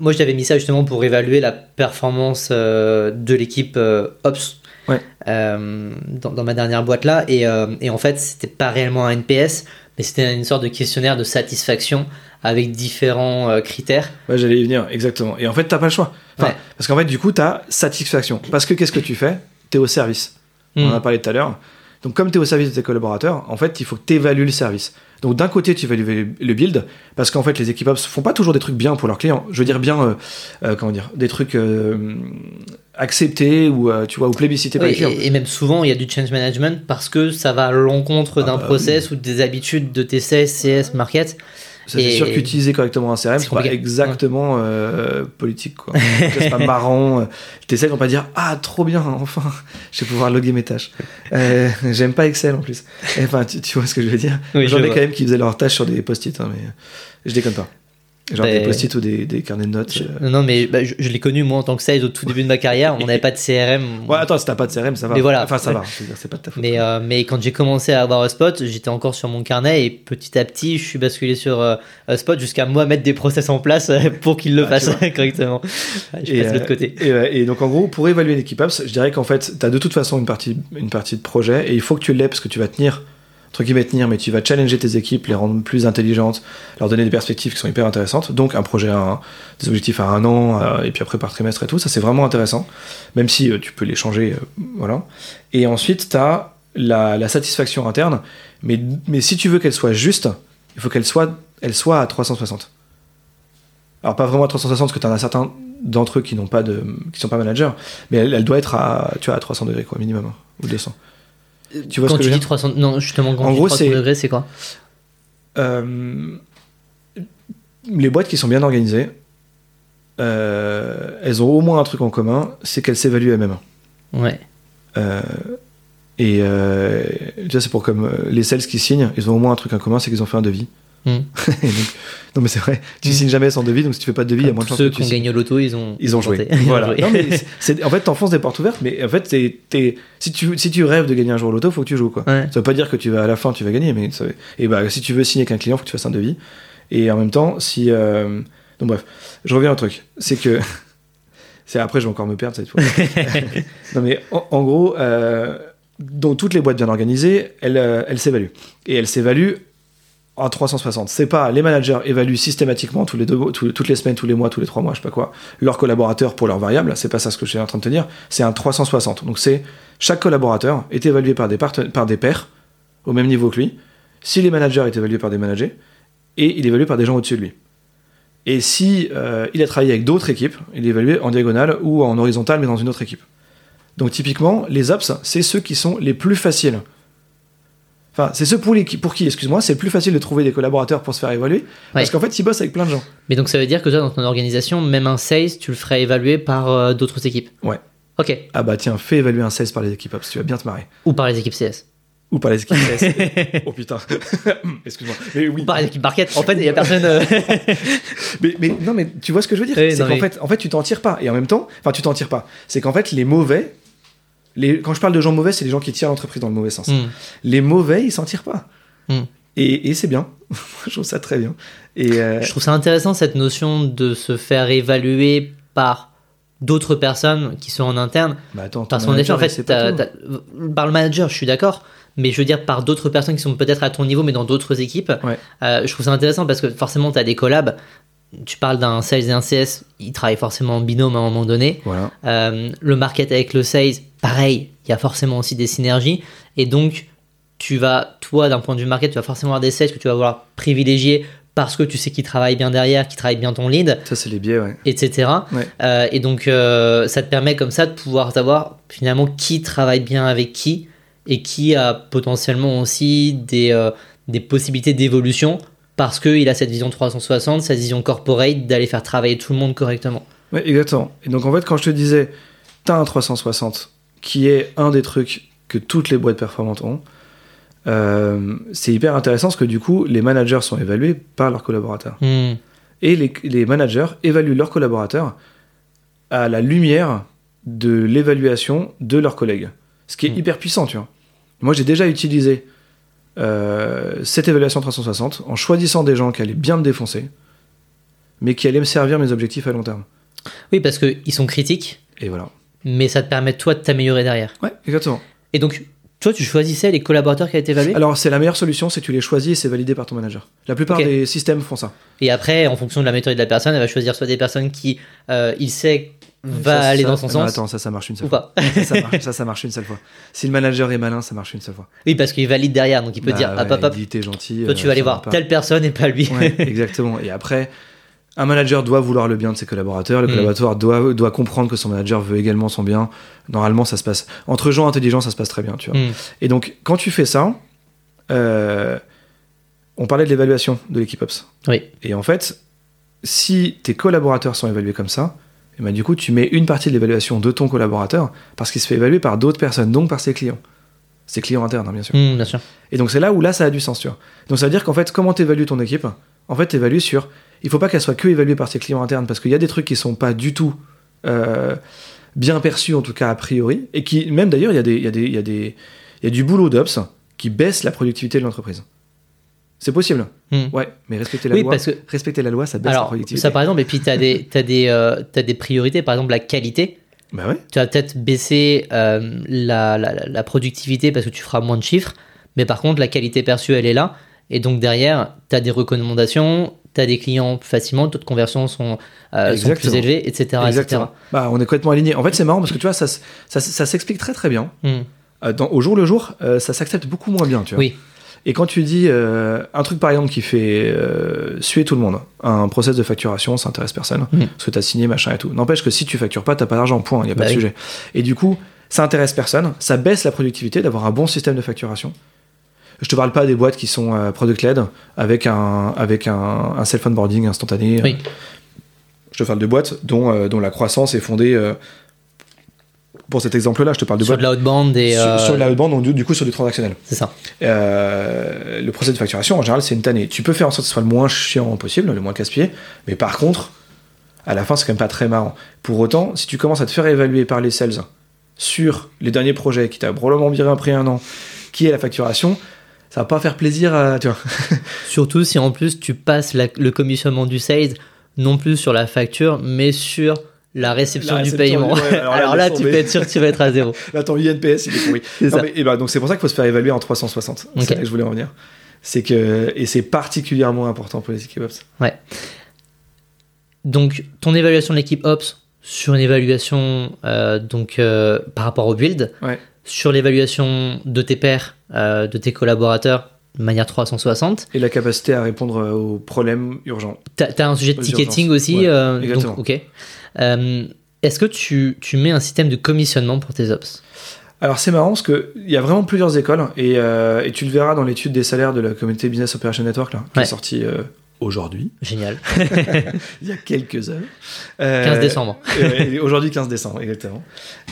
moi je t'avais mis ça justement pour évaluer la performance euh, de l'équipe Ops Ouais. euh, dans, dans ma dernière boîte là. Et, euh, et en fait, c'était pas réellement un NPS, mais c'était une sorte de questionnaire de satisfaction avec différents euh, critères. Ouais, j'allais y venir, exactement. Et en fait, t'as pas le choix. Enfin, Ouais. Parce qu'en fait, du coup, t'as satisfaction. Parce que qu'est-ce que tu fais? T'es au service. On en Hmm. a parlé tout à l'heure. Donc, comme tu es au service de tes collaborateurs, en fait, il faut que tu évalues le service. Donc, d'un côté, tu évalues le build, parce qu'en fait, les équipes ops font pas toujours des trucs bien pour leurs clients. Je veux dire bien, euh, euh, comment dire, des trucs euh, acceptés ou, euh, tu vois, ou plébiscités par les clients. et, et même souvent, il y a du change management parce que ça va à l'encontre Ah d'un bah process ou des habitudes de tes CS, CS, market. C'est sûr qu'utiliser correctement un CRM, C'est pas exactement euh, politique. quoi. c'est pas marrant. T'essaies de pas dire Ah, trop bien, enfin, je vais pouvoir loguer mes tâches. Euh, J'aime pas Excel en plus. Enfin, tu, tu vois ce que je veux dire? Oui, J'en je ai quand même qui faisaient leurs tâches sur des post-it, hein, mais je déconne pas. Genre Ben, des post-it ou des, des carnets de notes. Je- euh. non, mais bah, je, je l'ai connu moi en tant que sales au tout début de ma carrière. On n'avait pas de CRM. Ouais, attends, si t'as pas de CRM, ça va. Mais voilà. Enfin, ça Ouais. va. C'est pas de ta faute. Mais, euh, mais quand j'ai commencé à avoir Spot, j'étais encore sur mon carnet et petit à petit, je suis basculé sur euh, Spot jusqu'à moi mettre des process en place euh, pour qu'il le Ah, fasse correctement. Je Et, passe de l'autre côté. Et, et donc en gros, pour évaluer l'équipe Apps, je dirais qu'en fait, tu as de toute façon une partie, une partie de projet et il faut que tu l'aies parce que tu vas tenir, entre guillemets tenir, mais tu vas challenger tes équipes, les rendre plus intelligentes, leur donner des perspectives qui sont hyper intéressantes. Donc un projet à des objectifs à un an euh, et puis après par trimestre et tout, ça c'est vraiment intéressant, même si euh, tu peux les changer. euh, voilà. Et ensuite, tu as la, satisfaction interne, mais, mais si tu veux qu'elle soit juste, il faut qu'elle soit, elle soit à 360. alors pas vraiment à 360 parce que tu en as certains d'entre eux qui n'ont pas de qui sont pas managers mais elle, doit être à tu à 300 degrés quoi minimum hein, ou 200 tu vois quand ce que tu dis dire 300, non, justement, quand En tu gros, 300 c'est- degrés, c'est quoi? Euh, les boîtes qui sont bien organisées euh, elles ont au moins un truc en commun c'est qu'elles s'évaluent elles-mêmes Ouais. Euh, et euh, tu vois, c'est pour comme euh, les sales qui signent, ils ont au moins un truc en commun, c'est qu'ils ont fait un devis. Hmm. Donc- non mais c'est vrai, tu Hmm. signes jamais sans devis, donc si tu fais pas de devis, il y a moins de chances ceux qui ont gagné au loto, ils ont, Ils ont joué. ont Voilà. joué. Non, mais en fait, t'enfonces des portes ouvertes, mais en fait, t'es- t'es- si, tu, si tu rêves de gagner un jour au loto, faut que tu joues. Quoi. Ouais. Ça veut pas dire que tu vas à la fin, tu vas gagner, mais ça- et bah, si tu veux signer avec un client, faut que tu fasses un devis. Et en même temps, si. euh, Donc bref, je reviens au truc. C'est que. c'est Après, je vais encore me perdre cette fois. non, mais en, en gros, euh, dans toutes les boîtes bien organisées, elles euh, elles s'évaluent. Et elles s'évaluent en 360. C'est pas les managers évaluent systématiquement toutes les semaines, tous les mois, tous les trois mois, je sais pas quoi, leurs collaborateurs pour leurs variables. C'est pas ça ce que je suis en train de te dire. C'est un 360. Donc c'est chaque collaborateur est évalué par des, par des pairs au même niveau que lui. Si les managers est évalué par des managers et il est évalué par des gens au-dessus de lui. Et si euh, il a travaillé avec d'autres équipes, il est évalué en diagonale ou en horizontal, mais dans une autre équipe. Donc typiquement, les ops, c'est ceux qui sont les plus faciles. Enfin, c'est ceux pour, les, qui- pour qui, excuse-moi, c'est plus facile de trouver des collaborateurs pour se faire évaluer, parce qu'en fait, ils bossent avec plein de gens. Mais donc ça veut dire que toi, dans ton organisation, même un sales, tu le ferais évaluer par euh, d'autres équipes? Ouais. Ok. Ah bah tiens, fais évaluer un 16 par les équipes ops, tu vas bien te marrer. Ou par les équipes CS. Ou par les équipes CS. oh putain. Excuse-moi. Mais oui. Ou par les équipes market. En fait, il y a personne. euh, Mais, mais non, mais tu vois ce que je veux dire? Oui, C'est qu'en mais- fait, en fait, tu t'en tires pas. Et en même temps, enfin, tu t'en tires pas. C'est qu'en fait, les mauvais, les, quand je parle de gens mauvais, c'est les gens qui tirent l'entreprise dans le mauvais sens. hmm. Les mauvais, ils s'en tirent pas. Mm. Et, et c'est bien. je trouve ça très bien. Et euh, Je trouve ça intéressant cette notion de se faire évaluer par d'autres personnes qui sont en interne. bah attends, Parce en fait, par le manager, je suis d'accord, mais je veux dire par d'autres personnes qui sont peut-être à ton niveau, mais dans d'autres équipes. Ouais. Euh, je trouve ça intéressant parce que forcément, tu as des collabs. Tu parles d'un sales et un CS, ils travaillent forcément en binôme à un moment donné. Voilà. Euh, le market avec le sales, pareil, il y a forcément aussi des synergies. Et donc, tu vas, toi, d'un point de vue market, tu vas forcément avoir des sales que tu vas vouloir privilégier parce que tu sais qu'ils travaillent bien derrière, qu'ils travaillent bien ton lead, Ça, c'est les biais, ouais. etc. Ouais. Euh, et donc, euh, ça te permet comme ça de pouvoir savoir finalement qui travaille bien avec qui et qui a potentiellement aussi des, euh, des possibilités d'évolution parce qu'il a cette vision 360, cette vision corporate d'aller faire travailler tout le monde correctement. Ouais, exactement. Et donc, en fait, quand je te disais, t'as un 360 qui est un des trucs que toutes les boîtes performantes ont, euh, c'est hyper intéressant parce que du coup, les managers sont évalués par leurs collaborateurs. Hmm. Et les, les managers évaluent leurs collaborateurs à la lumière de l'évaluation de leurs collègues. Ce qui est Mm. hyper puissant, tu vois. Moi, j'ai déjà utilisé euh, cette évaluation 360 en choisissant des gens qui allaient bien me défoncer, mais qui allaient me servir mes objectifs à long terme. Oui, parce qu'ils sont critiques, Et voilà. Mais ça te permet toi de t'améliorer derrière. Ouais, exactement. Et donc, toi, tu choisissais les collaborateurs qui été évalués? Alors, c'est la meilleure solution, c'est que tu les choisis et c'est validé par ton manager. La plupart des systèmes font ça. Et après, en fonction de la méthode de la personne, elle va choisir soit des personnes qui, euh, il sait, va Ça, aller ça- dans son non, sens Attends, ça, ça marche une seule ou fois. pas. ça, ça marche, ça, ça marche une seule fois. Si le manager est malin, ça marche une seule fois. oui, parce qu'il valide derrière, donc il peut Bah dire, ouais, il dit, t'es gentil. toi, tu euh, vas aller voir pas. telle personne et pas lui. Ouais, exactement. Et après, un manager doit vouloir le bien de ses collaborateurs. Le Mm. collaborateur doit, doit comprendre que son manager veut également son bien. Normalement, ça se passe. Entre gens intelligents, ça se passe très bien, tu vois. Hmm. Et donc, quand tu fais ça, euh, on parlait de l'évaluation de l'équipe Ops. Oui. Et en fait, si tes collaborateurs sont évalués comme ça, et ben du coup, tu mets une partie de l'évaluation de ton collaborateur parce qu'il se fait évaluer par d'autres personnes, donc par ses clients. Ses clients internes, hein, bien sûr. Hmm, bien sûr. Et donc c'est là où là ça a du sens, tu vois. Donc ça veut dire qu'en fait, comment t'évalues ton équipe? En fait, t'évalues sur. Il faut pas qu'elle soit que évaluée par ses clients internes parce qu'il y a des trucs qui sont pas du tout euh, bien perçus, en tout cas a priori, et qui même d'ailleurs il y a des, il y a des, il y a des, il y a du boulot d'ops qui baisse la productivité de l'entreprise. C'est possible. Hmm. Ouais, mais respecter la Oui, loi. parce que Respecter la loi, ça baisse la productivité. ça par exemple, et puis tu as, des, t'as des, euh, des priorités, par exemple la qualité. Bah ouais. Tu vas peut-être baisser euh, la, la, la productivité parce que tu feras moins de chiffres, mais par contre, la qualité perçue, elle est là. Et donc derrière, tu as des recommandations, tu as des clients plus facilement, taux de conversion sont, euh, sont plus élevés, etc. Exactement. Bah, on est complètement alignés. En fait, c'est marrant parce que tu vois, ça, ça, s'explique très très bien. etc. Hmm. Euh, dans- au jour le jour, euh, ça s'accepte beaucoup moins bien, tu vois. Oui, Et quand tu dis un truc par exemple qui fait suer tout le monde, un process de facturation, ça intéresse personne, Mhm. parce que tu as signé machin et tout. N'empêche que si tu factures pas, t'as pas d'argent, point, il n'y a pas Bah de oui. sujet. Et du coup, ça intéresse personne, ça baisse la productivité d'avoir un bon système de facturation. Je te parle pas des boîtes qui sont euh, product-led avec un, avec un, un self-onboarding instantané. Oui. Je te parle de boîtes dont, euh, dont la croissance est fondée. euh, pour cet exemple-là, je te parle de Sur boîtes de l'outbound et. sur, euh, sur de l'outbound, donc du, du coup sur du transactionnel. C'est ça. Euh, le procès de facturation, en général, c'est une tannée. Tu peux faire en sorte que ce soit le moins chiant possible, le moins casse-pied, mais par contre, à la fin, c'est quand même pas très marrant. Pour autant, si tu commences à te faire évaluer par les sales sur les derniers projets qui t'a probablement viré après un an, qui est la facturation, ça va pas faire plaisir à. Tu vois. Surtout si en plus tu passes la- le commissionnement du sales non plus sur la facture, mais sur la réception, La du paiement. du- ouais, alors alors là, tu peux être sûr que tu vas être à zéro. Là, ton INPS, il est pourri. C'est Non, ça. mais- et ben, donc c'est pour ça qu'il faut se faire évaluer en 360. Ok. C'est là que je voulais en venir. C'est que et c'est particulièrement important pour les équipes ops. Donc, ton évaluation de l'équipe Ops sur une évaluation euh, donc, euh, par rapport au build, Ouais. sur l'évaluation de tes pairs, euh, de tes collaborateurs de manière 360. Et la capacité à répondre euh, aux problèmes urgents. Tu as, un sujet de ticketing urgences. aussi. Ouais, euh, donc, exactement. ok. Euh, Est-ce que tu, tu mets un système de commissionnement pour tes Ops? Alors c'est marrant parce que il y a vraiment plusieurs écoles et, et tu le verras dans l'étude des salaires de la communauté Business Operation Network là, qui Ouais. est sortie aujourd'hui, Génial. il y a quelques heures. Euh, 15 décembre. euh, aujourd'hui 15 décembre exactement.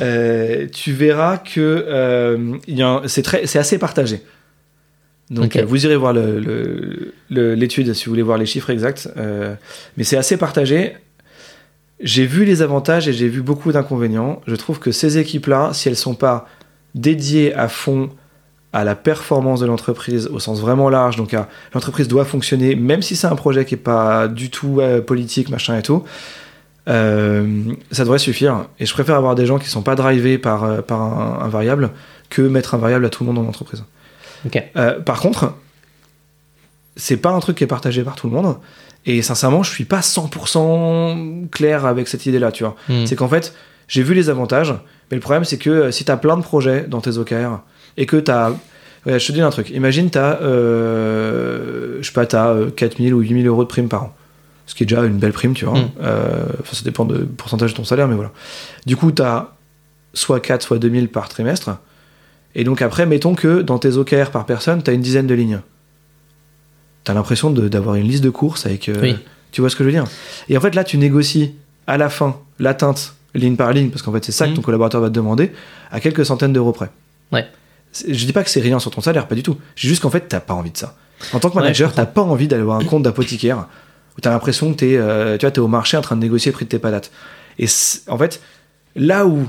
Euh, tu verras que euh, c'est très c'est assez partagé. Donc vous irez voir l'étude si vous voulez voir les chiffres exacts, mais c'est assez partagé. J'ai vu les avantages et j'ai vu beaucoup d'inconvénients. Je trouve que ces équipes-là, si elles sont pas dédiées à fond à la performance de l'entreprise au sens vraiment large, donc à l'entreprise doit fonctionner, même si c'est un projet qui est pas du tout euh, politique, machin et tout, euh, ça devrait suffire. Et je préfère avoir des gens qui sont pas drivés par, euh, par un, un variable que mettre un variable à tout le monde dans l'entreprise. Ok. Euh, par contre, c'est pas un truc qui est partagé par tout le monde. Et sincèrement, je suis pas 100% clair avec cette idée-là, tu vois. Hmm. C'est qu'en fait, j'ai vu les avantages, mais le problème, c'est que euh, si tu as plein de projets dans tes OKR et que tu as. je te dis un truc. Imagine, tu as. je sais pas, tu as 4000 ou 8000 euros de prime par an. Ce qui est déjà une belle prime, tu vois. Mm. Euh, Enfin, ça dépend du pourcentage de ton salaire, mais voilà. Du coup, tu as soit 4, soit 2000 par trimestre. Et donc après, mettons que dans tes OKR par personne, tu as une dizaine de lignes. Tu as l'impression d'avoir une liste de courses avec. euh, Oui. Tu vois ce que je veux dire? Et en fait, là, tu négocies à la fin l'atteinte ligne par ligne, parce qu'en fait, c'est ça que Mhm. ton collaborateur va te demander, à quelques centaines d'euros près. Ouais. Je dis pas que c'est rien sur ton salaire, pas du tout. Je dis juste qu'en fait, t'as pas envie de ça. En tant que Ouais, manager, je t'as pas envie d'aller voir un compte d'apothicaire où t'as l'impression que t'es, euh, tu vois, t'es au marché en train de négocier le prix de tes patates. Et en fait, là où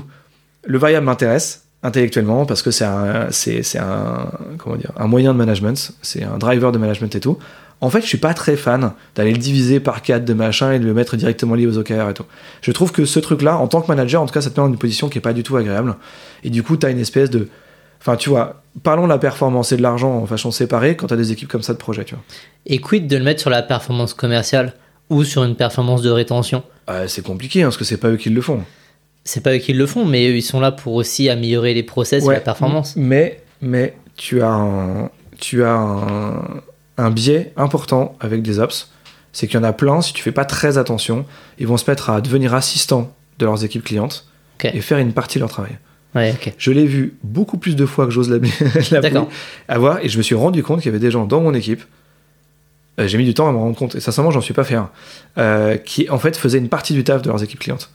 le variable m'intéresse intellectuellement, parce que c'est un, c'est, c'est un, comment dire, un moyen de management, c'est un driver de management et tout. En fait, je suis pas très fan d'aller le diviser par 4 de machin et de le mettre directement lié aux OKR et tout. Je trouve que ce truc-là, en tant que manager, en tout cas, ça te met dans une position qui est pas du tout agréable. Et du coup, t'as une espèce de, enfin, tu vois, parlons de la performance et de l'argent en façon séparée quand t'as des équipes comme ça de projet, tu vois. Et quid de le mettre sur la performance commerciale ou sur une performance de rétention? Euh, c'est compliqué, hein, parce que c'est pas eux qui le font. C'est pas eux qui le font, mais eux, ils sont là pour aussi améliorer les process et la performance. Mais, mais tu as un, tu as un, un biais important avec des ops. C'est qu'il y en a plein, si tu fais pas très attention, ils vont se mettre à devenir assistants de leurs équipes clientes et faire une partie de leur travail. Ouais. Je l'ai vu beaucoup plus de fois que j'ose l'appeler l'appeler, D'accord. à voir, et je me suis rendu compte qu'il y avait des gens dans mon équipe. euh, J'ai mis du temps à me rendre compte, et sincèrement, j'en suis pas fait un, euh, qui en fait faisaient une partie du taf de leurs équipes clientes.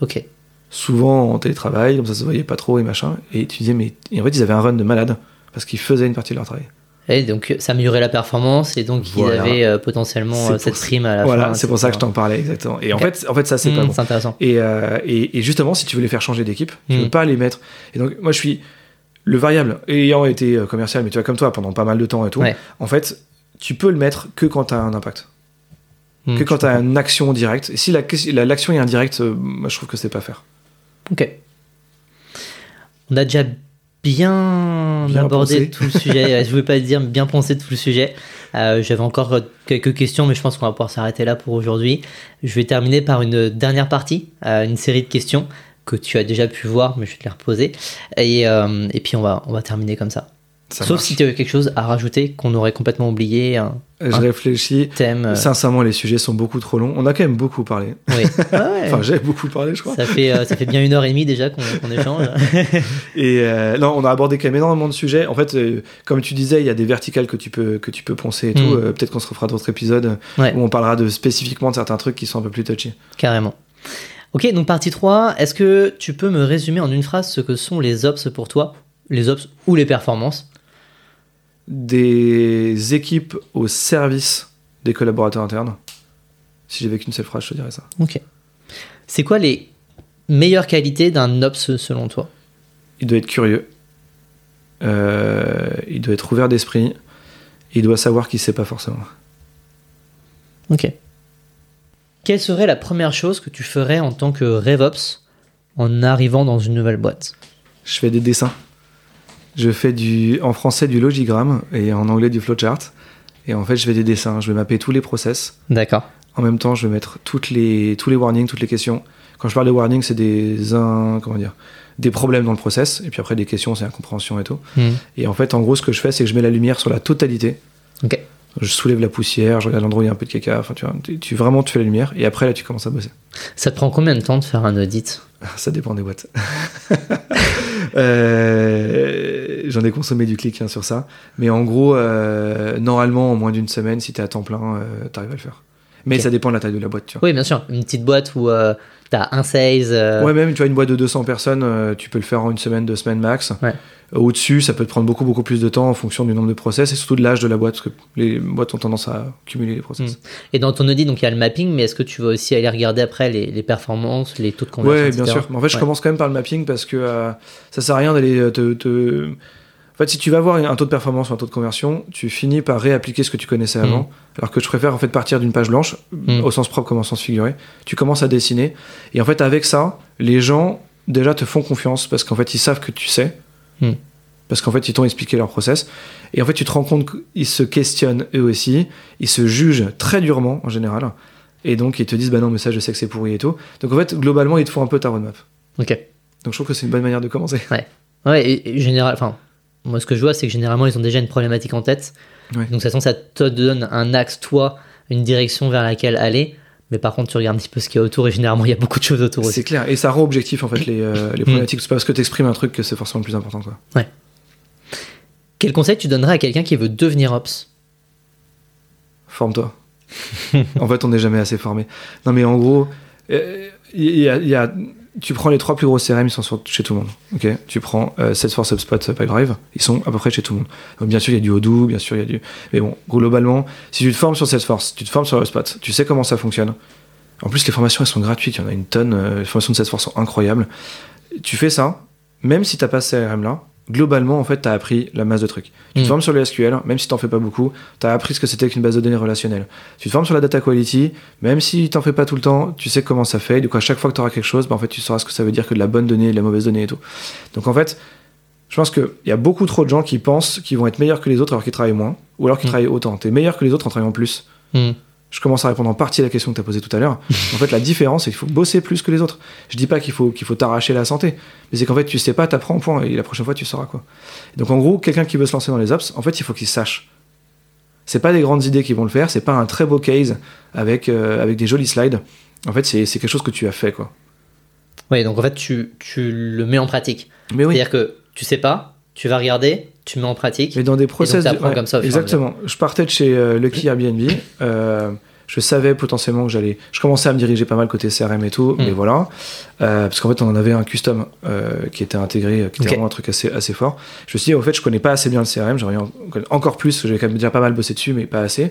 Ok. Souvent en télétravail, comme ça se voyait pas trop et machin. Et tu disais, mais et en fait, ils avaient un run de malade parce qu'ils faisaient une partie de leur travail. Et donc, ça améliorait la performance et donc Voilà. ils avaient euh, potentiellement euh, cette prime à la fin. Voilà, c'est pour ça que je t'en parlais exactement. Et en fait, en fait, ça c'est pas Hmm, bon. C'est intéressant. Et, euh, et, et justement, si tu veux les faire changer d'équipe, tu Mm. veux pas les mettre. Et donc, moi, je suis le variable ayant été euh, commercial, mais tu vois comme toi pendant pas mal de temps et tout. Ouais. En fait, tu peux le mettre que quand tu as un impact, Hmm, que quand tu as une action directe. Et si la- la- l'action est indirecte, euh, moi, je trouve que c'est pas faire. Ok. On a déjà bien, Bien abordé tout le sujet. je voulais pas dire bien pensé tout le sujet. Euh, J'avais encore euh, quelques questions, mais je pense qu'on va pouvoir s'arrêter là pour aujourd'hui. Je vais terminer par une dernière partie, euh, une série de questions que tu as déjà pu voir, mais je vais te les reposer. Et, euh, et puis on va, on va terminer comme ça. Ça Sauf marche. si tu as quelque chose à rajouter qu'on aurait complètement oublié, un Je Ah. réfléchis. thème. euh, Sincèrement, les sujets sont beaucoup trop longs. On a quand même beaucoup parlé. oui. Ouais. Enfin, j'ai beaucoup parlé, je crois. ça, fait, euh, ça fait bien une heure et demie déjà qu'on échange. Et euh, non, on a abordé quand même énormément de sujets. En fait, euh, comme tu disais, il y a des verticales que tu peux que tu peux poncer et tout. Mm. Peut-être qu'on se refera d'autres épisodes Ouais. où on parlera de spécifiquement de certains trucs qui sont un peu plus touchy. Carrément. Ok, donc partie 3, est-ce que tu peux me résumer en une phrase ce que sont les ops pour toi Les ops ou les performances? Des équipes au service des collaborateurs internes. Si j'avais qu'une seule phrase, je te dirais ça. Ok. C'est quoi les meilleures qualités d'un ops selon toi? Il doit être curieux. Euh, il doit être ouvert d'esprit. Il doit savoir qu'il sait pas forcément. Ok. Quelle serait la première chose que tu ferais en tant que RevOps en arrivant dans une nouvelle boîte? Je fais des dessins. Je fais du, en français du logigramme et en anglais du flowchart. Et en fait, je fais des dessins. Je vais mapper tous les process. D'accord. En même temps, je vais mettre toutes les, tous les warnings, toutes les questions. Quand je parle de warnings, c'est des, un- comment dire, des problèmes dans le process. Et puis après, des questions, c'est incompréhension et tout. Hmm. Et en fait, en gros, ce que je fais, c'est que je mets la lumière sur la totalité. Ok. Je soulève la poussière, je regarde l'endroit où il y a un peu de caca. Enfin, tu vois, tu, tu- vraiment, tu fais la lumière. Et après, là, tu commences à bosser. Ça te prend combien de temps de faire un audit? Ça dépend des boîtes. Euh, J'en ai consommé du clic hein, sur ça. Mais en gros, euh, normalement, en moins d'une semaine, si tu es à temps plein, euh, tu arrives à le faire. Mais ça dépend de la taille de la boîte, tu vois. Oui, bien sûr. Une petite boîte où euh, t'as un sales. Ouais, même tu vois une boîte de 200 personnes, tu peux le faire en une semaine, deux semaines max. Ouais. Au-dessus, ça peut te prendre beaucoup beaucoup plus de temps en fonction du nombre de process et surtout de l'âge de la boîte parce que les boîtes ont tendance à cumuler les process. Et dans ton audit, donc il y a le mapping, mais est-ce que tu vas aussi aller regarder après les, les performances, les taux de conversion Ouais, bien etc. sûr. Mais en fait, je Ouais. commence quand même par le mapping parce que euh, ça sert à rien d'aller euh, te, te- En fait, si tu vas avoir un taux de performance ou un taux de conversion, tu finis par réappliquer ce que tu connaissais Mm. avant. Alors que je préfère en fait partir d'une page blanche, Mm. au sens propre comme au sens figuré. Tu commences à dessiner et en fait avec ça, les gens déjà te font confiance parce qu'en fait ils savent que tu sais. Mm. Parce qu'en fait, ils t'ont expliqué leur process. Et en fait, tu te rends compte qu'ils se questionnent eux aussi. Ils se jugent très durement, en général. Et donc, ils te disent, bah non, mais ça, je sais que c'est pourri et tout. Donc, en fait, globalement, ils te font un peu ta roadmap. Ok. Donc, je trouve que c'est une bonne manière de commencer. Ouais, et, et général, enfin, moi ce que je vois, c'est que généralement ils ont déjà une problématique en tête. Ouais. Donc de toute façon, ça te donne un axe, toi, une direction vers laquelle aller. Mais par contre, tu regardes un petit peu ce qu'il y a autour et généralement il y a beaucoup de choses autour aussi. C'est clair. Et ça rend objectif, en fait, les, euh, les Mm. problématiques. C'est pas parce que tu exprimes un truc que c'est forcément le plus important, quoi. Quel conseil tu donnerais à quelqu'un qui veut devenir Ops? Forme-toi. en fait, on n'est jamais assez formé. Non, mais en gros, euh, il y a- il y a- tu prends les trois plus gros CRM, ils sont sur- chez tout le monde. ok? Tu prends euh, Salesforce, HubSpot, Pipedrive, ils sont à peu près chez tout le monde. Donc, bien sûr, il y a du Odoo, bien sûr, il y a du. Mais bon, globalement, si tu te formes sur Salesforce, tu te formes sur HubSpot, tu sais comment ça fonctionne. En plus, les formations, elles sont gratuites. Il y en a une tonne. euh, les formations de Salesforce sont incroyables. Tu fais ça, même si t'as pas ce CRM là, globalement, en fait, tu as appris la masse de trucs. Tu te formes sur le SQL, même si t'en fais pas beaucoup, tu as appris ce que c'était qu'une base de données relationnelle. Tu te formes sur la data quality, même si t'en fais pas tout le temps, tu sais comment ça fait. Du coup, à chaque fois que tu auras quelque chose, bah, en fait, tu sauras ce que ça veut dire que de la bonne donnée et de la mauvaise donnée et tout. Donc, en fait, je pense qu'il y a beaucoup trop de gens qui pensent qu'ils vont être meilleurs que les autres alors qu'ils travaillent moins, ou alors qu'ils Mm. travaillent autant. Tu es meilleur que les autres en travaillant plus. Hmm. Je commence à répondre en partie à la question que tu as posée tout à l'heure. en fait, la différence, c'est qu'il faut bosser plus que les autres. Je dis pas qu'il faut qu'il faut t'arracher la santé, mais c'est qu'en fait, tu sais pas, t'apprends au point, et la prochaine fois, tu sauras quoi. Donc, en gros, quelqu'un qui veut se lancer dans les ops, en fait, il faut qu'il sache. C'est pas des grandes idées qui vont le faire, c'est pas un très beau case avec, euh, avec des jolis slides. En fait, c'est c'est quelque chose que tu as fait, quoi. Ouais, donc en fait, tu, tu le mets en pratique. Mais oui. C'est-à-dire que tu sais pas, tu vas regarder, tu mets en pratique. Mais dans des process. ouais, comme ça et exactement. Je partais de chez euh, Lucky Airbnb. euh, je savais potentiellement que j'allais. Je commençais à me diriger pas mal côté CRM et tout, Mm. mais voilà. Euh, parce qu'en fait, on en avait un custom qui était intégré, qui était Ok. vraiment un truc assez, assez fort. Je me suis dit, au fait, je connais pas assez bien le CRM, j'aimerais en encore plus, j'avais quand même déjà pas mal bossé dessus, mais pas assez.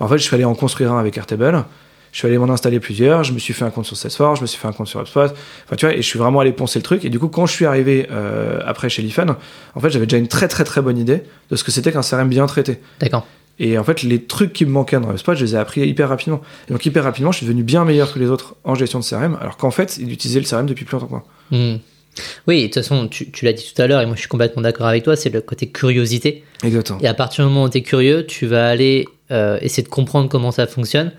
En fait, je suis allé en construire un avec Airtable. Je suis allé m'en installer plusieurs. Je me suis fait un compte sur Salesforce, je me suis fait un compte sur HubSpot. Enfin, tu vois, et je suis vraiment allé poncer le truc. Et du coup, quand je suis arrivé euh, après chez Lifen, en fait, j'avais déjà une très très très bonne idée de ce que c'était qu'un CRM bien traité. D'accord. Et en fait, les trucs qui me manquaient dans HubSpot, je les ai appris hyper rapidement. Et donc, hyper rapidement, je suis devenu bien meilleur que les autres en gestion de CRM, alors qu'en fait, ils utilisaient le CRM depuis plus longtemps que moi. Hmm. Oui, de toute façon, tu, tu l'as dit tout à l'heure, et moi je suis complètement d'accord avec toi, c'est le côté curiosité. Exactement. Et à partir du moment où tu es curieux, tu vas aller euh, essayer de comprendre comment ça fonctionne,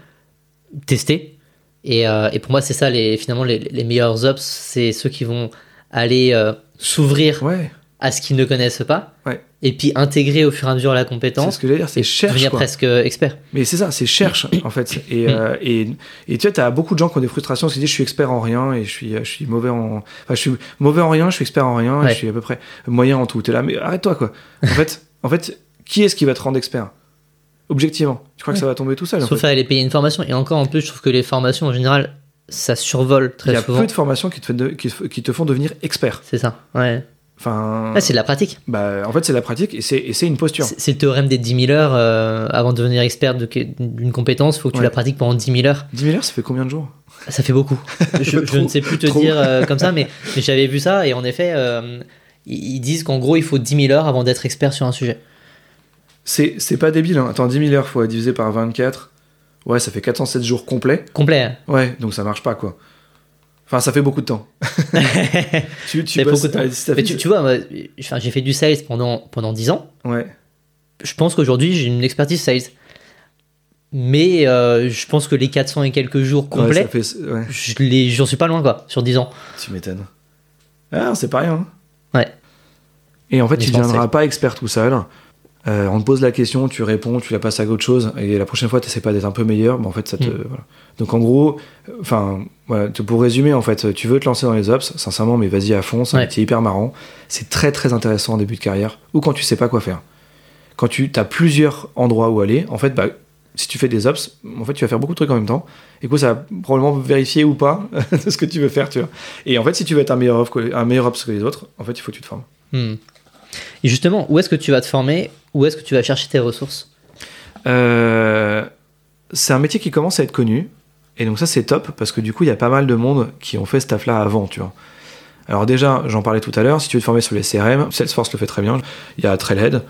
tester. Et, euh, et pour moi, c'est ça, les, finalement, les, les meilleurs ops, c'est ceux qui vont aller euh, s'ouvrir Ouais. à ce qu'ils ne connaissent pas, Ouais. et puis intégrer au fur et à mesure la C'est compétence, ce que j'allais dire, c'est cherche. devenir quoi. presque expert. Mais c'est ça, c'est cherche en fait. Et, Mm. euh, et, et tu vois, t'as beaucoup de gens qui ont des frustrations, qui se disent je suis expert en rien et je suis, je suis mauvais en. Enfin, je suis mauvais en rien, je suis expert en rien, et je suis à peu près moyen en tout. T'es là, mais arrête-toi quoi. En fait, en fait, qui est-ce qui va te rendre expert? Objectivement, tu crois que ça va tomber tout seul en Sauf fait à aller payer une formation. Et encore en plus, je trouve que les formations en général, ça survole Il très y a souvent. peu de formations qui te, font de- qui, qui te font devenir expert. C'est ça. Ouais. Enfin, Ah, c'est de la pratique. bah, en fait, c'est la pratique et c'est une posture. C'est le théorème des 10 000 heures. euh, avant de devenir expert de d'une compétence, il faut que tu Ouais. la pratiques pendant 10 000 heures. 10 000 heures, ça fait combien de jours? Ça fait beaucoup. Je, ne sais plus te trop. dire euh, comme ça, mais, mais j'avais vu ça et en effet, euh, ils ils disent qu'en gros, il faut 10 000 heures avant d'être expert sur un sujet. C'est c'est pas débile. Hein. Attends, 10 000 heures fois divisé par 24. Ouais, ça fait 407 jours complets. Complet. hein. Ouais, donc ça marche pas quoi. Enfin, ça fait beaucoup de temps. tu, tu bosses- beaucoup de temps. euh, Mais fait- tu, tu vois, j'ai fait du sales pendant, pendant 10 ans. Ouais. Je pense qu'aujourd'hui, j'ai une expertise sales. Mais euh, je pense que les 400 et quelques jours Ouais, complets, ça fait. Ouais, je les- j'en suis pas loin, quoi, sur 10 ans. tu m'étonnes. Ah, c'est pas rien. hein. Ouais. Et en fait, tu pense deviendras pas expert tout seul. Euh, on te pose la question, tu réponds, tu la passes à autre chose, et la prochaine fois, tu essaies pas d'être un peu meilleur, mais en fait, ça te. Mm. Voilà. Donc, en gros, enfin, voilà, pour résumer, en fait, tu veux te lancer dans les ops, sincèrement, mais vas-y à fond, c'est un Ouais. métier hyper marrant. C'est très, très intéressant en début de carrière, ou quand tu sais pas quoi faire. Quand tu as plusieurs endroits où aller, en fait, bah, si tu fais des ops, en fait, tu vas faire beaucoup de trucs en même temps. Et coup, ça va probablement vérifier ou pas de ce que tu veux faire, tu vois. Et en fait, si tu veux être un meilleur un meilleur ops que les autres, en fait, il faut que tu te formes. Hmm. Et justement, où est-ce que tu vas te former Où est-ce que tu vas chercher tes ressources Euh, c'est un métier qui commence à être connu. Et donc ça, c'est top parce que du coup, il y a pas mal de monde qui ont fait ce taf-là avant, tu vois. Alors déjà, j'en parlais tout à l'heure, si tu veux te former sur les CRM, Salesforce le fait très bien. Il y a Trailhead,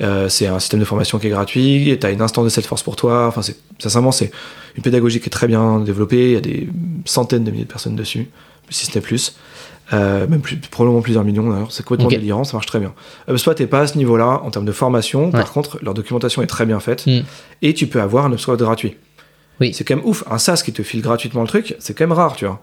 euh, c'est un système de formation qui est gratuit, tu as une instance de Salesforce pour toi. Enfin, sincèrement, c'est une pédagogie qui est très bien développée, il y a des centaines de milliers de personnes dessus, si ce n'est plus. Euh, même plus, probablement plusieurs millions d'ailleurs, c'est complètement Ok. délirant, ça marche très bien. HubSpot n'est pas à ce niveau-là en termes de formation, Ouais. par contre, leur documentation est très bien faite Hmm. et tu peux avoir un HubSpot gratuit. Oui. C'est quand même ouf, un SaaS qui te file gratuitement le truc, c'est quand même rare, tu vois.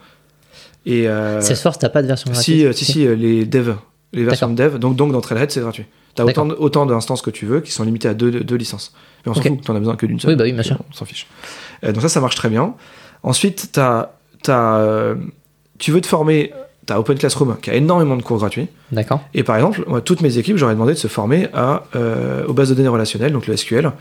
Et euh, Salesforce, t'as pas de version si, gratuite euh, si, si, euh, les devs, les versions de dev, donc, donc dans Trailhead, c'est gratuit. T'as autant, autant d'instances que tu veux qui sont limitées à deux, deux licences. Mais on s'en Ok. fout, t'en as besoin que d'une seule. Oui, bah oui, bien sûr. On s'en fiche. Euh, donc ça, ça marche très bien. Ensuite, t'as, t'as, euh, tu veux te former, t'as Open Classroom qui a énormément de cours gratuits. D'accord. Et par exemple, moi, toutes mes équipes, j'aurais demandé de se former à, euh, aux bases de données relationnelles, donc le SQL.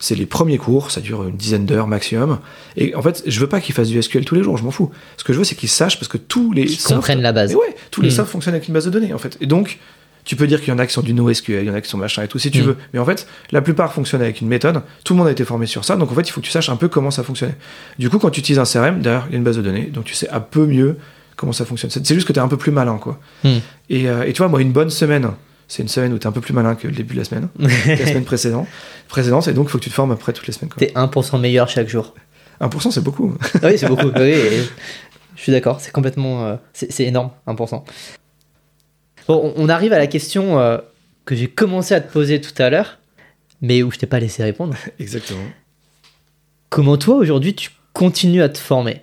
C'est les premiers cours, ça dure une dizaine d'heures maximum. Et en fait, je veux pas qu'ils fassent du SQL tous les jours, je m'en fous. Ce que je veux, c'est qu'ils sachent, parce que tous les Ils softs- comprennent la base. ouais, tous les Mm. softs fonctionnent avec une base de données, en fait. Et donc, tu peux dire qu'il y en a qui sont du NoSQL, il y en a qui sont machin et tout, si tu Mm. veux. Mais en fait, la plupart fonctionnent avec une méthode. Tout le monde a été formé sur ça, donc en fait, il faut que tu saches un peu comment ça fonctionne. Du coup, quand tu utilises un CRM, derrière, il y a une base de données, donc tu sais un peu mieux comment ça fonctionne. C'est juste que tu es un peu plus malin, quoi. Mm. Et, euh, et tu vois, moi, une bonne semaine, c'est une semaine où tu es un peu plus malin que le début de la semaine, la semaine précédente. précédente et donc, il faut que tu te formes après toutes les semaines. quoi. T'es 1% meilleur chaque jour. 1%, c'est beaucoup. Ah oui, c'est beaucoup. Oui, je suis d'accord, c'est complètement. euh, c'est énorme, 1%. Bon, on on arrive à la question euh, que j'ai commencé à te poser tout à l'heure, mais où je t'ai pas laissé répondre. Exactement. Comment toi, aujourd'hui, tu continues à te former?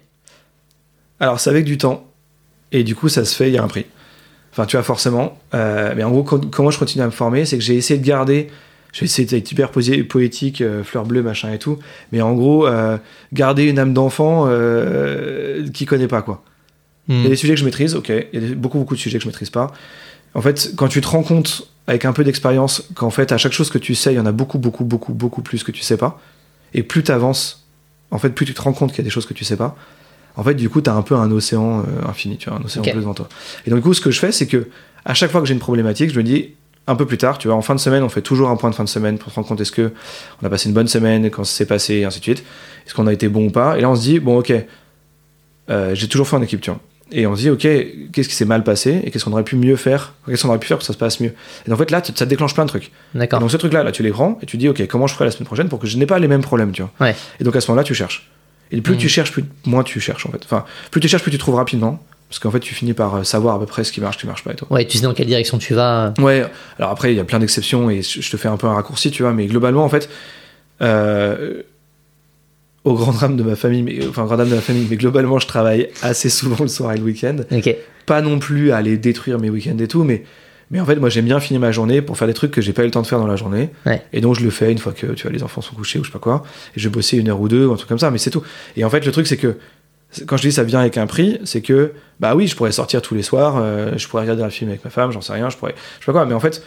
Alors, c'est avec du temps. Et du coup, ça se fait, il y a un prix. Enfin, tu vois, forcément. Euh, mais en gros, co- comment je continue à me former C'est que j'ai essayé de garder. J'ai essayé d'être hyper poétique, euh, fleur bleue, machin et tout. Mais en gros, euh, garder une âme d'enfant euh, qui connaît pas, quoi. Il y a des sujets que je maîtrise, ok. Il y a beaucoup, beaucoup de sujets que je maîtrise pas. En fait, quand tu te rends compte, avec un peu d'expérience, qu'en fait, à chaque chose que tu sais, il y en a beaucoup, beaucoup, beaucoup, beaucoup plus que tu sais pas. Et plus tu avances, en fait, plus tu te rends compte qu'il y a des choses que tu sais pas. En fait, du coup, tu as un peu un océan euh, infini, tu vois, un océan Ok. bleu devant toi. Et donc, du coup, ce que je fais, c'est que à chaque fois que j'ai une problématique, je me dis un peu plus tard, tu vois, en fin de semaine, on fait toujours un point de fin de semaine pour se rendre compte est-ce que on a passé une bonne semaine, quand ça s'est passé, et ainsi de suite. Est-ce qu'on a été bon ou pas? Et là, on se dit, bon, ok, euh, j'ai toujours fait en équipe, tu vois. Et on se dit, ok, qu'est-ce qui s'est mal passé et qu'est-ce qu'on aurait pu mieux faire? Qu'est-ce qu'on aurait pu faire pour que ça se passe mieux? Et en fait, là, ça te déclenche plein de trucs. D'accord. donc, ce truc-là, là, tu les prends et tu dis, ok, comment je ferai la semaine prochaine pour que je n'ai pas les mêmes problèmes, tu vois? Ouais. Et donc, à ce moment-là, tu cherches. Et plus Mhm. tu cherches, plus, moins tu cherches, en fait. Enfin, plus tu cherches, plus tu trouves rapidement. Parce qu'en fait, tu finis par euh, savoir à peu près ce qui marche, ce qui marche pas et tout. Ouais, tu sais dans quelle direction tu vas. Ouais, alors après, il y a plein d'exceptions et je te fais un peu un raccourci, tu vois, mais globalement, en fait, euh, au grand drame de ma famille, mais, enfin, grand drame de ma famille, mais globalement, je travaille assez souvent le soir et le week-end. Ok. Pas non plus à aller détruire mes week-ends et tout, mais, Mais en fait, moi, j'aime bien finir ma journée pour faire des trucs que j'ai pas eu le temps de faire dans la journée. Ouais. Et donc, je le fais une fois que tu vois, les enfants sont couchés ou je sais pas quoi. Et je vais bosser une heure ou deux ou un truc comme ça, mais c'est tout. Et en fait, le truc, c'est que quand je dis ça vient avec un prix, c'est que, bah oui, je pourrais sortir tous les soirs, euh, je pourrais regarder un film avec ma femme, j'en sais rien, je pourrais, je sais pas quoi, mais en fait,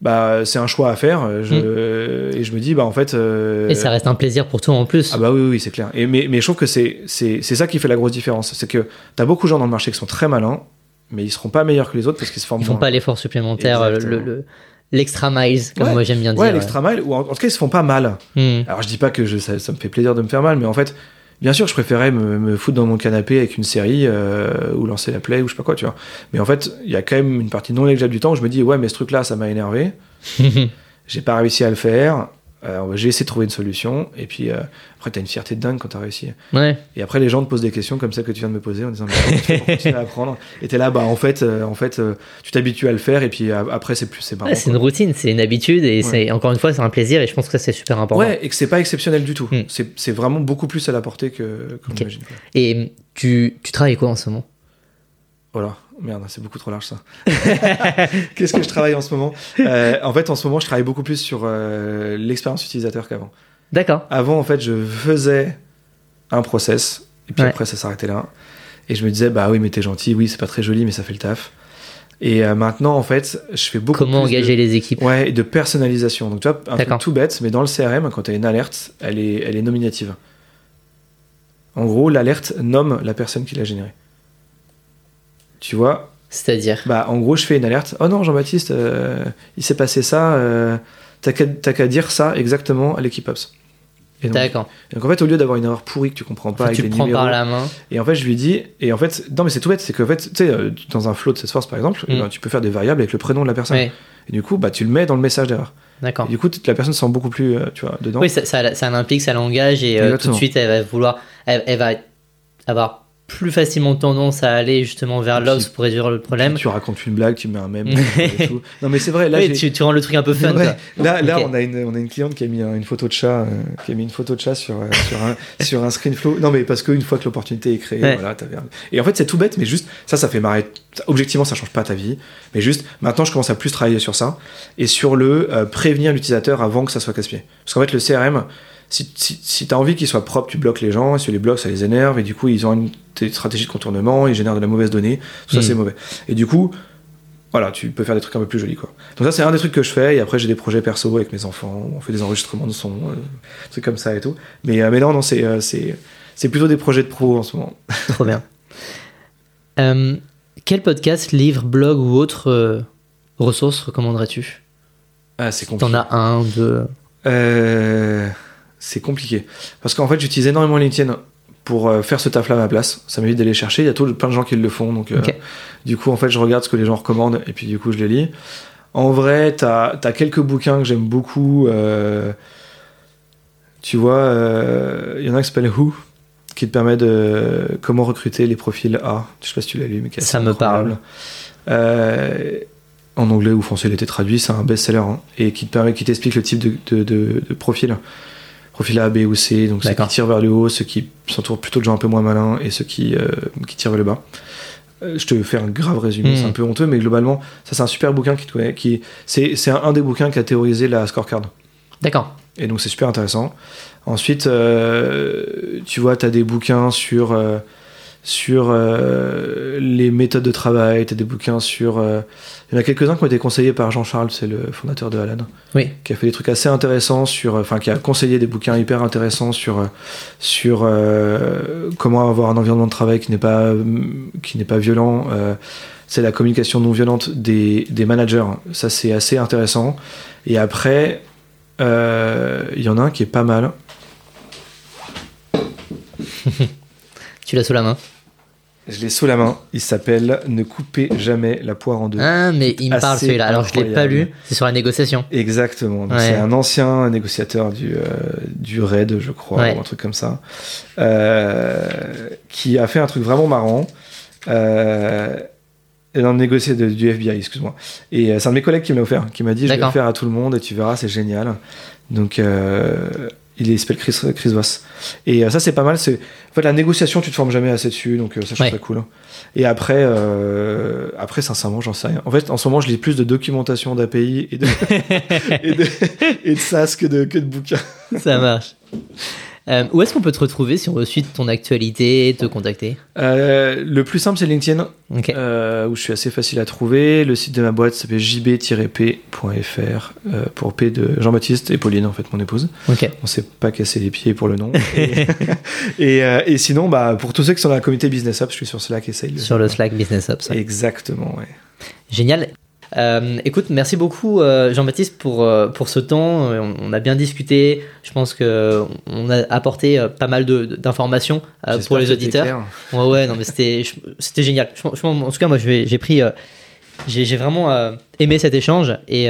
bah c'est un choix à faire. euh, Je, Et je me dis, bah en fait. euh, Mm. Et ça reste un plaisir pour toi en plus. ah bah oui, oui, oui, c'est clair. Et, mais, mais je trouve que c'est, c'est, c'est ça qui fait la grosse différence. C'est que t'as beaucoup de gens dans le marché qui sont très malins, mais ils seront pas meilleurs que les autres parce qu'ils se forment Ils font moins. pas l'effort supplémentaire, le- Exactement. le- l'extra miles, comme Ouais. moi j'aime bien dire. Ouais, l'extra mile, ou en, en tout cas, ils se font pas mal. Hmm. Alors je dis pas que je- ça, ça me fait plaisir de me faire mal, mais en fait, bien sûr, je préférais me, me foutre dans mon canapé avec une série euh, ou lancer la play ou je sais pas quoi, tu vois. Mais en fait, il y a quand même une partie non négligeable du temps où je me dis, ouais, mais ce truc-là, ça m'a énervé. J'ai pas réussi à le faire. Euh, j'ai essayé de trouver une solution. Et puis euh, après, t'as une fierté de dingue quand t'as réussi. ouais. Et après, les gens te posent des questions comme celle que tu viens de me poser en disant mais tu continuer à apprendre? Et t'es là, bah en fait, euh, en fait, euh, tu t'habitues à le faire et puis euh, après c'est plus c'est marrant. Ouais, c'est une routine, c'est une habitude et Ouais. c'est encore une fois c'est un plaisir et je pense que ça c'est super important. Ouais, et que c'est pas exceptionnel du tout. Hmm. C'est c'est vraiment beaucoup plus à la portée que quoi. Et tu, tu travailles quoi en ce moment? Voilà, merde, c'est beaucoup trop large ça. Qu'est-ce que je travaille en ce moment? Euh, En fait, en ce moment, je travaille beaucoup plus sur euh, l'expérience utilisateur qu'avant. D'accord. Avant, en fait, je faisais un process, et puis Ouais. après, ça s'arrêtait là. Et je me disais, bah oui, mais t'es gentil, oui, c'est pas très joli, mais ça fait le taf. Et euh, maintenant, en fait, je fais beaucoup Comment plus de- engager les équipes? Ouais, et de personnalisation. Donc, tu vois, un truc tout bête, mais dans le CRM, quand tu as une alerte, elle est, elle est nominative. En gros, l'alerte nomme la personne qui l'a générée. Tu vois C'est-à-dire Bah, en gros, je fais une alerte. Oh non, Jean-Baptiste, euh, il s'est passé ça. euh, T'as qu'à dire ça exactement à l'équipe Ops. D'accord. donc, en fait, au lieu d'avoir une erreur pourrie que tu comprends pas avec Tu des le prends numéros, par la main. et en fait, je lui dis, et en fait, non, mais c'est tout bête, c'est qu'en fait, tu sais, euh, dans un flow de Salesforce par exemple, Mm. eh ben, tu peux faire des variables avec le prénom de la personne. Et du coup, bah, tu le mets dans le message d'erreur. d'accord. Du coup, la personne se sent beaucoup plus, tu vois, dedans. Oui, ça, ça, ça l'implique, ça l'engage et euh, tout de suite elle va vouloir, elle, elle va avoir plus facilement tendance à aller justement vers l'os pour réduire le problème. Tu racontes une blague, tu mets un mème. et tout. Non, mais c'est vrai, là, Oui, j'ai- tu, tu rends le truc un peu fun. Ouais. Là, on, a une, on a une cliente qui a mis un- une photo de chat, euh, qui a mis une photo de chat sur, euh, sur, un, sur un screen flow. Non, mais parce qu'une fois que l'opportunité est créée, Ouais. voilà, Et en fait, c'est tout bête, mais juste, ça, ça fait marrer. Objectivement, ça change pas ta vie. Mais juste, maintenant, je commence à plus travailler sur ça et sur le euh, prévenir l'utilisateur avant que ça soit casse-pied. Parce qu'en fait, le CRM, si, si, si t'as envie qu'il soit propre, tu bloques les gens. Et si tu les bloques, ça les énerve. Et du coup, ils ont une des stratégies de contournement, ils génèrent de la mauvaise donnée. Tout ça, Mm. c'est mauvais. Et du coup, voilà, tu peux faire des trucs un peu plus jolis, quoi. Donc ça, c'est un des trucs que je fais. Et après, j'ai des projets perso avec mes enfants. On fait des enregistrements de son, euh, trucs comme ça et tout. Mais, euh, mais non, non, c'est, euh, c'est, c'est plutôt des projets de pro en ce moment. Trop bien. Euh, quel podcast, livre, blog ou autre ressource recommanderais-tu? Ah, c'est T'en as un, deux. Euh, c'est compliqué. Parce qu'en fait, j'utilise énormément LinkedIn pour euh, faire ce taf-là à ma place. Ça m'évite d'aller chercher. Il y a tout, plein de gens qui le font. Donc, euh, du coup, en fait, je regarde ce que les gens recommandent et puis du coup, je les lis. En vrai, t'as as quelques bouquins que j'aime beaucoup. euh, tu vois, euh, il y en a un qui s'appelle Who, qui te permet de comment recruter les profils A. Je sais pas si tu l'as lu, mais Ça me. Euh, en anglais ou français, il était traduit, c'est un best-seller hein, et qui te permet, qui t'explique le type de, de, de- de profil. Profil A, B ou C, donc ceux qui tirent vers le haut, ceux qui s'entourent plutôt de gens un peu moins malins et ceux qui, euh, qui tirent vers le bas. Euh, je te fais un grave résumé, c'est un peu honteux, mais globalement, ça c'est un super bouquin qui, qui c'est, c'est un, un des bouquins qui a théorisé la scorecard. D'accord. Et donc c'est super intéressant. Ensuite, euh, tu vois, tu as des bouquins sur, sur euh, les méthodes de travail, tu as des bouquins sur... euh, il y en a quelques-uns qui ont été conseillés par Jean-Charles, c'est le fondateur de Alan, Oui. qui a fait des trucs assez intéressants sur... Enfin, qui a conseillé des bouquins hyper intéressants sur, euh, sur euh, comment avoir un environnement de travail qui n'est pas, qui n'est pas violent. euh, c'est la communication non violente des, des managers. Ça, c'est assez intéressant. Et après, euh, il y en a un qui est pas mal. Tu l'as sous la main. Je l'ai sous la main. Il s'appelle Ne coupez jamais la poire en deux. Ah, mais il me parle celui-là. Alors je l'ai pas incroyable. lu. C'est sur la négociation. Exactement. Ouais. C'est un ancien négociateur du, euh, du RAID, je crois, Ouais. ou un truc comme ça, euh, qui a fait un truc vraiment marrant. Euh, dans le négocié de- du FBI, excuse-moi. Et euh, c'est un de mes collègues qui me l'a offert, qui m'a dit je vais le faire à tout le monde et tu verras, c'est génial. Donc euh, il s'appelle Chris, Chris Voss. Et euh, ça c'est pas mal. C'est en fait la négociation, tu te formes jamais assez dessus, donc euh, ça je trouve ça cool. Et après, euh, après, sincèrement, j'en sais rien. En fait, en ce moment, je lis plus de documentation d'API et de, et de, et de SaaS que de, que de bouquins. Ça marche. Euh, où est-ce qu'on peut te retrouver si on veut suivre ton actualité et te contacter Euh, le plus simple, c'est LinkedIn, Ok. euh, où je suis assez facile à trouver. Le site de ma boîte s'appelle jb-p.fr pour P de Jean-Baptiste et Pauline, en fait, mon épouse. Ok. On s'est pas cassé les pieds pour le nom. Et, et, et sinon, bah, pour tous ceux qui sont dans la communauté Business Up, je suis sur Slack et Sales. Sur le Slack Business Ops. ouais. Exactement, ouais. Génial. Euh, écoute, merci beaucoup euh, Jean-Baptiste pour, euh, pour ce temps. Euh, On, on a bien discuté. Je pense que on a apporté pas mal d'informations pour les auditeurs. Ouais, ouais, non, mais c'était, génial. Je- je- en tout cas, moi, j'ai pris, j'ai, vraiment aimé cet échange et,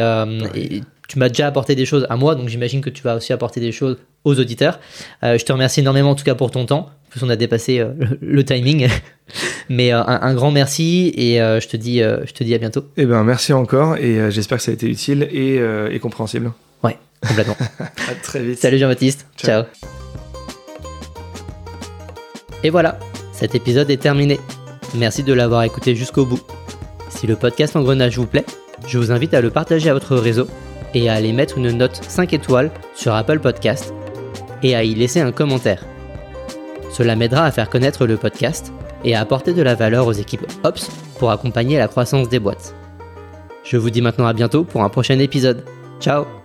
et tu m'as déjà apporté des choses à moi, donc j'imagine que tu vas aussi apporter des choses aux auditeurs. Je te remercie énormément en tout cas pour ton temps. En plus, on a dépassé euh, le, timing, mais euh, un, un grand merci et euh, je te dis, je te dis à bientôt. Eh ben, merci encore et j'espère que ça a été utile et, et compréhensible. Ouais, complètement. À très vite. Salut Jean-Baptiste. Ciao. Ciao. Et voilà, cet épisode est terminé. Merci de l'avoir écouté jusqu'au bout. Si le podcast Engrenage vous plaît, je vous invite à le partager à votre réseau et à aller mettre une note 5 étoiles sur Apple Podcast et à y laisser un commentaire. Cela m'aidera à faire connaître le podcast et à apporter de la valeur aux équipes Ops pour accompagner la croissance des boîtes. Je vous dis maintenant à bientôt pour un prochain épisode. Ciao